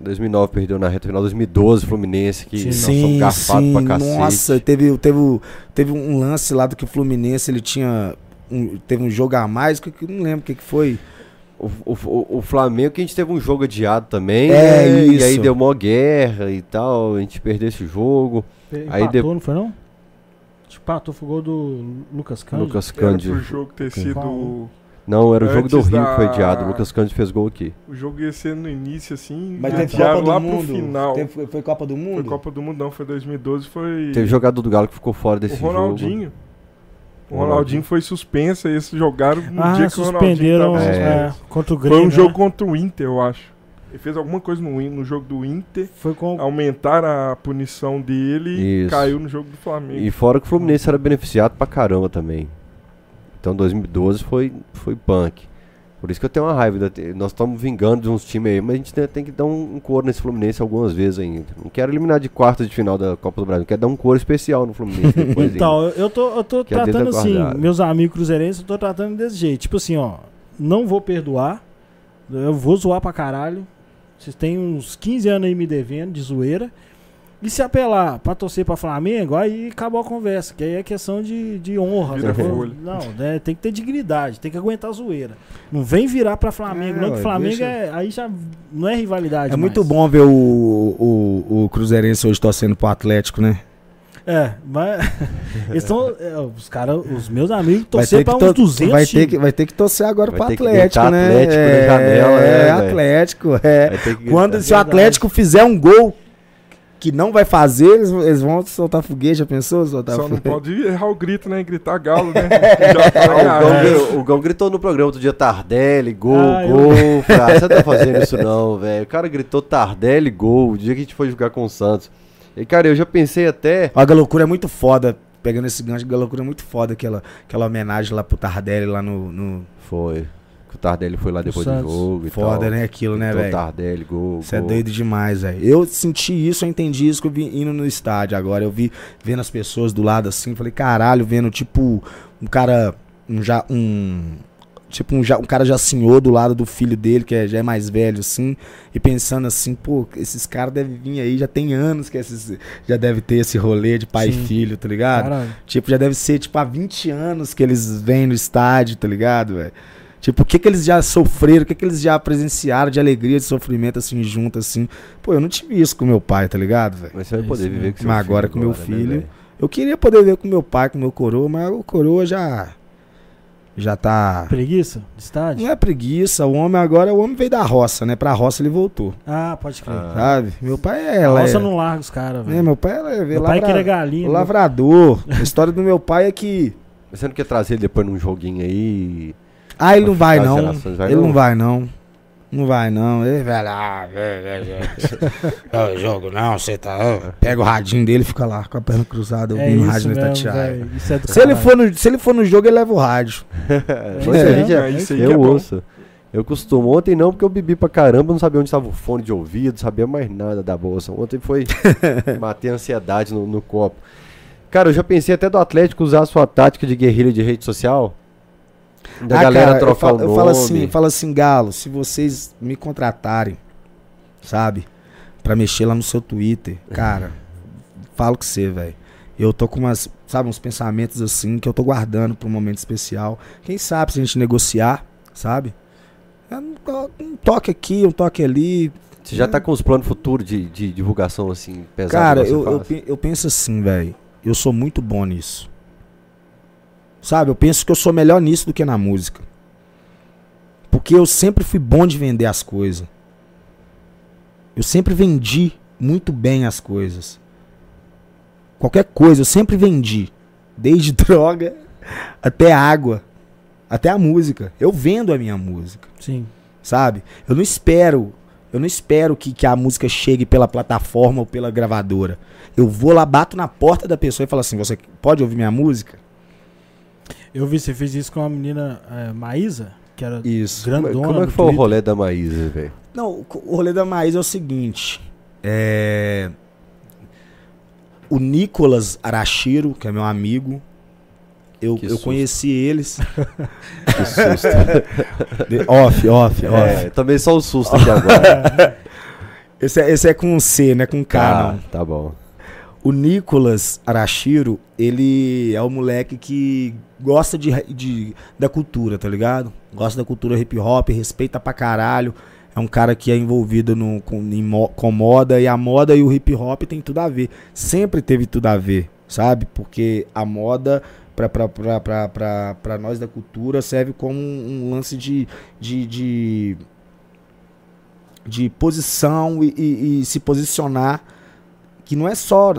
Em 2009 perdeu na reta final. 2012 Fluminense que Sim. nós Sim, pra cacete. Nossa, teve, teve, teve um lance lá do que o Fluminense ele tinha. um- teve um jogo a mais, que, que eu não lembro o que, que foi. O, o, o- Flamengo que a gente teve um jogo adiado também. É, né? E aí isso. deu mó guerra e tal. A gente perdeu esse jogo. Aí Empatou, de- não foi não? Acho que Empatou, foi o gol do Lucas Cândido. Lucas Era pro Cândido. jogo ter sido. Não, era o jogo do Rio que foi da- adiado. O Lucas Cândido fez gol aqui. O jogo ia ser no início, assim. Mas e teve Copa do lá Mundo. pro final. Teve- foi, Copa do Mundo? Foi Copa do Mundo, não, foi 2012, foi. Teve jogador do Galo que ficou fora o desse jogo. Ronaldinho. O Ronaldinho. Foi suspenso, aí eles jogaram no Ah, dia que o Ronaldinho suspenderam tava É. é, contra o Grêmio. Foi um né? jogo contra o Inter, eu acho. Ele fez alguma coisa no, no jogo do Inter, Foi com aumentaram a punição dele e caiu no jogo do Flamengo. E fora que o Fluminense era beneficiado pra caramba também. Então 2012 foi, foi punk. Por isso que eu tenho uma raiva. Nós estamos vingando de uns times aí, mas a gente tem, que dar um, um coro nesse Fluminense algumas vezes ainda. Não quero eliminar de quartas de final da Copa do Brasil, quero dar um coro especial no Fluminense depois. Então, eu- eu tô, eu tô Que é tratando assim, meus amigos cruzeirenses, eu tô tratando desse jeito. Tipo assim, ó, não vou perdoar, eu vou zoar pra caralho. Vocês têm uns 15 anos aí me devendo, de zoeira. E se apelar pra torcer pra Flamengo, aí acabou a conversa, que aí é questão de, de honra. Vira folha. Não, né, tem que ter dignidade, tem que aguentar a zoeira. Não vem virar pra Flamengo, É, não, que Flamengo deixa- é, aí já não é rivalidade É muito mais. bom ver o, o, o Cruzeirense hoje torcendo pro Atlético, né? É, mas eles tão, é, os caras, os meus amigos torcer pra que uns to- 200 vai, ter que, vai ter que torcer agora Vai pro Atlético, né? Atlético na é, janela, é, né, velho? Atlético, é. Que Quando se o. Atlético fizer um gol que não vai fazer, eles, eles vão soltar foguete, já pensou? Soltar Só não foguete? pode errar o grito, né? Gritar galo, né? Já tá Ah, o. Gão, o Gão gritou no programa outro dia Tardelli, gol, Ah, eu- gol. Fra, você não tá fazendo isso não, velho. O cara gritou Tardelli, gol, o dia que a gente foi jogar com o Santos. E, cara, eu já pensei até. A Galocura é muito foda. Pegando esse gancho, a Galocura é muito foda. Aquela, aquela homenagem lá pro Tardelli lá no. no- Foi. Que o Tardelli foi lá depois do Santos. jogo e Foda, tal. né? Aquilo, né, velho? Tardelli, gol. Isso é doido demais, velho. Eu senti isso, eu entendi isso que eu vi indo no estádio agora. Eu vi vendo as pessoas do lado assim, falei, caralho, vendo tipo um cara. Um já. Um. Tipo, um, já, um cara já senhor do lado do filho dele, que é- já é mais velho, assim, e pensando assim, pô, esses caras devem vir aí, já tem anos que esses, já deve ter esse rolê de pai Sim. e filho, tá ligado? Caralho. Tipo, já deve ser, tipo, há 20 anos que eles vêm no estádio, tá ligado, velho? Tipo, o que que eles já sofreram, o que que eles já presenciaram de alegria, de sofrimento, assim, junto, assim. Pô, eu não tive isso com meu pai, tá ligado, velho? Mas você vai É poder isso viver mesmo. com seu Mas filho agora com meu né, filho, velho? Eu queria poder ver com meu pai, com meu coroa, mas o coroa já... Já tá... Preguiça? De estádio? Não é preguiça, o homem agora, o homem veio da roça, né? Pra roça ele voltou, Ah, pode crer. Ah. sabe? Meu pai é... a roça é, não larga os caras, é, velho. meu pai é... Meu pai queria galinha. O meu- lavrador. A história do meu pai é que... Mas Você não quer trazer ele depois num joguinho aí? Ah, ele não vai não. gerações, vai ele não? não vai não. Não vai não. Ele vai lá. É o jogo não, você tá. Pega o radinho dele e fica lá com a perna cruzada, É ouvindo o isso rádio no mesmo, Itatiaia. Isso é Se ele, for no, se ele for no jogo, ele leva o rádio. Pois É, gente é isso aí que eu é ouço. Eu costumo. Ontem não, porque eu bebi pra caramba, não sabia onde estava o fone de ouvido, não sabia mais nada da bolsa. Ontem foi. matei a ansiedade no, no copo. Cara, eu já pensei até do Atlético usar a sua tática de guerrilha de rede social. Da Ah, galera cara, eu trocar falo, o eu nome. falo assim, eu falo assim, Galo, se vocês me contratarem, sabe? Pra mexer lá no seu Twitter, cara, falo com você, velho. Eu tô com umas, sabe, uns pensamentos assim que eu tô guardando pra um momento especial. Quem sabe se a gente negociar, sabe? É Um to- toque aqui, um toque ali. Você já tá com os planos futuros de, de divulgação assim, pesados? Cara, eu, eu, eu penso assim, velho. Eu sou muito bom nisso. Sabe? Eu penso que eu sou melhor nisso do que na música. Porque eu sempre fui bom de vender as coisas. Eu sempre vendi muito bem as coisas. Qualquer coisa, eu sempre vendi. Desde droga até água, até a música. Eu vendo a minha música Sim. sabe? Eu não espero Eu não espero que, que a música chegue pela plataforma ou pela gravadora. Eu vou lá, bato na porta da pessoa e falo assim: você pode ouvir minha música? Eu vi, você fez isso com a menina é, Maísa, que era Isso. Como, é- grandona. como é que foi o Twitter. rolê da Maísa, velho? Não, o o rolê da Maísa é o seguinte. É. O Nicolas Arashiro, que é meu amigo, eu, eu conheci eles. Que susto. Off, off, off. é, também só o susto aqui agora. Esse, é, esse é com C, não é com K, Tá, não. tá bom. O Nicolas Arashiro, ele é o moleque que gosta de, de- da cultura, tá ligado? Gosta da cultura hip hop, respeita pra caralho. É um cara que é envolvido no, com, em com moda e a moda e o hip hop tem tudo a ver. Sempre teve tudo a ver, sabe? Porque a moda, pra nós da cultura, serve como um, um lance de, de, de, de posição e- e- e se posicionar que não é só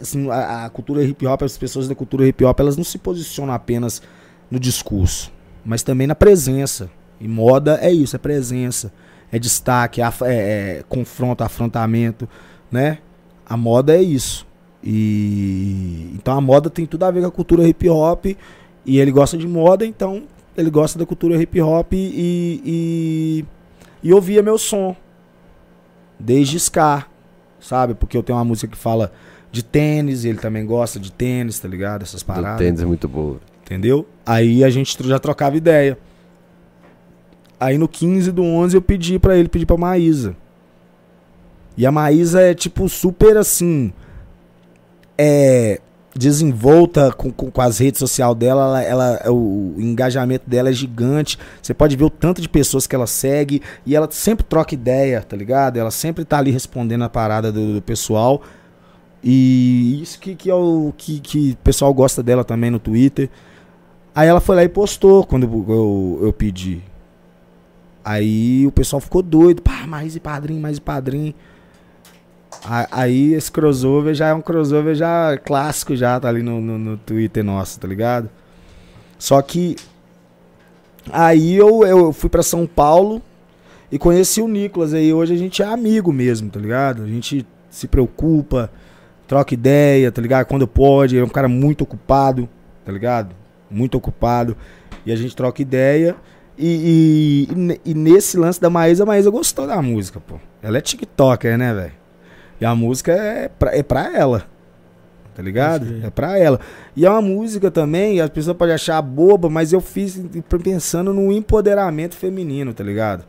assim, a, a cultura hip hop, as pessoas da cultura hip hop, elas não se posicionam apenas no discurso, mas também na presença. E moda é isso, é presença, é destaque, é, é- é confronto, afrontamento, né? A moda é isso. E então a moda tem tudo a ver com a cultura hip hop e ele gosta de moda, então ele gosta da cultura hip hop e, e, e ouvia meu som desde Scar, sabe? Porque eu tenho uma música que fala de tênis, e ele também gosta de tênis, tá ligado? Essas Do paradas. tênis é muito boa. Entendeu? Aí a gente já trocava ideia. Aí no 15 do 11 eu pedi pra ele, pedi pra Maísa. E a Maísa é tipo super assim. É. Desenvolta com, com, com as redes sociais dela, ela, ela- o, o engajamento dela é gigante. Você pode ver o tanto de pessoas que ela segue e ela sempre troca ideia, tá ligado? Ela sempre tá ali respondendo a parada do, do pessoal. E isso que, que é o que, que o pessoal gosta dela também no Twitter. Aí ela foi lá e postou quando eu, eu, eu pedi. Aí o pessoal ficou doido. Pá, mais e padrinho, mais e padrinho. Aí esse crossover já é um crossover já clássico, já tá ali no, no, no Twitter nosso, tá ligado? Só que aí eu, eu fui pra São Paulo e conheci o Nicolas. Aí hoje a gente é amigo mesmo, tá ligado? A gente se preocupa, troca ideia, tá ligado? Quando pode, ele é um cara muito ocupado, tá ligado? Muito ocupado. E a gente troca ideia. E, e- e nesse lance da Maísa, a Maísa gostou da música, pô. Ela é TikToker, né, velho? E a música é pra, é pra ela. Tá ligado? É pra ela. E é uma música também, as pessoas podem achar boba, mas eu fiz pensando no empoderamento feminino, tá ligado?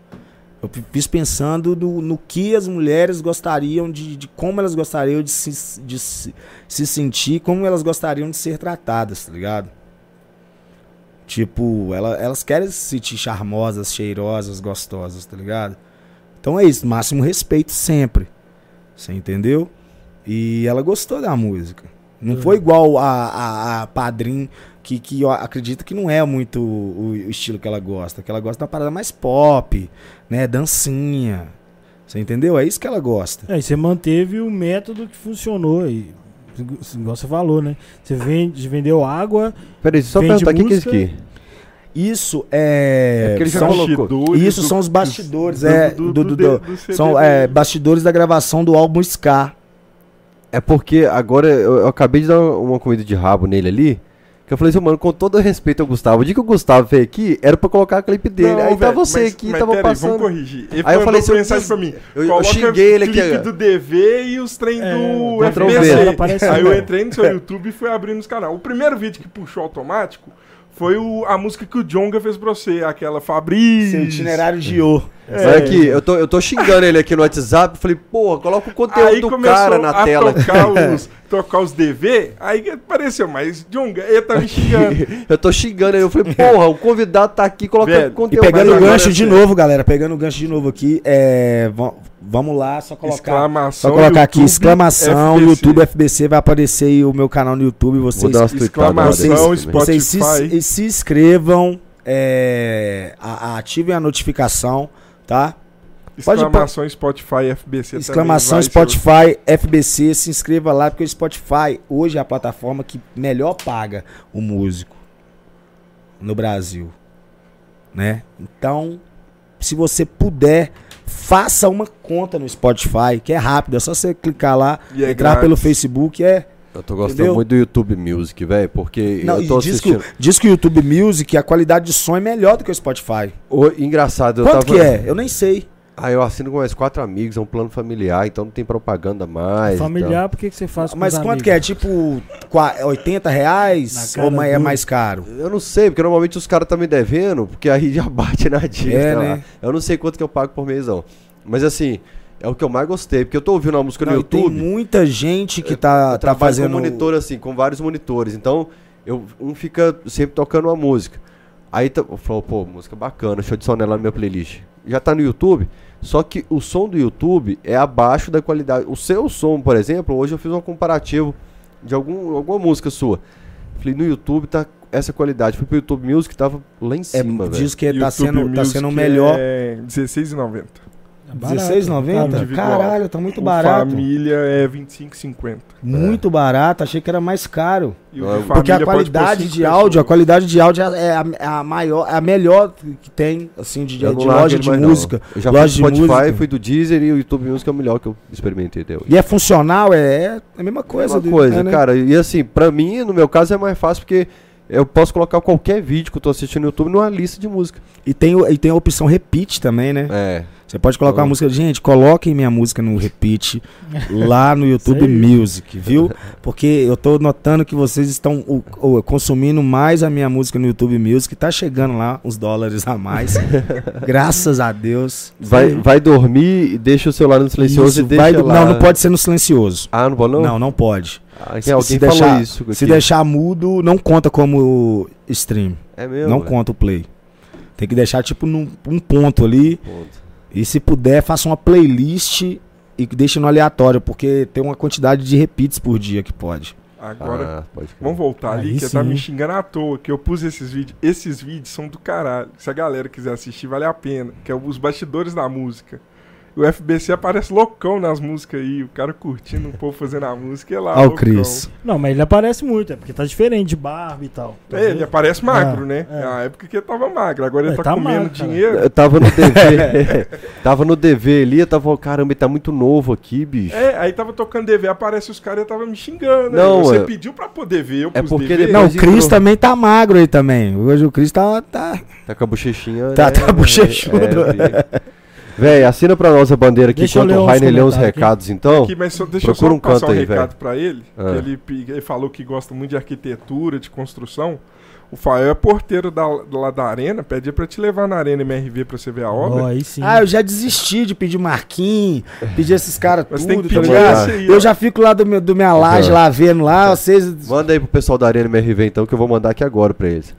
Eu fi- fiz pensando no, no que as mulheres gostariam de, de como elas gostariam de se, de se, se sentir, como elas gostariam de ser tratadas, tá ligado? Tipo, ela- elas querem se sentir charmosas, cheirosas, gostosas, tá ligado? Então é isso, máximo respeito sempre. Você entendeu? E ela gostou da música. Não Uhum. foi igual a, a, a Padrim, que, que eu acredito que não é muito o, o estilo que ela gosta. Que ela gosta da parada mais pop, né? Dancinha. Você entendeu? É isso que ela gosta. É, e você manteve o método que funcionou. E, igual você falou, né? Você vende, vendeu água. Peraí, só perguntar, o que que é isso aqui? Isso é. É são- isso do- são os bastidores, do- é. do- do- do- do- do CD são é, bastidores da gravação do álbum Ska. É porque agora eu, eu acabei de dar uma comida de rabo nele ali. Que eu falei assim, mano, com todo respeito ao Gustavo, o dia que o Gustavo veio aqui, era pra colocar a clipe dele. Não, aí tá velho, você mas- aqui, mas tava passando. Vamos corrigir. Ele Aí eu falei, eu mensagem pra mim. eu- eu xinguei ele aqui, clipe ó. do DV e os trem É, do FBC. Aí eu entrei no seu YouTube e fui abrindo os canais. O primeiro vídeo que puxou automático foi o, a música que o Jonga fez pra você, aquela Fabrício. Seu itinerário de O. É. Olha aqui, eu tô, eu tô xingando ele aqui no WhatsApp. Falei, porra, coloca o conteúdo Aí do cara na a tela. tocar os, tocar os DV, aí apareceu, mas Jonga, ele tá me xingando. eu tô xingando ele. Eu falei, porra, o convidado tá aqui colocando Velho, e E conteúdo. pegando o gancho de novo, galera. Pegando o gancho de novo aqui. É, vamos lá, só colocar. Exclamação. Só colocar aqui, YouTube, exclamação, FBC. YouTube FBC, vai aparecer aí o meu canal no YouTube. Vou Vocês, vocês, exclamação, também. vocês se, Spotify. se inscrevam, é, a- ativem a notificação, tá? Pode Exclamação Spotify FBC Exclamação Spotify, FBC, se inscreva lá, porque o Spotify hoje é a plataforma que melhor paga o músico no Brasil. Né? Então, se você puder faça uma conta no Spotify, que é rápido, é só você clicar lá, E é entrar grátis. pelo Facebook, é. Eu tô gostando Entendeu? muito do YouTube Music, velho, porque Não, eu tô diz, que, assistindo. o- diz que o YouTube Music, a qualidade de som é melhor do que o Spotify. Ô, engraçado, eu Quanto tava. que é? Eu nem sei. Ah, eu assino com mais quatro amigos, é um plano familiar, então não tem propaganda mais. Familiar, por que, que você faz com Mas os quanto amigos? que é? Tipo, qua- 80 reais? Ou é mais caro? Então, eu não sei, porque normalmente os caras tá me devendo, porque aí já bate na dívida. É, lá. né? Eu não sei quanto que eu pago por mês, não. Mas assim, é o que eu mais gostei, porque eu tô ouvindo uma música no Não, tem YouTube. muita gente que eu tá, tá fazendo. com monitor assim, com vários monitores. Então, eu, um fica sempre tocando uma música. Aí eu falo, pô, música bacana, deixa eu adicionar ela na minha playlist. Já tá no YouTube, só que o som do YouTube é abaixo da qualidade. O seu som, por exemplo, hoje eu fiz um comparativo de algum, alguma música sua. Falei, no YouTube tá essa qualidade. Fui pro YouTube Music, tava lá em É, cima, velho. diz que tá sendo, tá sendo o melhor. É R$16,90. É barato, R$16,90? tá individual. Caralho, tá muito O barato. Família é R$25,50. Muito barato, achei que era mais caro. De Porque a qualidade de áudio, a qualidade de áudio é a, é a maior, é a melhor que tem, assim, de, de loja de não. música. Eu já loja fui do de Spotify, música. fui do Deezer e o YouTube Music é o melhor que eu experimentei até hoje. E é funcional, é, é a mesma coisa. Mesma coisa, é, né? cara. E assim, pra mim, no meu caso, é mais fácil porque eu posso colocar qualquer vídeo que eu tô assistindo no YouTube numa lista de música. E tem, e tem a opção repeat também, né? É. Você pode colocar Então- a música. Gente, coloquem minha música no repeat lá no YouTube. Music, viu? Porque eu tô notando que vocês estão o- o- consumindo mais a minha música no YouTube Music. Tá chegando lá uns dólares a mais. Graças a Deus. Vai, vai dormir e deixa o celular no silencioso Isso, e deixa lá. Não, não pode ser no silencioso. Ah, não pode não? Não, não pode. Ah, Se- alguém se falou deixar- isso. Se deixar mudo, não conta como stream. É mesmo? não conta o play. Tem que deixar tipo num um ponto ali. Ponto. E se puder, faça uma playlist e deixe no aleatório, porque tem uma quantidade de repeats por dia que pode. Agora, Ah, vamos voltar ali, Aí que tá sim. me xingando à toa, que eu pus esses vídeos. Esses vídeos são do caralho. Se a galera quiser assistir, vale a pena. Que é os bastidores da música. O FBC aparece loucão nas músicas aí, o cara curtindo o povo fazendo a música e lá. Ó o. Chris. Não, mas ele aparece muito, é porque tá diferente de barba e tal. Tá É, ele aparece magro, Ah, né? é. Na época que ele tava magro, agora ele É, tá, tá comendo magro, cara. dinheiro. Eu tava no DV. tava no DV ali, eu tava, caramba, ele tá muito novo aqui, bicho. É, aí tava tocando DV, aparece os caras e eu tava me xingando. Não, aí Você é- pediu pra poder ver, eu É porque DV. Não, o entrou. também tá magro aí também. Hoje o Chris tá. tá... Tá com a bochechinha. Tá- né? tá bochechudo. É, Véi, assina pra nós a bandeira aqui Deixa enquanto o Rainer lê uns comentários aqui. recados, então. Aqui, mas só- deixa procura eu um só passar canto um aí, recado velho. pra ele. Ah. Que ele, ele falou que gosta muito de arquitetura, de construção. O Fael é porteiro da, lá da arena, pede pra te levar na arena MRV pra você ver a obra. Ó, aí sim. Ah, eu já desisti de pedir Marquinhos, pedir esses caras tudo, tem que tá pedir ligado? esse aí, Eu ó. já fico lá do, meu, do minha laje, lá vendo lá, vocês. Manda aí pro pessoal da Arena MRV, então, que eu vou mandar aqui agora pra eles.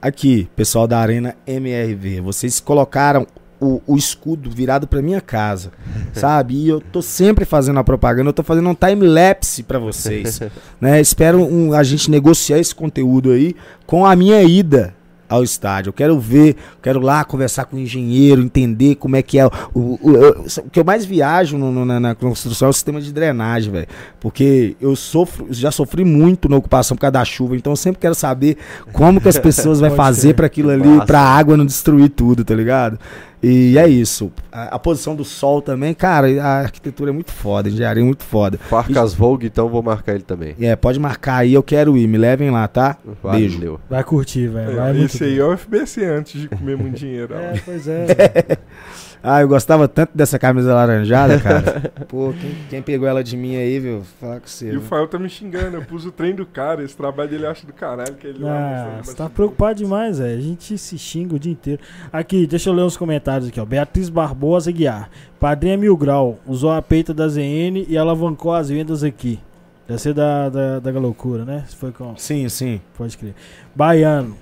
Aqui, pessoal da Arena MRV, vocês colocaram o, o escudo virado pra minha casa, sabe? E eu tô sempre fazendo a propaganda, eu tô fazendo um time-lapse pra vocês, né? Espero um- a gente negociar esse conteúdo aí com a minha ida ao estádio. Eu quero ver, quero lá conversar com o engenheiro, entender como é que é. O, o, o- o que eu mais viajo no- no- na, na construção é o sistema de drenagem, velho. Porque eu sofro, já sofri muito na ocupação por causa da chuva, então eu sempre quero saber como que as pessoas vão fazer para aquilo ali, Massa. pra água não destruir tudo, tá ligado? E é isso. A, a posição do sol também, cara, a arquitetura é muito foda, a engenharia é muito foda. Farcas Vogue, então vou marcar ele também. É, pode marcar aí, eu quero ir, me levem lá, tá? Beijo. Valeu. Vai curtir, velho. Vai É, esse aí é o FBC antes de comer muito dinheiro. É, pois é. Ah, eu gostava tanto dessa camisa laranjada, cara. Pô, quem, quem pegou ela de mim aí, viu? Falar com você. E o viu? Fael tá me xingando, eu pus o trem do cara, esse trabalho dele acha do caralho, que ele Ah, você tá preocupado demais, velho. A gente se xinga o dia inteiro. Aqui, deixa eu ler uns comentários aqui, ó. Beatriz Barbosa Guiar. Padrinha Mil Grau usou a peita da ZN e alavancou as vendas aqui. Deve ser da, da, da loucura, né? Se foi com. Sim, sim. Pode crer. Baiano.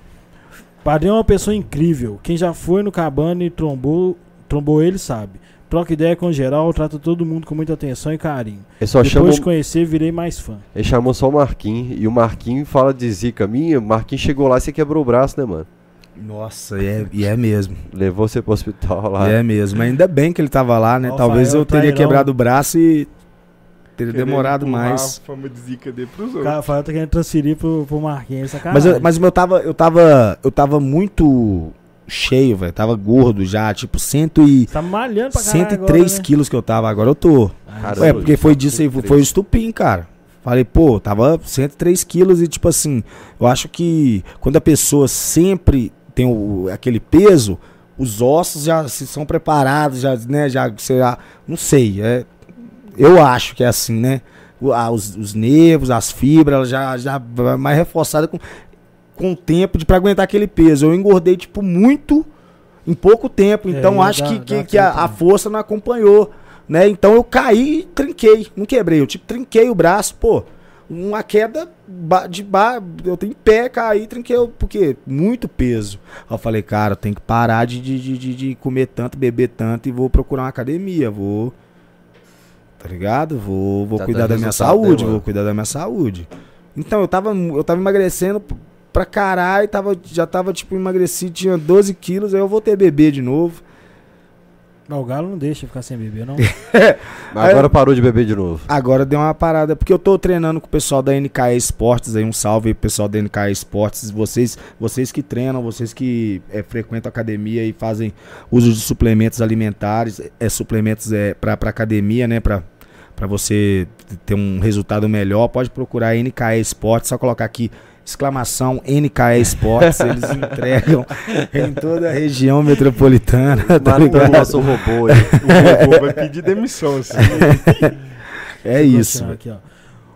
Padrinho é uma pessoa incrível. Quem já foi no cabana e trombou, trombou ele sabe. Troca ideia com geral, trata todo mundo com muita atenção e carinho. Ele só Depois chamou, de conhecer, virei mais fã. ele chamou só o Marquinhos. E o Marquinhos fala de zica minha. O Marquinhos chegou lá e você quebrou o braço, né, mano? Nossa, e é, e é mesmo. Levou você pro hospital lá. É mesmo. Mas ainda bem que ele tava lá, né? Ó, Talvez eu teria trairão. quebrado o braço e teria Querendo demorado mais. A fama de zica dele pros O outros. Rafael tá querendo transferir pro, pro Marquinhos, Mas, sacanagem. eu, mas eu tava, eu tava, eu tava muito cheio, velho. Tava gordo já, tipo, cento e, Tá malhando pra caralho 103 agora, né? quilos que eu tava. Agora eu tô. Caramba, É, porque foi disso aí, 103. foi o estupim, cara. Falei, pô, tava 103 quilos e, tipo assim, eu acho que quando a pessoa sempre tem o, aquele peso, os ossos já se são preparados, já, né, já, sei lá, não sei, é, eu acho que é assim, né? Os, os nervos, as fibras, ela já, já vai mais reforçada com, com o tempo de pra aguentar aquele peso. Eu engordei, tipo, muito em pouco tempo, É, então acho dá- que, dá que, que a, treta, a né? força não acompanhou né? Então eu caí e trinquei, não quebrei, eu tipo trinquei o braço, pô. Uma queda ba- de ba eu tenho em pé, caí, trinquei, o- porque muito peso. Aí eu falei, cara, eu tenho que parar de, de, de, de- comer tanto, beber tanto e vou procurar uma academia, vou tá ligado? Vou, vou Tá cuidar da minha né, saúde, vou cuidar da minha saúde. Então, eu tava, eu tava emagrecendo pra caralho, tava, já tava, tipo, emagrecido, tinha 12 quilos, aí eu voltei a beber de novo. Não, o Galo não deixa ficar sem beber, não. Mas agora parou de beber de novo. Agora deu uma parada, porque eu tô treinando com o pessoal da NKE Esportes aí, um salve aí pro pessoal da NKE Esportes, vocês, vocês que treinam, vocês que é, frequentam a academia e fazem uso de suplementos alimentares, é, suplementos é, pra, pra academia, né, pra, pra você ter um resultado melhor, pode procurar a NKE Esportes, só colocar aqui exclamação NKE Esportes, eles entregam em toda a região metropolitana, tá Matou o ligado? nosso robô aí. O robô vai pedir demissão, assim. É Vou isso. continuar Aqui, ó.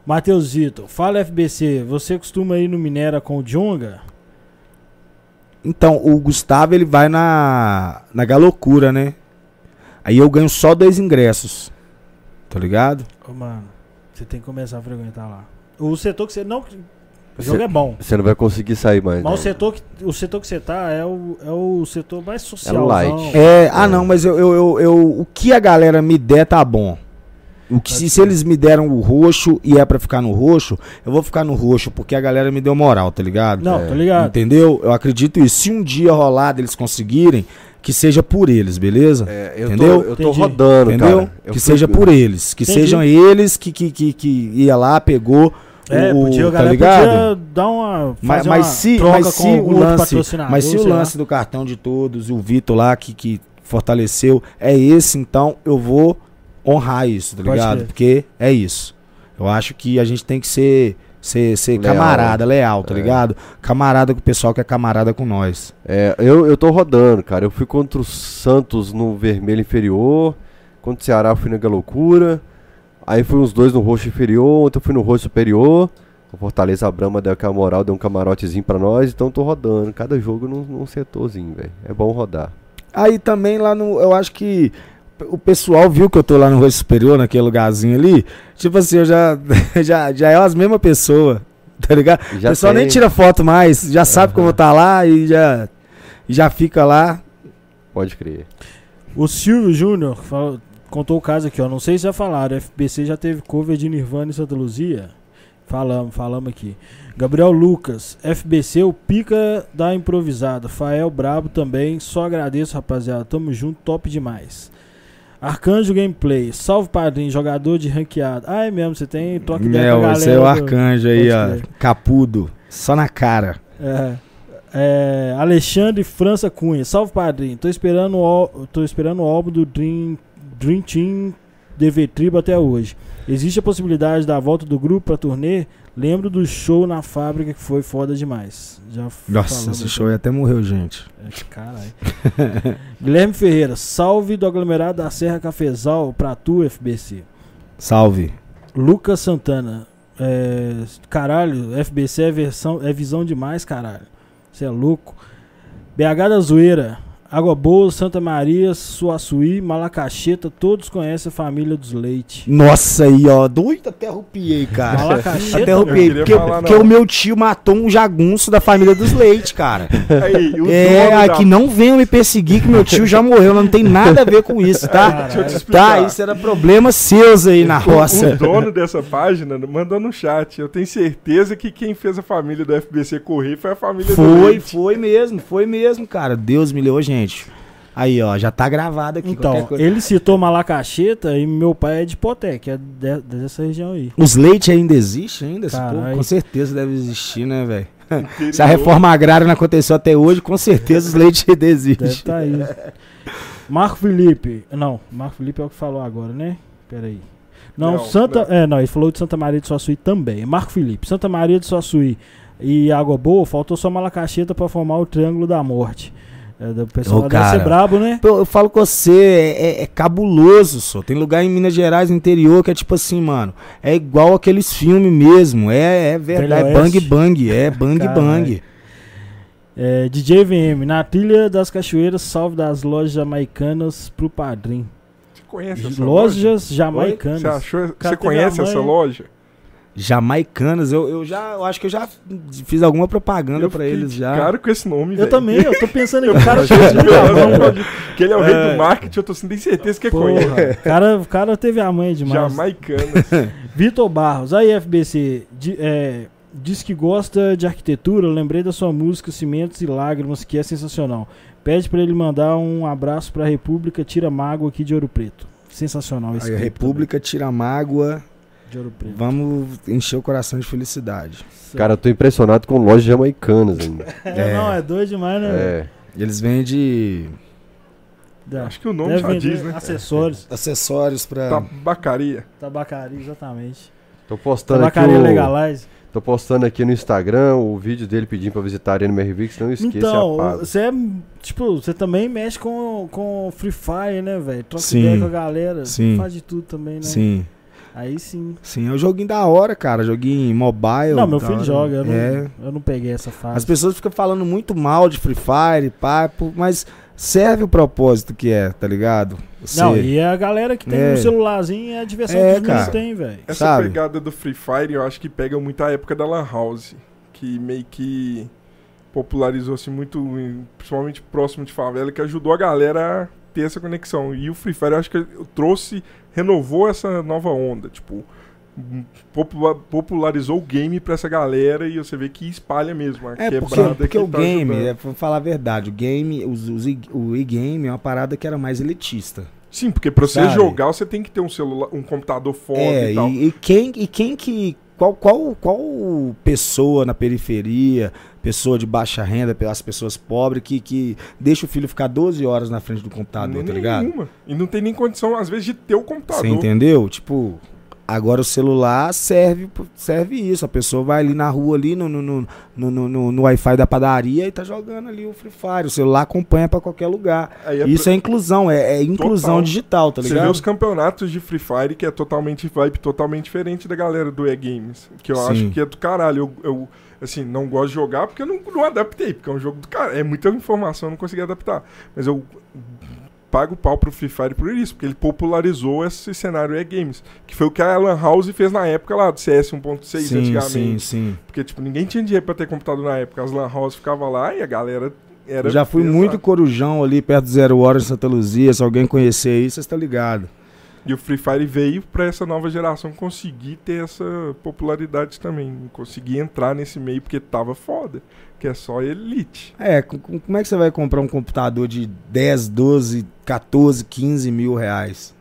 Matheus Zito, fala FBC, você costuma ir no Minera com o Jonga? Então, o Gustavo ele vai na, na galocura, né? Aí eu ganho só dois ingressos. Tá ligado? Ô, mano, você tem que começar a frequentar lá. O setor que você. Não, o jogo Cê- é bom. Você não vai conseguir sair mais. Mas o não. setor, que, o setor que você tá é o, é o setor mais social. light. É, ah não, mas eu, eu, eu, eu- o que a galera me der tá bom. O que, se, se eles me deram o roxo e é pra ficar no roxo, eu vou ficar no roxo porque a galera me deu moral, tá ligado? Não, É. tô ligado. Entendeu? Eu acredito isso. Se um dia rolar deles conseguirem, que seja por eles, beleza? É, eu Entendeu? tô, eu tô Entendi. rodando, Entendeu? cara. Eu que fui- seja por eles. Que Entendi. sejam eles que, que, que, que ia lá, pegou. É, o, podia, a tá galera ligado? podia dar uma. Mas, mas uma se, troca mas se o outro lance, patrocinador, mas se o lance do cartão de todos, o Vitor lá que, que fortaleceu, é esse, então eu vou honrar isso, tá Pode ligado? crer. Porque é isso. Eu acho que a gente tem que ser, ser, ser Leal. camarada, leal, tá É. ligado? Camarada com o pessoal que é camarada com nós. É, eu, eu tô rodando, cara. Eu fui contra o Santos no vermelho inferior. Contra o Ceará eu fui na Galocura. Aí fui uns dois no roxo inferior. Ontem eu fui no roxo superior. O Fortaleza a Brama deu aquela moral, deu um camarotezinho pra nós. Então tô rodando. Cada jogo num, num setorzinho, velho. É bom rodar. Aí também lá no. Eu acho que o pessoal viu que eu tô lá no Rosto Superior, naquele lugarzinho ali. Tipo assim, eu já, já, já é as mesmas pessoas, tá ligado? E O já pessoal nem tem- tira foto mais, já sabe que eu vou estar lá e já, e já fica lá. Pode crer. O Silvio Júnior falou- contou o caso aqui, ó. Não sei se já falaram. FBC já teve cover de Nirvana e Santa Luzia? Falamos, falamos aqui. Gabriel Lucas, FBC, o pica da improvisada. Fael Brabo também. Só agradeço, rapaziada. Tamo junto, top demais. Arcanjo Gameplay, salve padrinho, jogador de ranqueado. Ah, é mesmo, você tem toque ideia com a Meu, esse é o galera do- arcanjo aí, ó. Capudo. Só na cara. É. É, Alexandre França Cunha, salve padrinho. Tô esperando o, tô esperando o álbum do Dream, Dream Team DV Tribo até hoje. Existe a possibilidade da volta do grupo pra turnê? Lembro do show na fábrica que foi foda demais. Já Nossa, esse show aí até morreu, gente. É, caralho. Guilherme Ferreira, salve do aglomerado da Serra Cafezal pra tu, FBC. Salve. Lucas Santana, é, caralho, FBC é, versão, é visão demais, caralho. Você é louco. BH da Zoeira, Água Boa, Santa Maria, Suaçuí, Malacacheta, todos conhecem a família dos Leite. Nossa aí, ó. Doido, até arrupiei, cara. Malacacheta, Até arrupiei. Porque, falar, porque não. o meu tio matou um jagunço da família dos Leite, cara. Aí, o É, da- aqui não venham me perseguir que meu tio já morreu, não tem nada a ver com isso, tá? Deixa eu te explicar. Tá, isso era problema seus aí na O roça. dono dessa página mandou no chat. Eu tenho certeza que quem fez a família do FBC correr foi a família do Foi, Leite. foi mesmo, foi mesmo, cara. Deus me levou, gente. Aí, ó, já tá gravado aqui. Então, ele citou Malacacheta e meu pai é de Poté, que é de- dessa região aí. Os leite ainda existe ainda? Povo? Com certeza deve existir, né, velho? Se a reforma agrária não aconteceu até hoje, com certeza os leites Deve desistem. estar aí. Marco Felipe. Não, Marco Felipe é o que falou agora, né? Pera aí. Não, Não, Santa. não. É, não, ele falou de Santa Maria de Suaçuí também. Marco Felipe. Santa Maria de Suaçuí e Água Boa, faltou só Malacacheta pra formar o Triângulo da Morte. É, o pessoal Ô, deve ser cara. brabo, né? Pô, Eu falo com você, é, é- é cabuloso, só. Tem lugar em Minas Gerais, no interior, que é tipo assim, mano. É igual aqueles filmes mesmo. É, é verdade. Velho É bang bang. É bang Caralho. bang. É, DJ VM, na trilha das cachoeiras, salve das lojas jamaicanas pro padrinho. Você conhece essa loja? Lojas jamaicanas. Você achou? Cara, Você conhece essa loja? Jamaicanas, eu, eu já. Eu acho que eu já fiz alguma propaganda fiquei eles de já. Cara com esse nome, Eu velho. também, eu tô pensando em cara achei fez que ele é o rei É. do marketing, eu tô sem certeza que. Porra, o cara, o cara teve a mãe demais. Jamaicanas. Vitor Barros, aí FBC, di- é, diz que gosta de arquitetura, lembrei da sua música Cimentos e Lágrimas, que é sensacional. Pede pra ele mandar um abraço pra República Tira Mágoa aqui de Ouro Preto. Sensacional esse Aí, a República tira mágoa. De Ouro Preto. Vamos encher o coração de felicidade. Cara, eu tô impressionado com lojas jamaicanas ainda. É, não, é doido demais, né? É. Eles vendem velho? Acho que o nome Deve já vender diz, né? acessórios, acessórios pra. Tabacaria. tabacaria, exatamente. Tô postando aqui Tabacaria o, Legalize. Tô postando aqui no Instagram o vídeo dele pedindo pra visitar a Arena MRV, que não esqueça Então, a paz. você é, tipo, você também mexe com, com Free Fire, né, velho? Troca Sim. ideia com a galera. Sim. Faz de tudo também, né? Sim. Aí sim. Sim, é um joguinho da hora, cara. Joguinho mobile. não, meu filho hora. joga, eu não, É. eu não peguei essa fase. As pessoas ficam falando muito mal de Free Fire, papo, mas serve o propósito que é, tá ligado? Você- Não, e a galera que tem É. um celularzinho é a diversão É, que os cara. têm, velho. Essa Sabe? pegada do Free Fire eu acho que pega muito a época da Lan House. Que meio que popularizou-se muito, principalmente próximo de favela, que ajudou a galera a ter essa conexão. E o Free Fire eu acho que trouxe, renovou essa nova onda. Tipo, popularizou o game pra essa galera e você vê que espalha mesmo. A É, porque, quebrada porque que o tá game, ajudando. é, pra falar a verdade, o game, os, os o e-game é uma parada que era mais elitista. Sim, porque pra você Sabe? jogar você tem que ter um celular, um computador foda é, e tal. e, e quem, e quem que. Qual, qual, qual pessoa na periferia, pessoa de baixa renda, as pessoas pobres, que, que deixa o filho ficar 12 horas na frente do computador, tá ligado? Nenhuma. E não tem nem condição, às vezes, de ter o computador. Você entendeu? Tipo, agora o celular serve, serve isso. A pessoa vai ali na rua, ali no, no, no, no, no- no- no Wi-Fi da padaria e tá jogando ali o Free Fire. O celular acompanha pra qualquer lugar. É Isso é inclusão, é, é inclusão Total. digital, tá Você ligado? vê os campeonatos de Free Fire que é totalmente vibe totalmente diferente da galera do E-Games. Que eu Sim. acho que é do caralho. Eu, eu, assim, não gosto de jogar porque eu não, não adaptei, porque é um jogo do cara. É muita informação, eu não consegui adaptar. Mas eu pago pau pro Free Fire por isso, porque ele popularizou esse cenário E-Games. Que foi o que a Lan House fez na época lá do CS 1.6 sim, antigamente. sim, sim. Porque, tipo, ninguém tinha dinheiro pra ter computador na época. As Lan House ficavam lá e a galera era. Eu já fui pesada. muito corujão ali perto do Zero Hora em Santa Luzia. Se alguém conhecer aí, vocês estão ligados. E o Free Fire veio pra essa nova geração conseguir ter essa popularidade também. Conseguir entrar nesse meio porque tava foda. Que é só elite. É, com- com- como é que você vai comprar um computador de 10, 12, 14, 15 mil reais?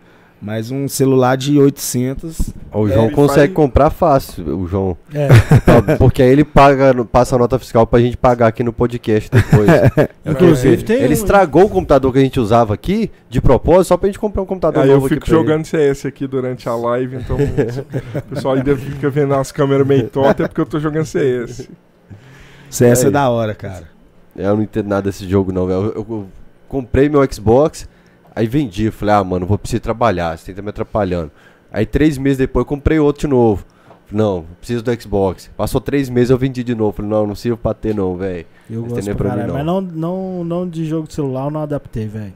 Mas um celular de 800. O É, João Free consegue comprar fácil, o João. É, Porque aí ele paga, passa a nota fiscal pra gente pagar aqui no podcast depois. inclusive tem ele um- estragou o computador que a gente usava aqui, de propósito, só pra gente comprar um computador Aí eu novo fico aqui pra ele. jogando CS aqui durante a live, então o pessoal ainda fica vendo as câmeras meio tortas, é porque eu tô jogando CS. CS é, É da hora, cara. Eu não entendo nada desse jogo, não, velho. Eu, eu- eu comprei meu Xbox, aí vendi. Falei, ah, mano, vou precisar trabalhar, você tá me atrapalhando. Aí três meses depois eu comprei outro de novo. Não, preciso do Xbox. Passou três meses eu vendi de novo. Falei, não, não sirvo pra ter, não, velho. Eu Esse gosto não é pra pra mim, caralho, mas não, não, não de jogo de celular eu não adaptei, velho.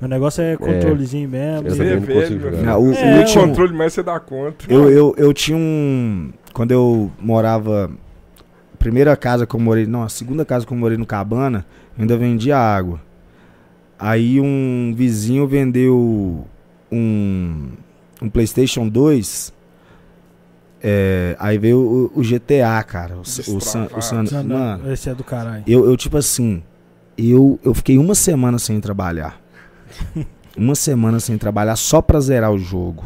Meu negócio é controlezinho mesmo. Eu também é não velho, consigo jogar. Não, o, É, o último, controle mais você dá conta. eu, eu, eu tinha um. Quando eu morava. Primeira casa que eu morei. Não, a segunda casa que eu morei no Cabana, eu ainda vendia água. Aí um vizinho vendeu um, um PlayStation 2. é, aí veio o, o GTA, cara. O, o, San- o San- mano, Esse é do caralho. eu, eu tipo assim. Eu, eu fiquei uma semana sem trabalhar. uma semana sem trabalhar só pra zerar o jogo.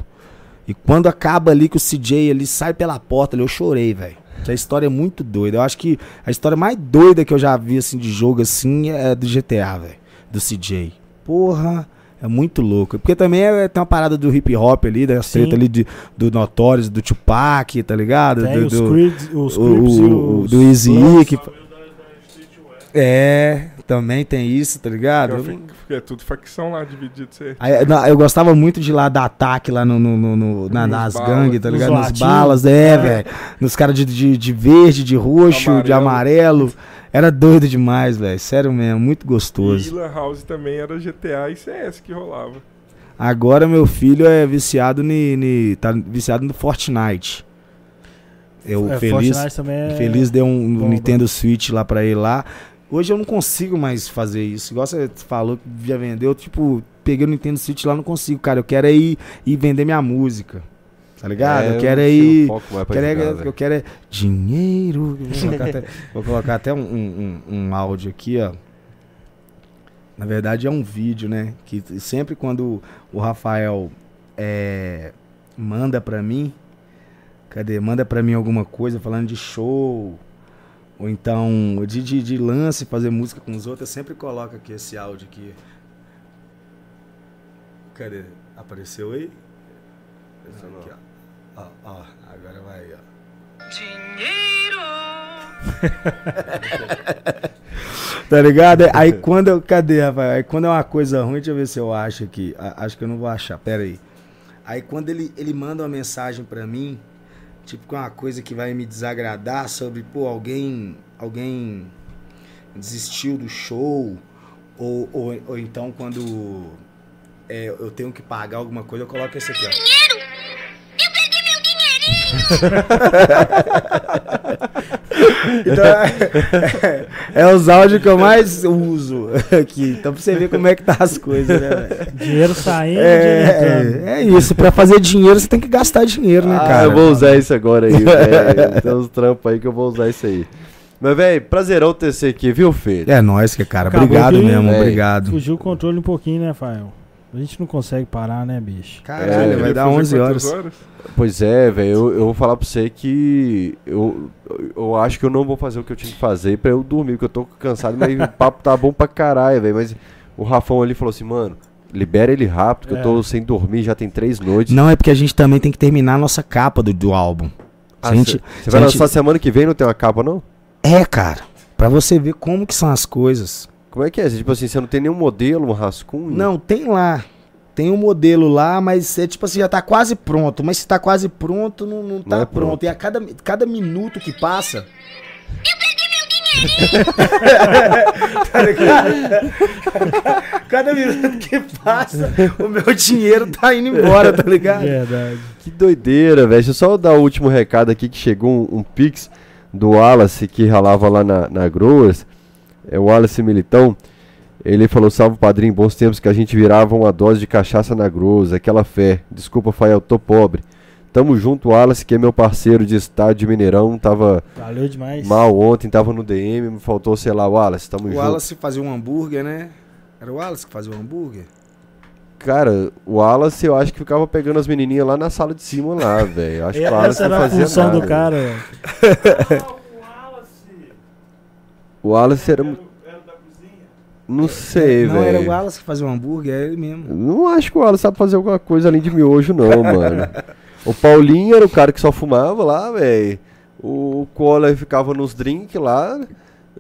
E quando acaba ali que o CJ ali sai pela porta ali, eu chorei, velho. Que a história é muito doida. Eu acho que a história mais doida que eu já vi, assim, de jogo, assim, é do GTA, velho. Do CJ. Porra... É muito louco. Porque também é, tem uma parada do hip hop ali, da treta ali de, do Notorious, do Tupac, tá ligado? Tem do, os, do, Creeds, os o- o- os do Easy. E, que É, também tem isso, tá ligado? Eu É tudo facção lá dividido. Você... Aí, não, eu gostava muito de lá dar ataque lá no, no- no- no- na- Nos nas balas. gangues, tá Nos ligado? Nas latinos. balas, é, velho. Nos caras de, de, de verde, de roxo, de amarelo. Era doido demais, velho. Sério mesmo, muito E gostoso. Lan House também era GTA e CS que rolava. Agora meu filho é viciado ni, ni- tá viciado no Fortnite. Eu É, feliz, Fortnite também é... feliz deu um bomba. Nintendo Switch lá pra ele lá. Hoje eu não consigo mais fazer isso. Igual você falou que já vendeu, tipo, peguei o Nintendo Switch lá, não consigo, cara. Eu quero é ir, ir vender minha música. Tá ligado? eu quero é não tenho ir. foco Quero é- jogar, eu velho. quero é dinheiro. Vou colocar até, vou colocar até um, um- um- um áudio aqui, ó. Na verdade é um vídeo, né? Que sempre quando o Rafael é, manda pra mim, cadê? Manda pra mim alguma coisa falando de show, ou então de, de, de lance, fazer música com os outros, eu sempre coloco aqui esse áudio aqui. Cadê? Apareceu aí? Aqui, ó. Ó, ó, agora vai, ó. Tá ligado? Aí quando eu. Cadê, rapaz? Aí quando é uma coisa ruim, deixa eu ver se eu acho aqui. A- acho que eu não vou achar. Pera aí. Aí quando ele, ele manda uma mensagem pra mim, tipo, com uma coisa que vai me desagradar sobre, pô, alguém. Alguém desistiu do show. Ou, ou, ou então quando é, eu tenho que pagar alguma coisa, eu coloco esse aqui, ó. Então, é, é os áudios que eu mais uso aqui. Então pra você ver como é que tá as coisas, né, velho? Dinheiro saindo, dinheiro entrando. É, é isso, pra fazer dinheiro você tem que gastar dinheiro, né, ah, cara? eu vou usar isso agora aí, velho. Tem uns trampos aí que eu vou usar isso aí. Mas, velho, prazerão ter você aqui, viu, filho? É nóis, que cara. Acabou Obrigado que- mesmo, É. obrigado. Fugiu o controle um pouquinho, né, Fael? A gente não consegue parar, né, bicho? Caralho, É, vai dar fazer 11 quantas horas. Pois é, velho, eu, eu vou falar pra você que eu, eu acho que eu não vou fazer o que eu tinha que fazer pra eu dormir, porque eu tô cansado, mas o papo tá bom pra caralho, velho. Mas o Rafão ali falou assim, mano, libera ele rápido, que É. eu tô sem dormir, já tem três noites. Não, é porque a gente também tem que terminar a nossa capa do, do álbum. Ah, a gente- Você vai gente- lançar semana que vem, não tem uma capa, não? É, cara. Pra você ver como que são as coisas. Como é que é? Tipo assim, você não tem nenhum modelo, um rascunho? Não, tem lá. Tem um modelo lá, mas é tipo assim, já tá quase pronto. Mas se tá quase pronto, não, não tá Não é pronto. pronto. E a cada, cada minuto que passa. tá ligado? cada minuto que passa, o meu dinheiro tá indo embora, tá ligado? Verdade. Que doideira, velho. Deixa eu só dar o último recado aqui que chegou um, um pix do Wallace que ralava lá na, na Growers. É o Wallace Militão. Ele falou: Salve padrinho, bons tempos que a gente virava uma dose de cachaça na Growers, aquela fé. Desculpa, Fael, tô pobre. Tamo junto, Wallace, que é meu parceiro de estádio de Mineirão. Tava Valeu demais. mal ontem, tava no DM, me faltou, sei lá, Wallace, tamo O junto. Wallace fazia um hambúrguer, né? Era o Wallace que fazia o hambúrguer? Cara, o Wallace eu acho que ficava pegando as menininhas lá na sala de cima lá, velho. Eu Acho que o Wallace Essa não era a fazia função nada. do cara, velho. O Wallace era. Não sei, Não, era o velho. Wallace que fazia o hambúrguer, é ele mesmo. Não acho que o Wallace sabe fazer alguma coisa além de miojo, não, mano. O Paulinho era o cara que só fumava lá, velho. O Cola ficava nos drinks lá.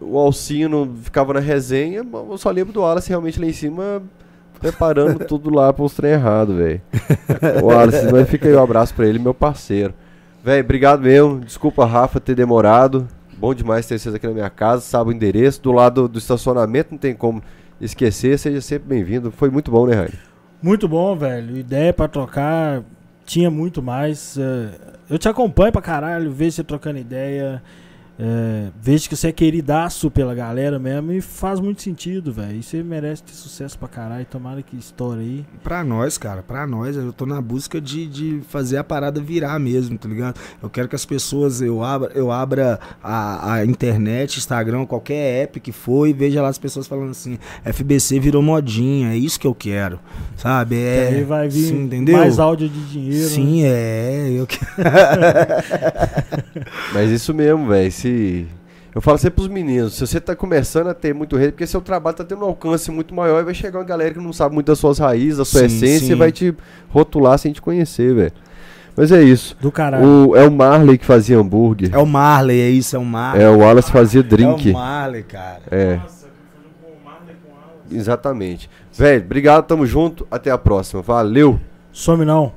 O Alcino ficava na resenha. Eu só lembro do Wallace realmente lá em cima preparando tudo lá para os trem errado, velho. O Wallace, mas fica aí um abraço pra ele, meu parceiro. Velho, obrigado mesmo. Desculpa, Rafa, ter demorado. Bom demais ter vocês aqui na minha casa. Sabe o endereço. Do lado do estacionamento, não tem como esquecer. Seja sempre bem-vindo. Foi muito bom, né, Raio? Muito bom, velho. Ideia pra trocar. Tinha muito mais. eh, Eu te acompanho pra caralho, vejo você trocando ideia. É, vejo que você é queridaço pela galera mesmo e faz muito sentido, velho. E você merece ter sucesso pra caralho. Tomara que estoure aí. Pra nós, cara, pra nós, eu tô na busca de, de fazer a parada virar mesmo, tá ligado? Eu quero que as pessoas, eu abra, eu abra a, a internet, Instagram, qualquer app que for e veja lá as pessoas falando assim, FBC virou modinha, é isso que eu quero, sabe? É, aí vai vir sim, entendeu? mais áudio de dinheiro. né? Sim, é, eu. Mas isso mesmo, velho. Se. Eu falo sempre pros meninos, se você tá começando a ter muito rede, porque seu trabalho tá tendo um alcance muito maior e vai chegar uma galera que não sabe muito das suas raízes, da sua Sim, essência sim. e vai te rotular sem te conhecer, velho. Mas é isso. Do caralho. O, é o Marley que fazia hambúrguer. É o Marley, é isso, é o Marley. É, o Wallace fazia É drink. o Marley, cara. É. Exatamente. Velho, obrigado, tamo junto. Até a próxima. Valeu! Some não.